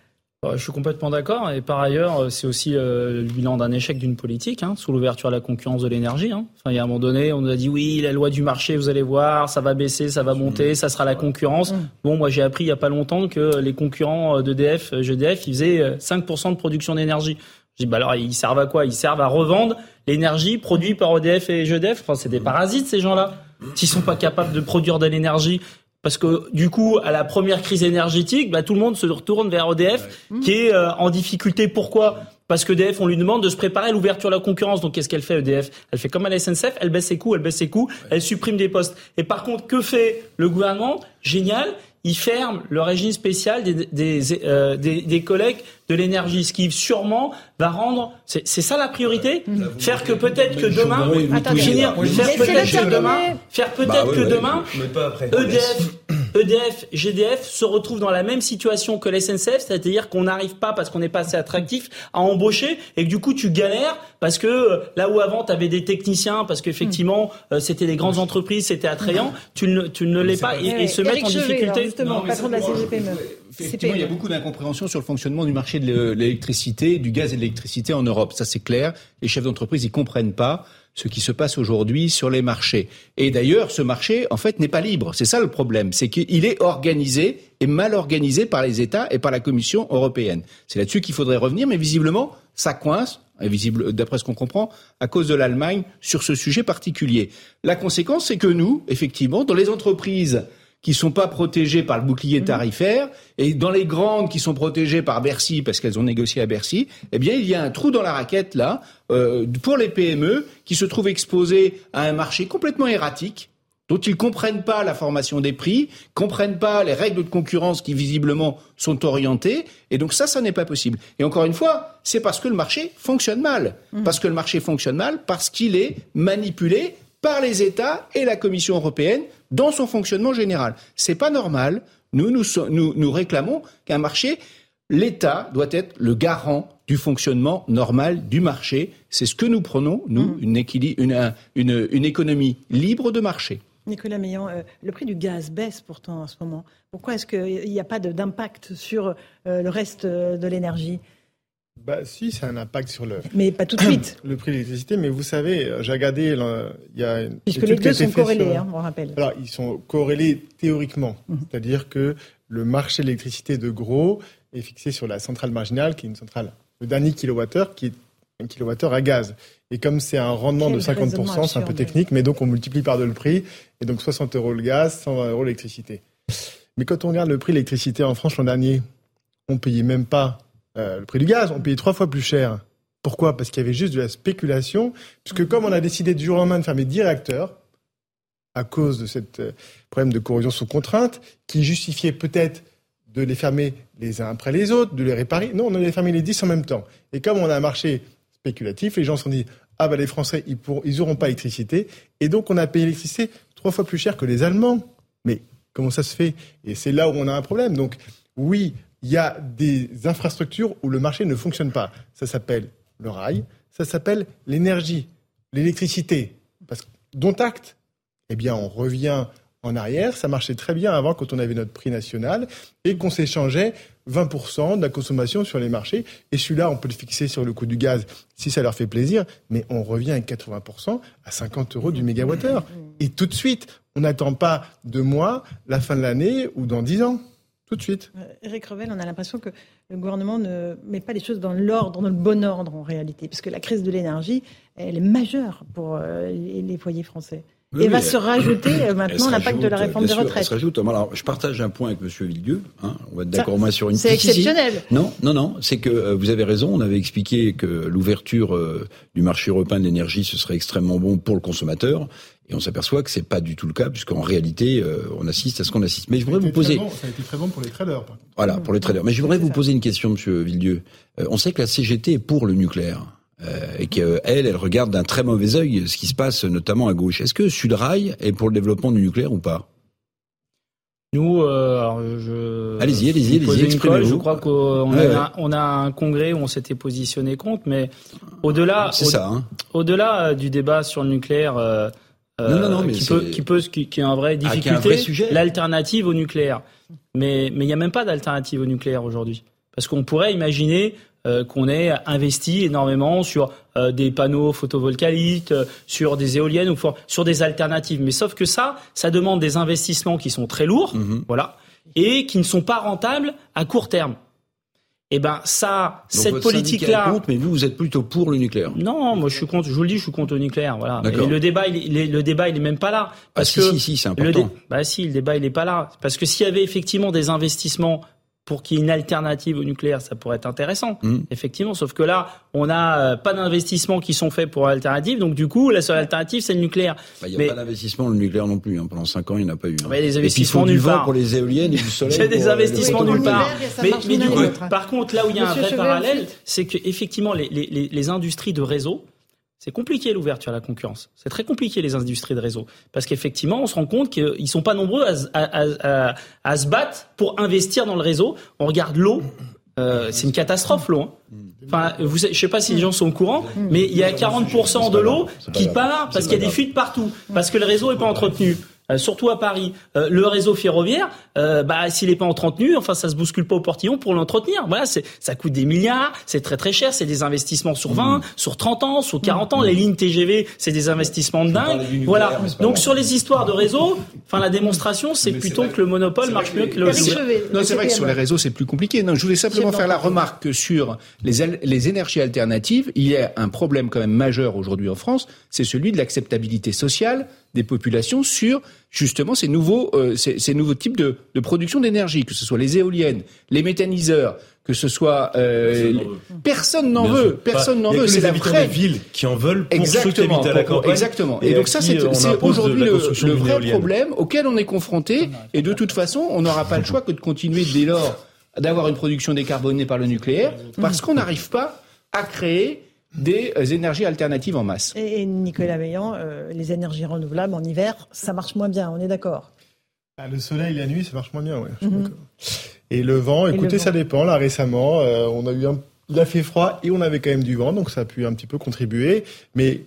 Je suis complètement d'accord. Et par ailleurs, euh, c'est aussi euh, le bilan d'un échec d'une politique, hein, sous l'ouverture à la concurrence de l'énergie. Hein. Enfin, il y a un moment donné, on nous a dit oui, la loi du marché, vous allez voir, ça va baisser, ça va monter, ça sera la concurrence. Mmh. Bon, moi j'ai appris il y a pas longtemps que les concurrents d'EDF, GDF, ils faisaient 5% de production d'énergie. Je dis bah alors ils servent à quoi? Ils servent à revendre l'énergie produite par EDF et GDF. Enfin, c'est des parasites ces gens-là. S'ils sont pas capables de produire de l'énergie parce que du coup, à la première crise énergétique, bah, tout le monde se retourne vers EDF, qui est euh, en difficulté. Pourquoi? Parce que EDF, on lui demande de se préparer à l'ouverture de la concurrence. Donc, qu'est-ce qu'elle fait, EDF Elle fait comme à la SNCF, elle baisse ses coûts, elle baisse ses coûts, elle supprime des postes. Et par contre, que fait le gouvernement? Génial, il ferme le régime spécial des, des, euh, des, des collègues de l'énergie, ce qui sûrement va rendre. C'est ça la priorité Faire que peut-être que demain. faire peut-être que demain. Faire peut-être que demain. EDF EDF, GDF se retrouvent dans la même situation que la SNCF, c'est-à-dire qu'on n'arrive pas parce qu'on n'est pas assez attractif à embaucher et que du coup tu galères parce que euh, là où avant tu avais des techniciens, parce qu'effectivement euh, c'était des grandes entreprises, c'était attrayant, tu ne, tu ne l'es pas, et, se mettent en difficulté. Justement, patron de la CGPME. Effectivement, il y a beaucoup d'incompréhension sur le fonctionnement du marché de l'électricité, du gaz et de l'électricité en Europe. Ça, c'est clair. Les chefs d'entreprise, ils comprennent pas ce qui se passe aujourd'hui sur les marchés. Et d'ailleurs, ce marché, en fait, n'est pas libre. C'est ça le problème. C'est qu'il est organisé et mal organisé par les États et par la Commission européenne. C'est là-dessus qu'il faudrait revenir, mais visiblement, ça coince, visible, d'après ce qu'on comprend, à cause de l'Allemagne sur ce sujet particulier. La conséquence, c'est que nous, effectivement, dans les entreprises qui sont pas protégées par le bouclier mhm. tarifaire et dans les grandes qui sont protégées par Bercy parce qu'elles ont négocié à Bercy, eh bien il y a un trou dans la raquette là euh, pour les PME qui se trouvent exposées à un marché complètement erratique dont ils comprennent pas la formation des prix, comprennent pas les règles de concurrence qui visiblement sont orientées, et donc ça, ça n'est pas possible. Et encore une fois, c'est parce que le marché fonctionne mal, mhm. parce que le marché fonctionne mal, parce qu'il est manipulé par les États et la Commission européenne dans son fonctionnement général. C'est pas normal. Nous, nous, nous, réclamons qu'un marché, l'État doit être le garant du fonctionnement normal du marché. C'est ce que nous prenons, nous, mmh. une, une, une, économie libre de marché. Nicolas Meillan, euh, le prix du gaz baisse pourtant en ce moment. Pourquoi est-ce qu'il n'y a pas d'impact sur euh, le reste euh, de l'énergie? Bah si, c'est un impact sur le. Mais pas tout de suite. le prix de l'électricité, mais vous savez, j'ai regardé, il y a une puisque les deux sont corrélés, hein, on rappelle. Alors ils sont corrélés théoriquement, mhm. c'est-à-dire que le marché de l'électricité de gros est fixé sur la centrale marginale, qui est une centrale le dernier kilowattheure, qui est un kilowattheure à gaz. Et comme c'est un rendement de 50%, c'est un peu technique, mais donc on multiplie par deux le prix, et donc 60 euros le gaz, 120 euros l'électricité. Mais quand on regarde le prix de l'électricité en France l'an dernier, on payait même pas euh, le prix du gaz, on payait trois fois plus cher. Pourquoi? Parce qu'il y avait juste de la spéculation, puisque comme on a décidé du jour au lendemain de fermer 10 réacteurs, à cause de ce euh, problème de corrosion sous contrainte, qui justifiait peut-être de les fermer les uns après les autres, de les réparer. Non, on a les fermé les 10 en même temps. Et comme on a un marché spéculatif, les gens se sont dit, ah ben les Français, ils n'auront ils pas l'électricité. Et donc on a payé l'électricité trois fois plus cher que les Allemands. Mais comment ça se fait? Et c'est là où on a un problème. Donc oui, il y a des infrastructures où le marché ne fonctionne pas. Ça s'appelle le rail, ça s'appelle l'énergie, l'électricité. Parce que, dont acte, eh bien, on revient en arrière. Ça marchait très bien avant quand on avait notre prix national et qu'on s'échangeait 20% de la consommation sur les marchés. Et celui-là, on peut le fixer sur le coût du gaz si ça leur fait plaisir, mais on revient à 80% à 50 euros du mégawattheure. Et tout de suite, on n'attend pas deux mois, la fin de l'année ou dans dix ans tout de suite. Eric euh, Revel, on a l'impression que le gouvernement ne met pas les choses dans l'ordre, dans le bon ordre en réalité, parce que la crise de l'énergie, elle est majeure pour euh, les foyers français. Et va se rajouter euh, maintenant l'impact de la réforme des retraites. Alors, je partage un point avec M. Villedieu. Hein, on va être d'accord moi sur une. C'est exceptionnel. Non, non, non. C'est que vous avez raison. On avait expliqué que l'ouverture du marché européen de l'énergie ce serait extrêmement bon pour le consommateur. Et on s'aperçoit que c'est pas du tout le cas, puisqu'en réalité, euh, on assiste à ce qu'on assiste. Mais je voudrais vous poser. ça a été très bon pour les traders. Voilà, pour les traders. Mais je voudrais vous poser une question, Monsieur Villedieu. Euh, on sait que la CGT est pour le nucléaire. Euh, et qu'elle, elle regarde d'un très mauvais œil ce qui se passe notamment à gauche. Est-ce que Sudrail est pour le développement du nucléaire ou pas? Nous, je. Allez-y, allez-y, allez-y. Je crois qu'on a, on a un congrès où on s'était positionné contre, mais au-delà, c'est ça. Hein. Au-delà du débat sur le nucléaire, non, non, non, mais qui, peut, qui peut, qui, qui est un vrai ah, difficulté, l'alternative au nucléaire. Mais mais il n'y a même pas d'alternative au nucléaire aujourd'hui, parce qu'on pourrait imaginer euh, qu'on ait investi énormément sur euh, des panneaux photovoltaïques, euh, sur des éoliennes ou sur des alternatives. Mais sauf que ça, ça demande des investissements qui sont très lourds, mhm. voilà, et qui ne sont pas rentables à court terme. Eh ben ça, cette politique-là. Mais vous, vous êtes plutôt pour le nucléaire. Non, moi je suis contre. Je vous le dis, je suis contre le nucléaire. Voilà. le débat, il, est, le débat, il est même pas là. Parce ah, si, que si, si, c'est important. bah si, le débat, il est pas là. Parce que s'il y avait effectivement des investissements pour qu'il y ait une alternative au nucléaire, ça pourrait être intéressant, hmm. effectivement. Sauf que là, on n'a euh, pas d'investissements qui sont faits pour l'alternative. Donc du coup, la seule alternative, c'est le nucléaire. Bah, il n'y a pas d'investissement le nucléaire non plus. Hein. Pendant 5 ans, il n'y en a pas eu. Hein. Mais des investissements nulle part. pour les éoliennes et du soleil. Il des investissements nulle part. Mais, mais du coup, par contre, là où il y a un vrai parallèle, c'est que effectivement, les, les, les industries de réseau, C'est compliqué l'ouverture à la concurrence. C'est très compliqué les industries de réseau. Parce qu'effectivement, on se rend compte qu'ils sont pas nombreux à, se battre pour investir dans le réseau. On regarde l'eau. Euh, c'est une catastrophe l'eau. Hein. Enfin, vous, je sais pas si les gens sont au courant, mais il y a 40% de l'eau qui part parce qu'il y a des fuites partout, parce que le réseau est pas entretenu. Euh, surtout à Paris, euh, le réseau ferroviaire, euh, bah, s'il n'est pas entretenu, enfin, ça se bouscule pas au portillon pour l'entretenir. Voilà, c'est, ça coûte des milliards, c'est très très cher, c'est des investissements sur 20, mmh. sur 30 ans, sur 40 ans. Mmh. Les lignes TGV, c'est des investissements de dingue. Voilà. Donc sur les histoires de réseau, enfin, la démonstration, c'est plutôt que le monopole marche mieux que le. Non, c'est vrai que sur les réseaux, c'est plus compliqué. Non, je voulais simplement faire la remarque que sur les, les énergies alternatives, il y a un problème quand même majeur aujourd'hui en France, c'est celui de l'acceptabilité sociale des populations sur justement ces nouveaux, euh, ces, ces, nouveaux types de, de production d'énergie, que ce soit les éoliennes, les méthaniseurs, que ce soit euh, personne n'en veut, personne n'en veut. C'est la vraie ville qui en veulent pour exactement, ceux qui à la campagne. Exactement. Et, donc ça, c'est aujourd'hui le, le vrai problème auquel on est confronté. Et de toute façon, on n'aura pas le choix que de continuer dès lors d'avoir une production décarbonée par le nucléaire, parce qu'on n'arrive pas à créer des euh, énergies alternatives en masse. Et, Nicolas Veillant, euh, les énergies renouvelables en hiver, ça marche moins bien, on est d'accord ah, Le soleil la nuit, ça marche moins bien, oui. Mhm. Et le vent, écoutez, ça dépend. Là, récemment, euh, on a eu un... il a fait froid et on avait quand même du vent, donc ça a pu un petit peu contribuer. Mais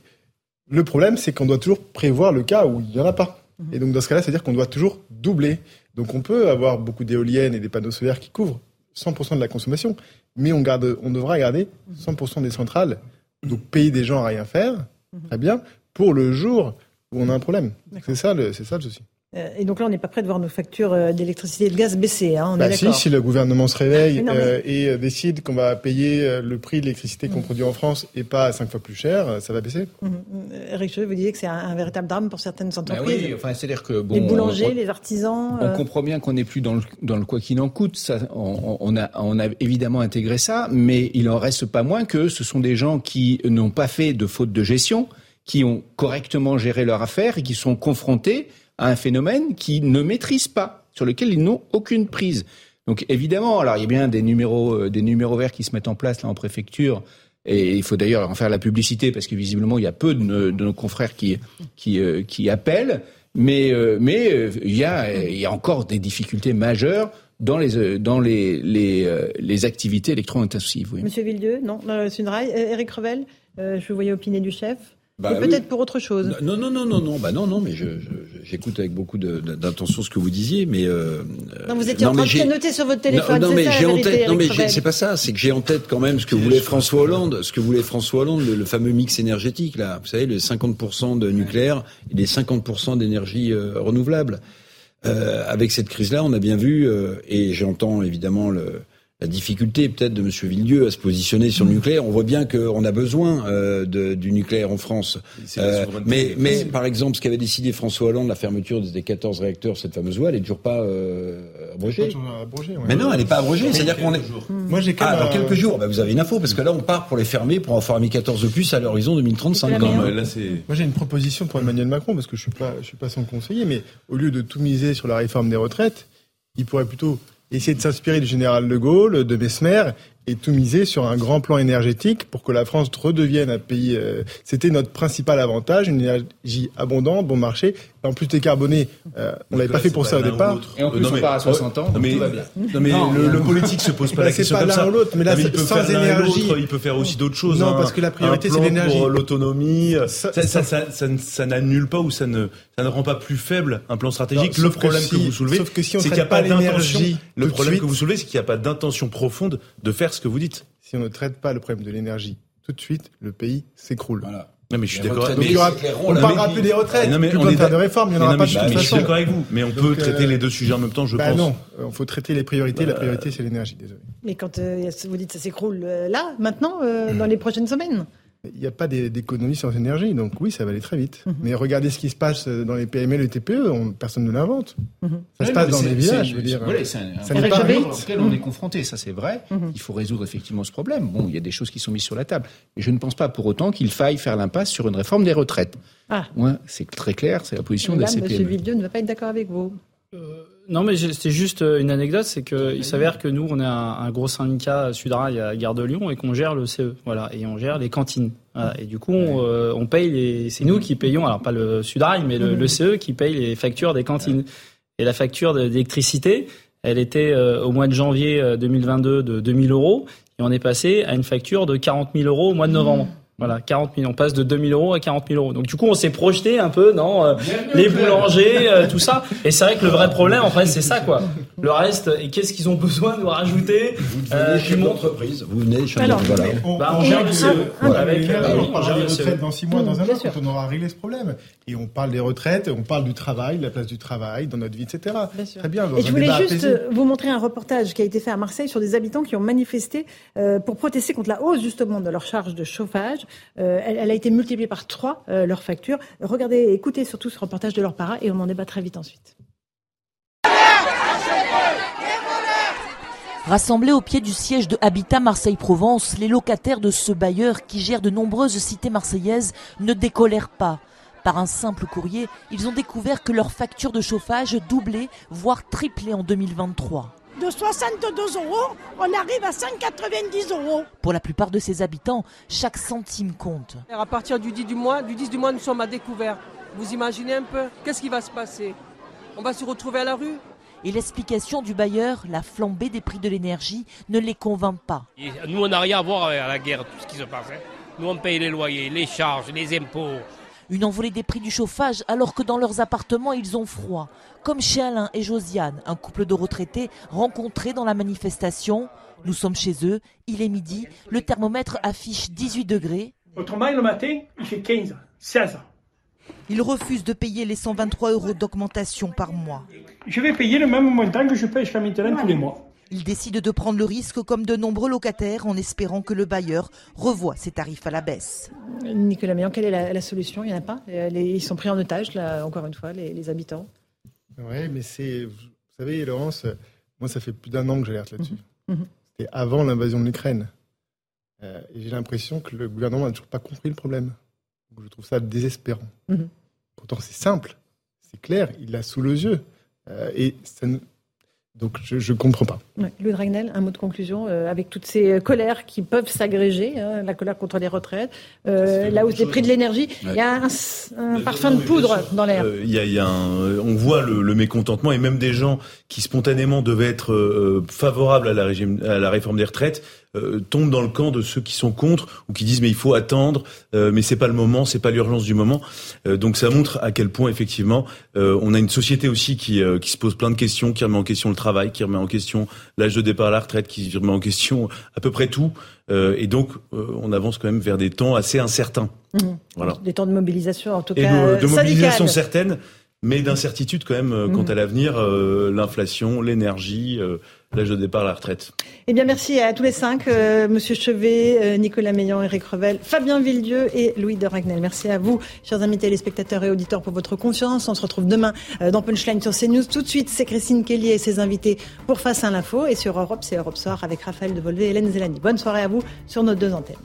le problème, c'est qu'on doit toujours prévoir le cas où il n'y en a pas. Mhm. Et donc, dans ce cas-là, c'est-à-dire qu'on doit toujours doubler. Donc, on peut avoir beaucoup d'éoliennes et des panneaux solaires qui couvrent 100% de la consommation, mais on, garde, on devra garder 100% des centrales donc payer des gens à rien faire, mhm. très bien, pour le jour où on a un problème. C'est ça, c'est ça le souci. Euh, et donc là, on n'est pas prêt de voir nos factures euh, d'électricité et de gaz baisser. Hein, on bah si, si le gouvernement se réveille euh, et décide qu'on va payer le prix de l'électricité qu'on mhm. produit en France et pas à cinq fois plus cher, ça va baisser. Mmh. Eric vous disiez que c'est un, véritable drame pour certaines bah entreprises. oui, enfin, c'est-à-dire que bon, les boulangers, les artisans. On comprend bien qu'on n'est plus dans le, dans le quoi qu'il en coûte. Ça, on, on, a, on a évidemment intégré ça, mais il en reste pas moins que ce sont des gens qui n'ont pas fait de faute de gestion, qui ont correctement géré leur affaire et qui sont confrontés à un phénomène qu'ils ne maîtrisent pas, sur lequel ils n'ont aucune prise. Donc évidemment, alors il y a bien des numéros, euh, des numéros verts qui se mettent en place là en préfecture. Et il faut d'ailleurs en faire la publicité parce que visiblement il y a peu de, nos, confrères euh, qui appellent, mais euh, il y a encore des difficultés majeures dans les activités électro-intensives. Monsieur Villedieu, non, c'est une raille. Eric Revel, je vous voyais opiner du chef. Bah, peut-être pour autre chose. Non, non, non, non, non, bah non, non, mais j'écoute avec beaucoup d'intention ce que vous disiez, mais euh, non, vous étiez en train de noter sur votre téléphone. Non, mais j'ai en tête, non, mais c'est pas ça, c'est que j'ai en tête quand même ce que voulait François Hollande, ce que voulait François Hollande, le, fameux mix énergétique là, vous savez, les 50% de nucléaire et les 50% d'énergie euh, renouvelable. Euh, avec cette crise-là, on a bien vu, euh, et j'entends évidemment le la difficulté peut-être de M. Villedieu à se positionner sur le nucléaire. On voit bien qu'on a besoin euh, de, du nucléaire en France. Euh, mais, mais par exemple, ce qu'avait décidé François Hollande, la fermeture des 14 réacteurs, cette fameuse loi, elle n'est toujours pas euh, abrogée. Mais non, elle n'est pas abrogée. C'est-à-dire qu'on est. Moi, j'ai ah, dans quelques jours. Bah, vous avez une info parce que là, on part pour les fermer pour en former 14 de plus à l'horizon 2035. Quand même. Là, Moi, j'ai une proposition pour Emmanuel Macron parce que je suis pas, je suis pas son conseiller, mais au lieu de tout miser sur la réforme des retraites, il pourrait plutôt essayer de s'inspirer du général de Gaulle, de Besmer, et tout miser sur un grand plan énergétique pour que la France redevienne un pays. Euh, c'était notre principal avantage, une énergie abondante, bon marché. En plus décarboné, euh, on l'avait pas fait pour ça au départ. Et en plus, on part à 60 ans, mais, tout va bien. Non, mais le, politique se pose pas la question comme ça. l'autre, mais là, il peut sans faire énergie, il peut faire aussi d'autres choses. Non, parce que la priorité c'est l'énergie. Pour l'autonomie, ça, ça, ça, ça n'annule pas ou ça ne, ça ne rend pas plus faible un plan stratégique. le problème que, vous soulevez, c'est qu'il n'y a pas d'intention. Le problème que vous soulevez, c'est qu'il n'y a pas d'intention profonde de faire ce que vous dites. Si on ne traite pas le problème de l'énergie tout de suite, le pays s'écroule. Voilà. Non mais je suis d'accord. on parlera plus des retraites, non, mais plus on de faire de réformes, il n'y en aura pas de toute Je suis d'accord avec vous, mais on peut traiter euh, les deux sujets en même temps, je bah pense. Non, il faut traiter les priorités. La bah, priorité, c'est l'énergie. Désolé. Mais quand euh, vous dites ça s'écroule euh, là, maintenant, dans les prochaines semaines il n'y a pas d'économie sans énergie, donc oui, ça va aller très vite. Mhm. Mais regardez ce qui se passe dans les PME, les TPE, on, personne ne l'invente. Mhm. Ça se passe dans les villages, je veux dire. c'est un, ça n'est pas vite. auquel on est confronté, ça c'est vrai. Mhm. Il faut résoudre effectivement ce problème. Bon, il y a des choses qui sont mises sur la table. Mais je ne pense pas pour autant qu'il faille faire l'impasse sur une réforme des retraites. Ah. c'est très clair, c'est la position de la CPME. M. Villedieu ne va pas être d'accord avec vous. Non, mais c'est juste une anecdote, c'est qu'il s'avère que nous, on est un, gros syndicat Sudrail à Gare de Lyon et qu'on gère le CE, voilà, et on gère les cantines. et du coup, on, paye les, c'est nous qui payons, alors pas le Sudrail, mais le, le, CE qui paye les factures des cantines. Et la facture d'électricité, elle était au mois de janvier 2022 de 2000 euros, et on est passé à une facture de 40 000 euros au mois de novembre. Voilà, 40 000. On passe de 2 000 euros à 40 000 euros. Donc du coup, on s'est projeté un peu dans euh, les boulangers, euh, tout ça. Et c'est vrai que le vrai problème, en fait, c'est ça, quoi. Le reste, et qu'est-ce qu'ils ont besoin de rajouter Vous venez chez l'entreprise. Vous venez chez Alors, voilà. on, bah, on, gère le CE. Avec, on parlera des retraites dans 6 mois, dans un an, quand on aura réglé ce problème. Et on parle des retraites, on parle du travail, de la place du travail dans notre vie, etc. Très bien. et je voulais juste vous montrer un reportage qui a été fait à Marseille sur des habitants qui ont manifesté pour protester contre la hausse justement de leur charge de chauffage. Euh, elle, a été multipliée par trois, euh, leur facture. Regardez, écoutez surtout ce reportage de leur para et on en débat très vite ensuite. Rassemblés au pied du siège de Habitat Marseille-Provence, les locataires de ce bailleur qui gère de nombreuses cités marseillaises ne décolèrent pas. Par un simple courrier, ils ont découvert que leur facture de chauffage doublait, voire triplait en 2023 de 62 euros, on arrive à 190 euros. Pour la plupart de ces habitants, chaque centime compte. À partir du 10 du mois, du 10 du mois, nous sommes à découvert. Vous imaginez un peu Qu'est-ce qui va se passer? On va se retrouver à la rue? Et l'explication du bailleur, la flambée des prix de l'énergie, ne les convainc pas. nous, on n'a rien à voir avec la guerre, tout ce qui se passe. Hein. Nous, on paye les loyers, les charges, les impôts. Une envolée des prix du chauffage alors que dans leurs appartements ils ont froid. Comme chez Alain et Josiane, un couple de retraités rencontrés dans la manifestation. Nous sommes chez eux, il est midi, le thermomètre affiche 18 degrés. Autrement, le matin, il fait 15, 16. Ils refusent de payer les 123 euros d'augmentation par mois. Je vais payer le même montant que je paye chez maintenant tous les mois. Ils décident de prendre le risque comme de nombreux locataires en espérant que le bailleur revoie ses tarifs à la baisse. Nicolas Méan, quelle est la, solution? Il n'y en a pas? Ils sont pris en otage, là, encore une fois, les, habitants. Oui, mais c'est. Vous savez, Laurence, moi, ça fait plus d'un an que j'alerte là-dessus. Mhm. Mhm. C'était avant l'invasion de l'Ukraine. Euh, et j'ai l'impression que le gouvernement n'a toujours pas compris le problème. je trouve ça désespérant. Mhm. Pourtant, c'est simple, c'est clair, il l'a sous les yeux. Euh, et ça, donc je ne comprends pas. Louis Dragnel, un mot de conclusion, euh, avec toutes ces euh, colères qui peuvent s'agréger, hein, la colère contre les retraites, euh, la hausse des prix de l'énergie, il y a un, parfum de poudre dans l'air. Il y a, on voit le, mécontentement et même des gens qui spontanément devaient être favorables à la, régime, à la réforme des retraites euh, tombent dans le camp de ceux qui sont contre ou qui disent mais il faut attendre, euh, mais c'est pas le moment, c'est pas l'urgence du moment. Euh, donc ça montre à quel point effectivement on a une société aussi qui, qui se pose plein de questions, qui remet en question le travail, qui remet en question l'âge de départ à la retraite, qui remet en question à peu près tout. et donc on avance quand même vers des temps assez incertains. Mmh. Voilà. Des temps de mobilisation en tout et cas. De, de mobilisation certaine, mais d'incertitude quand même quant mmh. à l'avenir, l'inflation, l'énergie l'âge de départ à la retraite. Eh bien, merci à tous les cinq, euh, Monsieur Chevet, euh, Nicolas Meillan, Eric Revel, Fabien Villedieu et Louis de Ragnel. Merci à vous, chers amis téléspectateurs et auditeurs, pour votre confiance. On se retrouve demain euh, dans Punchline sur CNews. Tout de suite, c'est Christine Kelly et ses invités pour Face à l'info. Et sur Europe, c'est Europe Soir avec Raphaël Devolvé et Hélène Zélani. Bonne soirée à vous sur nos deux antennes.